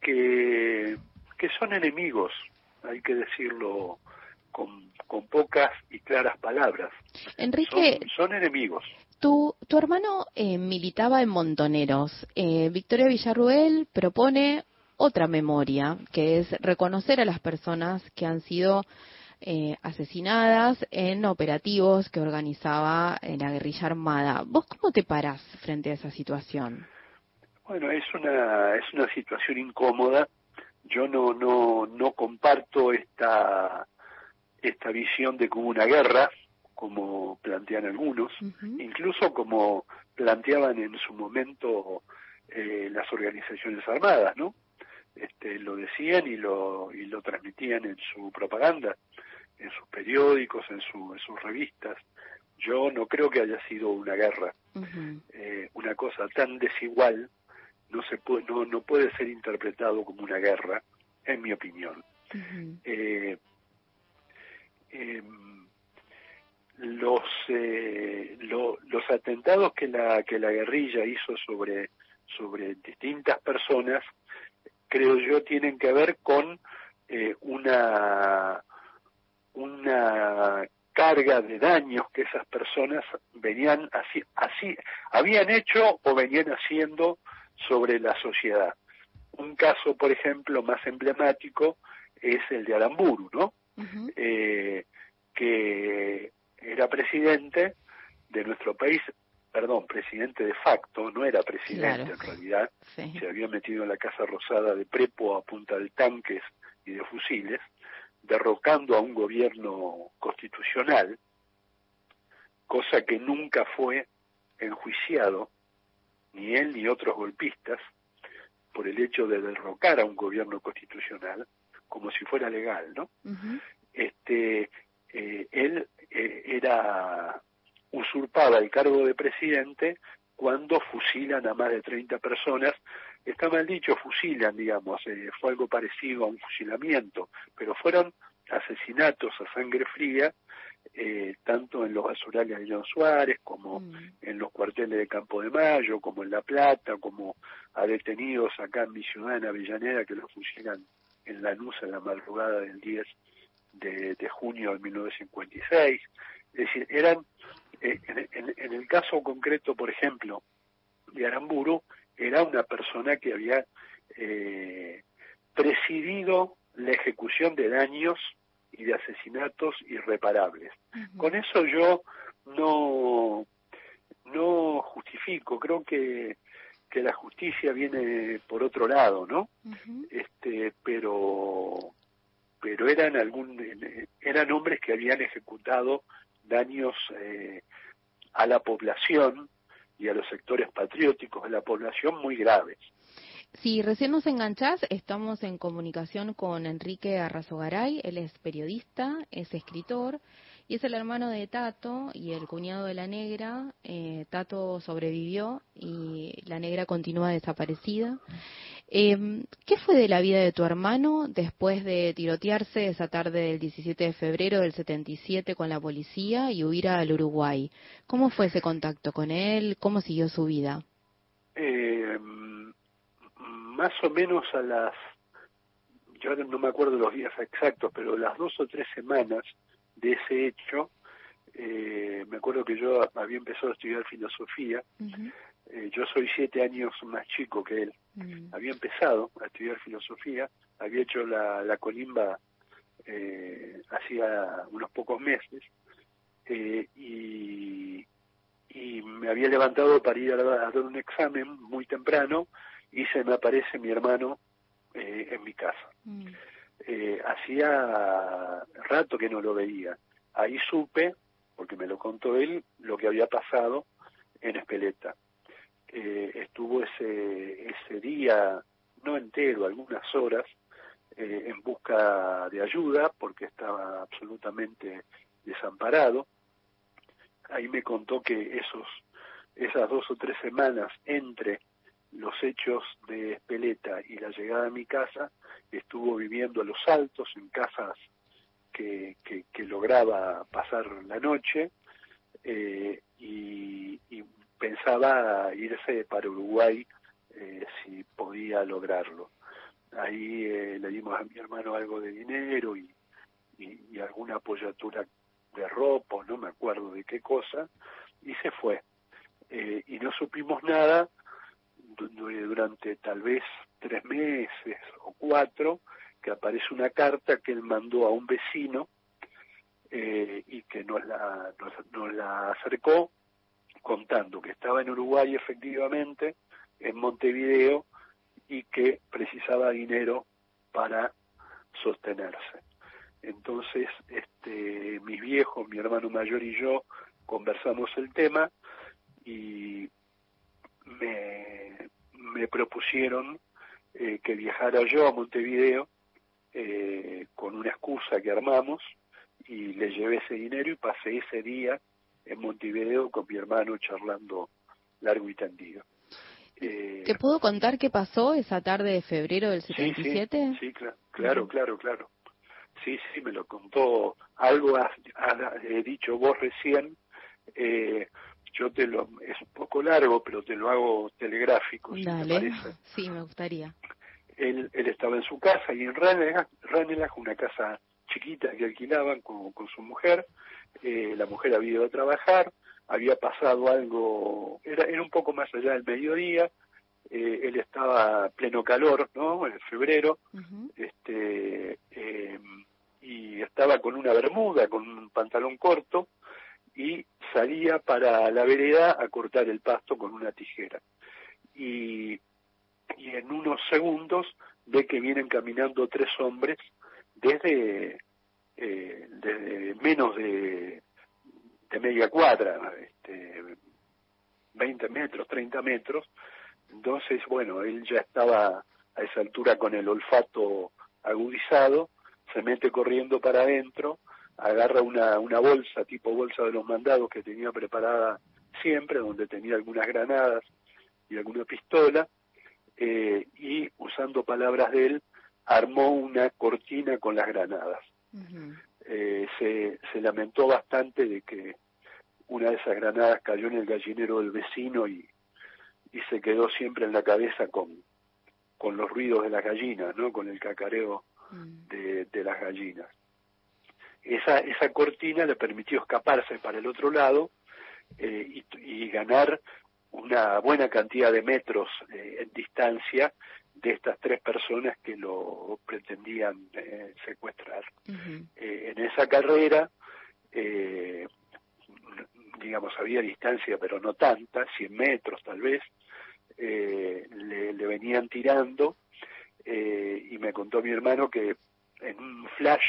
[SPEAKER 36] que, que son enemigos, hay que decirlo con, con pocas y claras palabras.
[SPEAKER 3] Enrique,
[SPEAKER 36] Son, son enemigos.
[SPEAKER 3] tu, tu hermano eh, militaba en Montoneros. Eh, Victoria Villarruel propone otra memoria, que es reconocer a las personas que han sido eh, asesinadas en operativos que organizaba eh, la guerrilla armada. ¿Vos cómo te parás frente a esa situación?
[SPEAKER 36] Bueno, es una, es una situación incómoda. Yo no, no, no comparto esta, esta visión de que hubo una guerra, como plantean algunos, incluso como planteaban en su momento eh, las organizaciones armadas, ¿no? Este, lo decían y lo, y lo transmitían en su propaganda, en sus periódicos, en, su, en sus revistas. Yo no creo que haya sido una guerra. Eh, una cosa tan desigual no se puede, no, no puede ser interpretado como una guerra, en mi opinión. Eh, em, los eh, lo- los atentados que la que la guerrilla hizo sobre sobre distintas personas creo yo tienen que ver con eh, una una carga de daños que esas personas venían así así habían hecho o venían haciendo sobre la sociedad. Un caso por ejemplo más emblemático es el de Aramburu no eh, que era presidente de nuestro país, perdón, presidente de facto, no era presidente
[SPEAKER 3] Claro.
[SPEAKER 36] en realidad,
[SPEAKER 3] Sí.
[SPEAKER 36] se había metido en la Casa Rosada de prepo a punta de tanques y de fusiles, derrocando a un gobierno constitucional, cosa que nunca fue enjuiciado, ni él ni otros golpistas, por el hecho de derrocar a un gobierno constitucional como si fuera legal, ¿no? este eh, él eh, era usurpaba el cargo de presidente cuando fusilan a más de 30 personas. Está mal dicho, fusilan, digamos, eh, fue algo parecido a un fusilamiento, pero fueron asesinatos a sangre fría, eh, tanto en los basurales de John Suárez, como en los cuarteles de Campo de Mayo, como en La Plata, como a detenidos acá en mi ciudad, en Avellaneda, que los fusilan en Lanús en la madrugada del 10 de, de junio de 1956. Es decir, eran, eh, en, en- en el caso concreto, por ejemplo, de Aramburu, era una persona que había eh, presidido la ejecución de daños y de asesinatos irreparables. Con eso yo no, no justifico, creo que, que la justicia viene por otro lado, ¿no? Este, pero pero eran algún eran hombres que habían ejecutado daños eh, a la población a los sectores patrióticos de la población muy graves.
[SPEAKER 3] Si recién nos enganchás, estamos en comunicación con Enrique Arrazogaray, él es periodista, es escritor y es el hermano de Tato y el cuñado de la negra. Eh, Tato sobrevivió y la negra continúa desaparecida. Eh, ¿Qué fue de la vida de tu hermano después de tirotearse esa tarde del 17 de febrero del 77 con la policía y huir al Uruguay? ¿Cómo fue ese contacto con él? ¿Cómo siguió su vida?
[SPEAKER 36] Eh, más o menos a las, yo ahora no me acuerdo los días exactos, pero las dos o tres semanas de ese hecho, eh, me acuerdo que yo había empezado a estudiar filosofía, eh, yo soy siete años más chico que él, había empezado a estudiar filosofía, había hecho la, la colimba eh, hacía unos pocos meses, eh, y, y me había levantado para ir a, a dar un examen muy temprano, y se me aparece mi hermano eh, en mi casa. Eh, hacía rato que no lo veía. Ahí supe, porque me lo contó él, lo que había pasado en Espeleta. Eh, estuvo ese, ese día, no entero, algunas horas, eh, en busca de ayuda, porque estaba absolutamente desamparado. Ahí me contó que esos, esas dos o tres semanas entre los hechos de Espeleta y la llegada a mi casa, estuvo viviendo a los altos, en casas que, que, lograba pasar la noche, eh, y, y, pensaba irse para Uruguay eh, si podía lograrlo. Ahí eh, le dimos a mi hermano algo de dinero y, alguna apoyatura de ropa, no me acuerdo de qué cosa, y se fue. Eh, y no supimos nada durante tal vez tres meses o cuatro, que aparece una carta que él mandó a un vecino eh, y que nos la, nos, nos la acercó contando que estaba en Uruguay efectivamente, en Montevideo, y que precisaba dinero para sostenerse. Entonces, este, mis viejos, mi hermano mayor y yo conversamos el tema y me, me propusieron eh, que viajara yo a Montevideo eh, con una excusa que armamos y le llevé ese dinero y pasé ese día en Montevideo con mi hermano charlando largo y tendido.
[SPEAKER 3] Eh, ¿Te puedo contar qué pasó esa tarde de febrero del 77?
[SPEAKER 36] Sí, sí, sí cl claro, claro, claro. Sí, sí, me lo contó. Algo has, has dicho vos recién. Eh, yo te lo, es un poco largo, pero te lo hago telegráfico, si
[SPEAKER 3] Dale.
[SPEAKER 36] te parece.
[SPEAKER 3] Sí, me gustaría.
[SPEAKER 36] Él, él estaba en su casa y en Ranelagh, Ranelagh una casa chiquita que alquilaban con, con su mujer, eh, la mujer había ido a trabajar, había pasado algo, era, era un poco más allá del mediodía, eh, él estaba pleno calor, ¿no? En febrero, uh -huh. este, eh, y estaba con una bermuda, con un pantalón corto, y salía para la vereda a cortar el pasto con una tijera. Y, y en unos segundos ve que vienen caminando tres hombres desde, eh, desde menos de, de media cuadra, este, 20 metros, 30 metros. Entonces, bueno, él ya estaba a esa altura con el olfato agudizado, se mete corriendo para adentro, agarra una, una bolsa, tipo bolsa de los mandados que tenía preparada siempre, donde tenía algunas granadas y alguna pistola, eh, y usando palabras de él, armó una cortina con las granadas. Uh -huh. eh, se, se lamentó bastante de que una de esas granadas cayó en el gallinero del vecino y, y se quedó siempre en la cabeza con, con los ruidos de las gallinas, ¿no? con el cacareo uh-huh. de, de las gallinas esa, esa cortina le permitió escaparse para el otro lado eh, y, y, ganar una buena cantidad de metros eh, en distancia de estas tres personas que lo pretendían eh, secuestrar. Eh, en esa carrera, eh, digamos, había distancia, pero no tanta, 100 metros tal vez, eh, le, le venían tirando eh, y me contó mi hermano que en un flash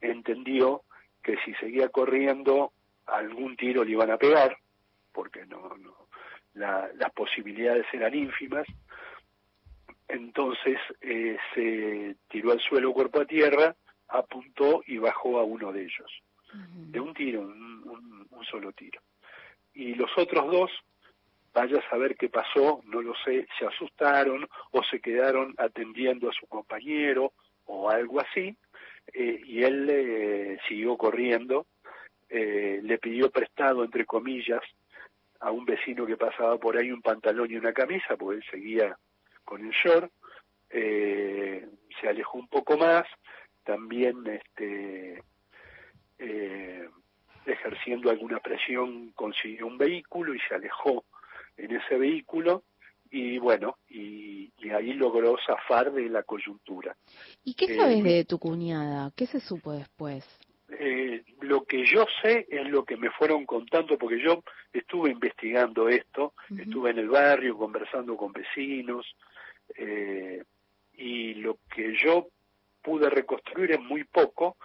[SPEAKER 36] entendió que si seguía corriendo algún tiro le iban a pegar, porque no, no la- las posibilidades eran ínfimas. Entonces eh, se tiró al suelo cuerpo a tierra, apuntó y bajó a uno de ellos. De un tiro, un, un- un solo tiro. Y los otros dos, vaya a saber qué pasó, no lo sé, se asustaron o se quedaron atendiendo a su compañero o algo así, eh, y él eh, siguió corriendo, eh, le pidió prestado, entre comillas, a un vecino que pasaba por ahí un pantalón y una camisa, porque él seguía con el short, eh, se alejó un poco más, también este, eh, ejerciendo alguna presión consiguió un vehículo y se alejó en ese vehículo y bueno, y, y ahí logró zafar de la coyuntura.
[SPEAKER 3] ¿Y qué
[SPEAKER 36] Eh,
[SPEAKER 3] sabes de tu cuñada? ¿Qué se supo después?
[SPEAKER 36] Eh, lo que yo sé es lo que me fueron contando, porque yo estuve investigando esto, estuve en el barrio conversando con vecinos, eh, y lo que yo pude reconstruir es muy poco,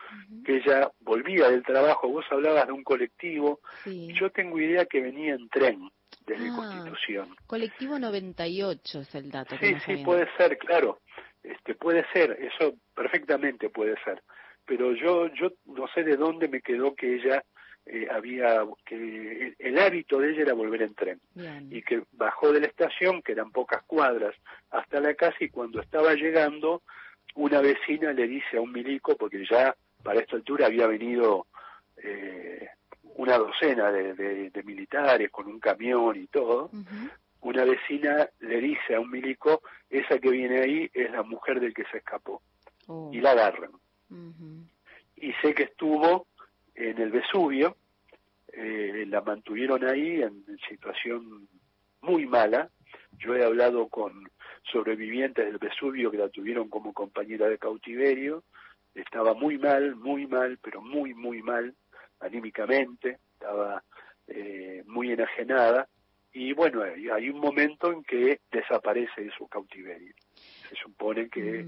[SPEAKER 36] que ella volvía del trabajo, vos hablabas de un colectivo, yo tengo idea que venía en tren desde
[SPEAKER 3] Ah.
[SPEAKER 36] Constitución.
[SPEAKER 3] Colectivo 98 es el dato.
[SPEAKER 36] Sí, sí, puede ser, claro. Este, puede ser, eso perfectamente puede ser. Pero yo, yo no sé de dónde me quedó que ella eh, había, que el, el hábito de ella era volver en tren. Y que bajó de la estación, que eran pocas cuadras, hasta la casa y cuando estaba llegando, una vecina le dice a un milico, porque ya para esta altura había venido eh, una docena de, de- de militares con un camión y todo, una vecina le dice a un milico, esa que viene ahí es la mujer del que se escapó.
[SPEAKER 3] Oh.
[SPEAKER 36] Y la agarran. Y sé que estuvo en el Vesubio, eh, la mantuvieron ahí en, situación muy mala. Yo he hablado con sobrevivientes del Vesubio que la tuvieron como compañera de cautiverio. Estaba muy mal, muy mal, pero muy, muy mal anímicamente. Estaba eh, muy enajenada. Y bueno, hay un momento en que desaparece de su cautiverio. Se supone que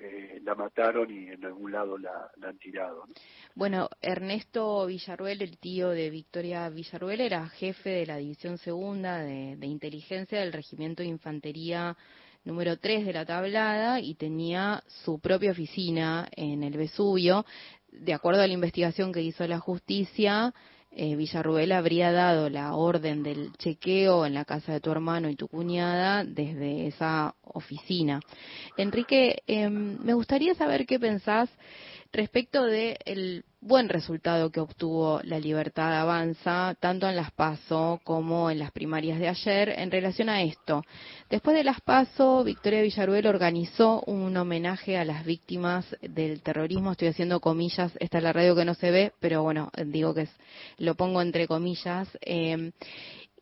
[SPEAKER 36] eh, la mataron y en algún lado la, han tirado. ¿no?
[SPEAKER 3] Bueno, Ernesto Villarruel, el tío de Victoria Villarruel, era jefe de la División Segunda de, de Inteligencia del Regimiento de Infantería número 3 de la tablada y tenía su propia oficina en el Vesubio. De acuerdo a la investigación que hizo la justicia, eh, Villarruel habría dado la orden del chequeo en la casa de tu hermano y tu cuñada desde esa oficina. Enrique, em, me gustaría saber qué pensás respecto del buen resultado que obtuvo la Libertad Avanza, tanto en las PASO como en las primarias de ayer, en relación a esto. Después de las PASO, Victoria Villarruel organizó un homenaje a las víctimas del terrorismo. Estoy haciendo comillas, esta es la radio que no se ve, pero bueno, digo que es, lo pongo entre comillas. Eh,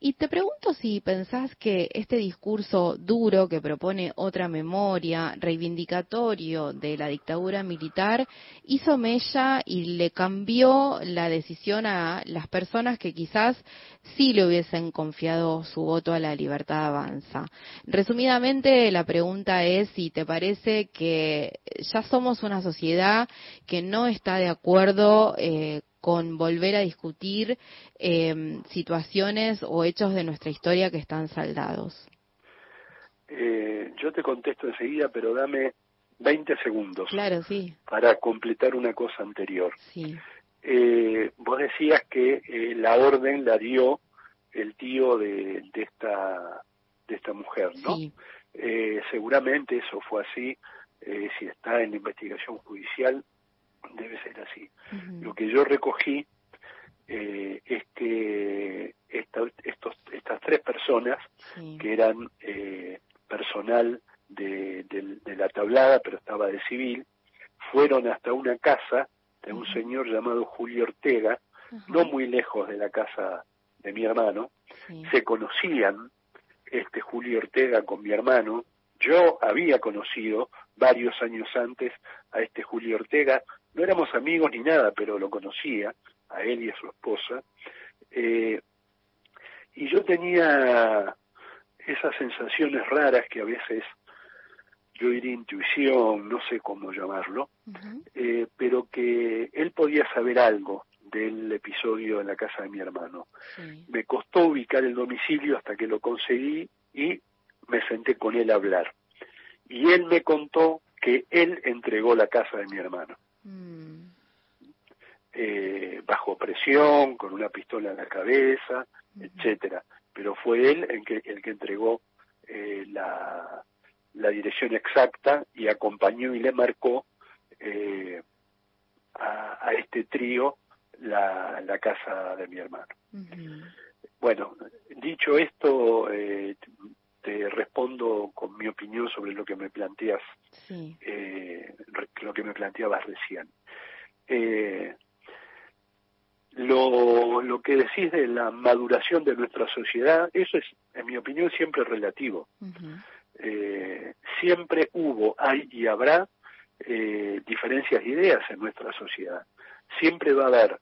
[SPEAKER 3] y te pregunto si pensás que este discurso duro que propone otra memoria, reivindicatorio de la dictadura militar, hizo mella y le cambió la decisión a las personas que quizás sí le hubiesen confiado su voto a la libertad avanza. Resumidamente, la pregunta es si te parece que ya somos una sociedad que no está de acuerdo eh, con volver a discutir eh, situaciones o hechos de nuestra historia que están saldados.
[SPEAKER 36] Eh, yo te contesto enseguida, pero dame 20 segundos
[SPEAKER 3] Claro, sí,
[SPEAKER 36] para completar una cosa anterior.
[SPEAKER 3] sí.
[SPEAKER 36] Eh, vos decías que eh, la orden la dio el tío de, de esta de esta mujer, ¿no?
[SPEAKER 3] Sí.
[SPEAKER 36] Eh, seguramente eso fue así. eh, si está en la investigación judicial, debe ser así. Lo que yo recogí eh, es que esta- estos, estas tres personas, que eran eh, personal de, la tablada, pero estaba de civil, fueron hasta una casa de un señor llamado Julio Ortega, no muy lejos de la casa de mi hermano. Se conocían este Julio Ortega con mi hermano, Yo había conocido varios años antes a este Julio Ortega, no éramos amigos ni nada, pero lo conocía, a él y a su esposa, eh, y yo tenía esas sensaciones raras que a veces yo diría intuición, no sé cómo llamarlo, eh, pero que él podía saber algo del episodio en la casa de mi hermano. Me costó ubicar el domicilio hasta que lo conseguí y me senté con él a hablar. Y él me contó que él entregó la casa de mi hermano. Eh, bajo presión, con una pistola en la cabeza, etcétera. Pero fue él el que, el que entregó eh, la, la dirección exacta y acompañó y le marcó eh, a, a este trío la, la casa de mi hermano. Bueno, dicho esto, eh, te respondo con mi opinión sobre lo que me planteas, eh, lo que me planteabas recién. Eh, lo, lo que decís de la maduración de nuestra sociedad, eso es, en mi opinión, siempre relativo. Eh, siempre hubo, hay y habrá eh, diferencias de ideas en nuestra sociedad. Siempre va a haber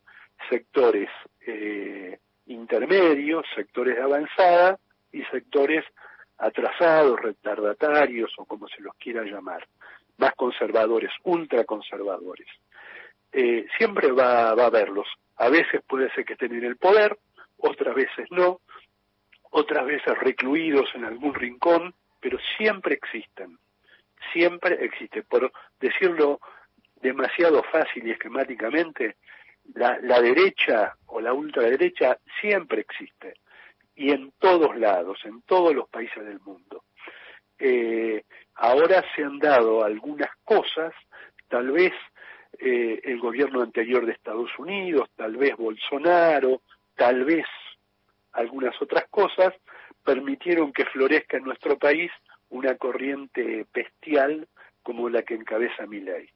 [SPEAKER 36] sectores eh, intermedios, sectores de avanzada y sectores atrasados, retardatarios o como se los quiera llamar, más conservadores, ultraconservadores. Eh, siempre va, a haberlos. A veces puede ser que estén en el poder, otras veces no, otras veces recluidos en algún rincón, pero siempre existen, siempre existe. Por decirlo demasiado fácil y esquemáticamente, la, la derecha o la ultraderecha siempre existe y en todos lados, en todos los países del mundo. Eh, ahora se han dado algunas cosas, tal vez eh, el gobierno anterior de Estados Unidos, tal vez Bolsonaro, tal vez algunas otras cosas, permitieron que florezca en nuestro país una corriente bestial como la que encabeza Milei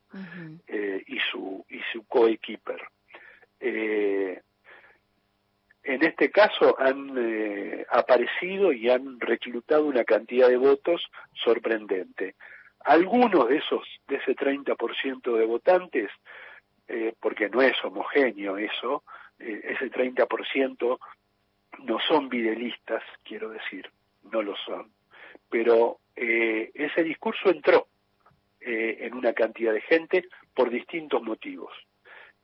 [SPEAKER 36] eh, y su y su coequiper. Eh, en este caso han eh, aparecido y han reclutado una cantidad de votos sorprendente. Algunos de esos, de ese 30% de votantes, eh, porque no es homogéneo eso, eh, ese 30% no son videlistas, quiero decir, no lo son. Pero eh, ese discurso entró eh, en una cantidad de gente por distintos motivos.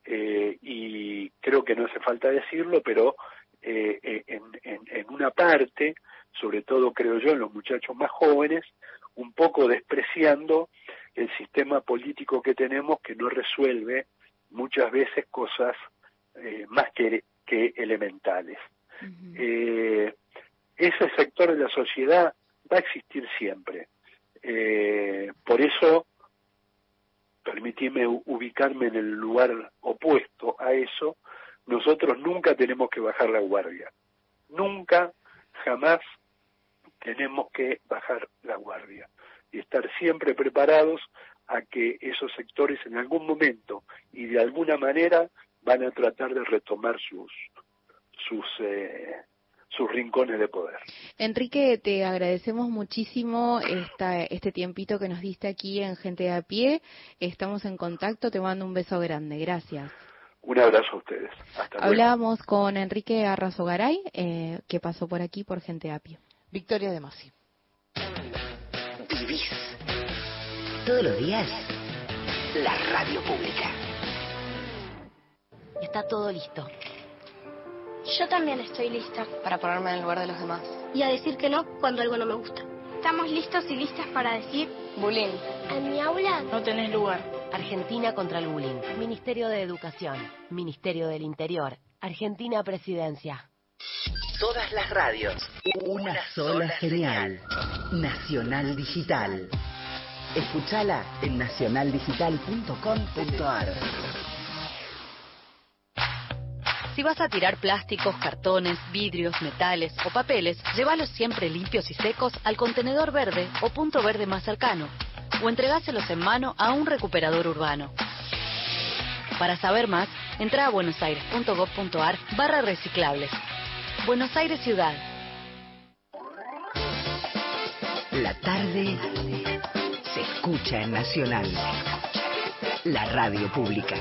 [SPEAKER 36] Eh, y creo que no hace falta decirlo, pero eh, eh, en, en, en una parte, sobre todo creo yo en los muchachos más jóvenes, un poco despreciando el sistema político que tenemos que no resuelve muchas veces cosas eh, más que, que elementales. Eh, ese sector de la sociedad va a existir siempre. Por eso, permitime ubicarme en el lugar opuesto a eso, nosotros nunca tenemos que bajar la guardia. Nunca, jamás tenemos que bajar la guardia y estar siempre preparados a que esos sectores en algún momento y de alguna manera van a tratar de retomar sus sus eh, sus rincones de poder.
[SPEAKER 3] Enrique, te agradecemos muchísimo esta, este tiempito que nos diste aquí en Gente de a Pie. Estamos en contacto, te mando un beso grande. Gracias.
[SPEAKER 36] Un abrazo a ustedes. Hasta luego.
[SPEAKER 3] Hablábamos con Enrique Arrazogaray, eh, que pasó por aquí por Gente de a Pie.
[SPEAKER 1] Victoria de Masi.
[SPEAKER 35] Vivís todos los días la radio pública.
[SPEAKER 37] Está todo listo.
[SPEAKER 38] Yo también estoy lista.
[SPEAKER 37] Para ponerme en el lugar de los demás.
[SPEAKER 38] Y a decir que no cuando algo no me gusta. Estamos listos y listas para decir...
[SPEAKER 37] Bullying.
[SPEAKER 38] En mi aula...
[SPEAKER 1] No tenés lugar.
[SPEAKER 10] Argentina contra el bullying. Ministerio de Educación. Ministerio del Interior. Argentina Presidencia.
[SPEAKER 35] Todas las radios. Una sola genial. Nacional Digital. Escúchala en nacionaldigital.com.ar.
[SPEAKER 18] Si vas a tirar plásticos, cartones, vidrios, metales o papeles, llévalos siempre limpios y secos al contenedor verde o punto verde más cercano, o entregáselos en mano a un recuperador urbano. Para saber más, entra a buenosaires.gov.ar barra reciclables. Buenos Aires Ciudad.
[SPEAKER 35] La tarde se escucha en Nacional. La radio pública.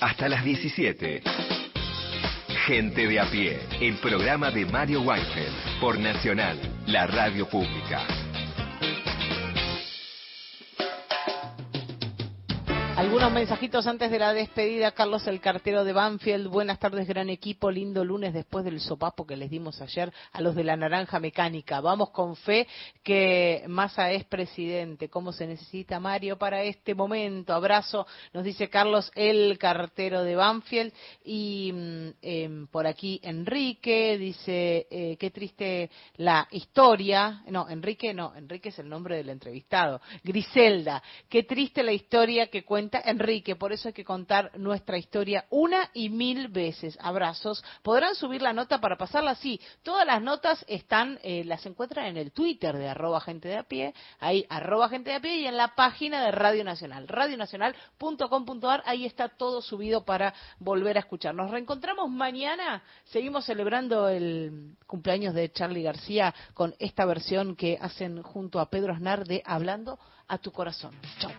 [SPEAKER 8] Hasta las 17. Gente de a pie, el programa de Mario Weinfeld por Nacional, la radio pública.
[SPEAKER 1] Algunos mensajitos antes de la despedida. Carlos, el cartero de Banfield. Buenas tardes, gran equipo. Lindo lunes después del sopapo que les dimos ayer a los de la Naranja Mecánica. Vamos con fe que Massa es presidente. ¿Cómo se necesita, Mario, para este momento? Abrazo, nos dice Carlos, el cartero de Banfield. Y em, por aquí Enrique dice, eh, qué triste la historia. No, Enrique no, Enrique es el nombre del entrevistado. Griselda, qué triste la historia que cuenta Enrique, por eso hay que contar nuestra historia una y mil veces. Abrazos. ¿Podrán subir la nota para pasarla? Sí, todas las notas están, eh, las encuentran en el Twitter de arroba gente de a pie, ahí arroba gente de a pie y en la página de Radio Nacional, radionacional.com.ar, ahí está todo subido para volver a escuchar. Nos reencontramos mañana, seguimos celebrando el cumpleaños de Charlie García con esta versión que hacen junto a Pedro Aznar de Hablando a tu corazón. Chao.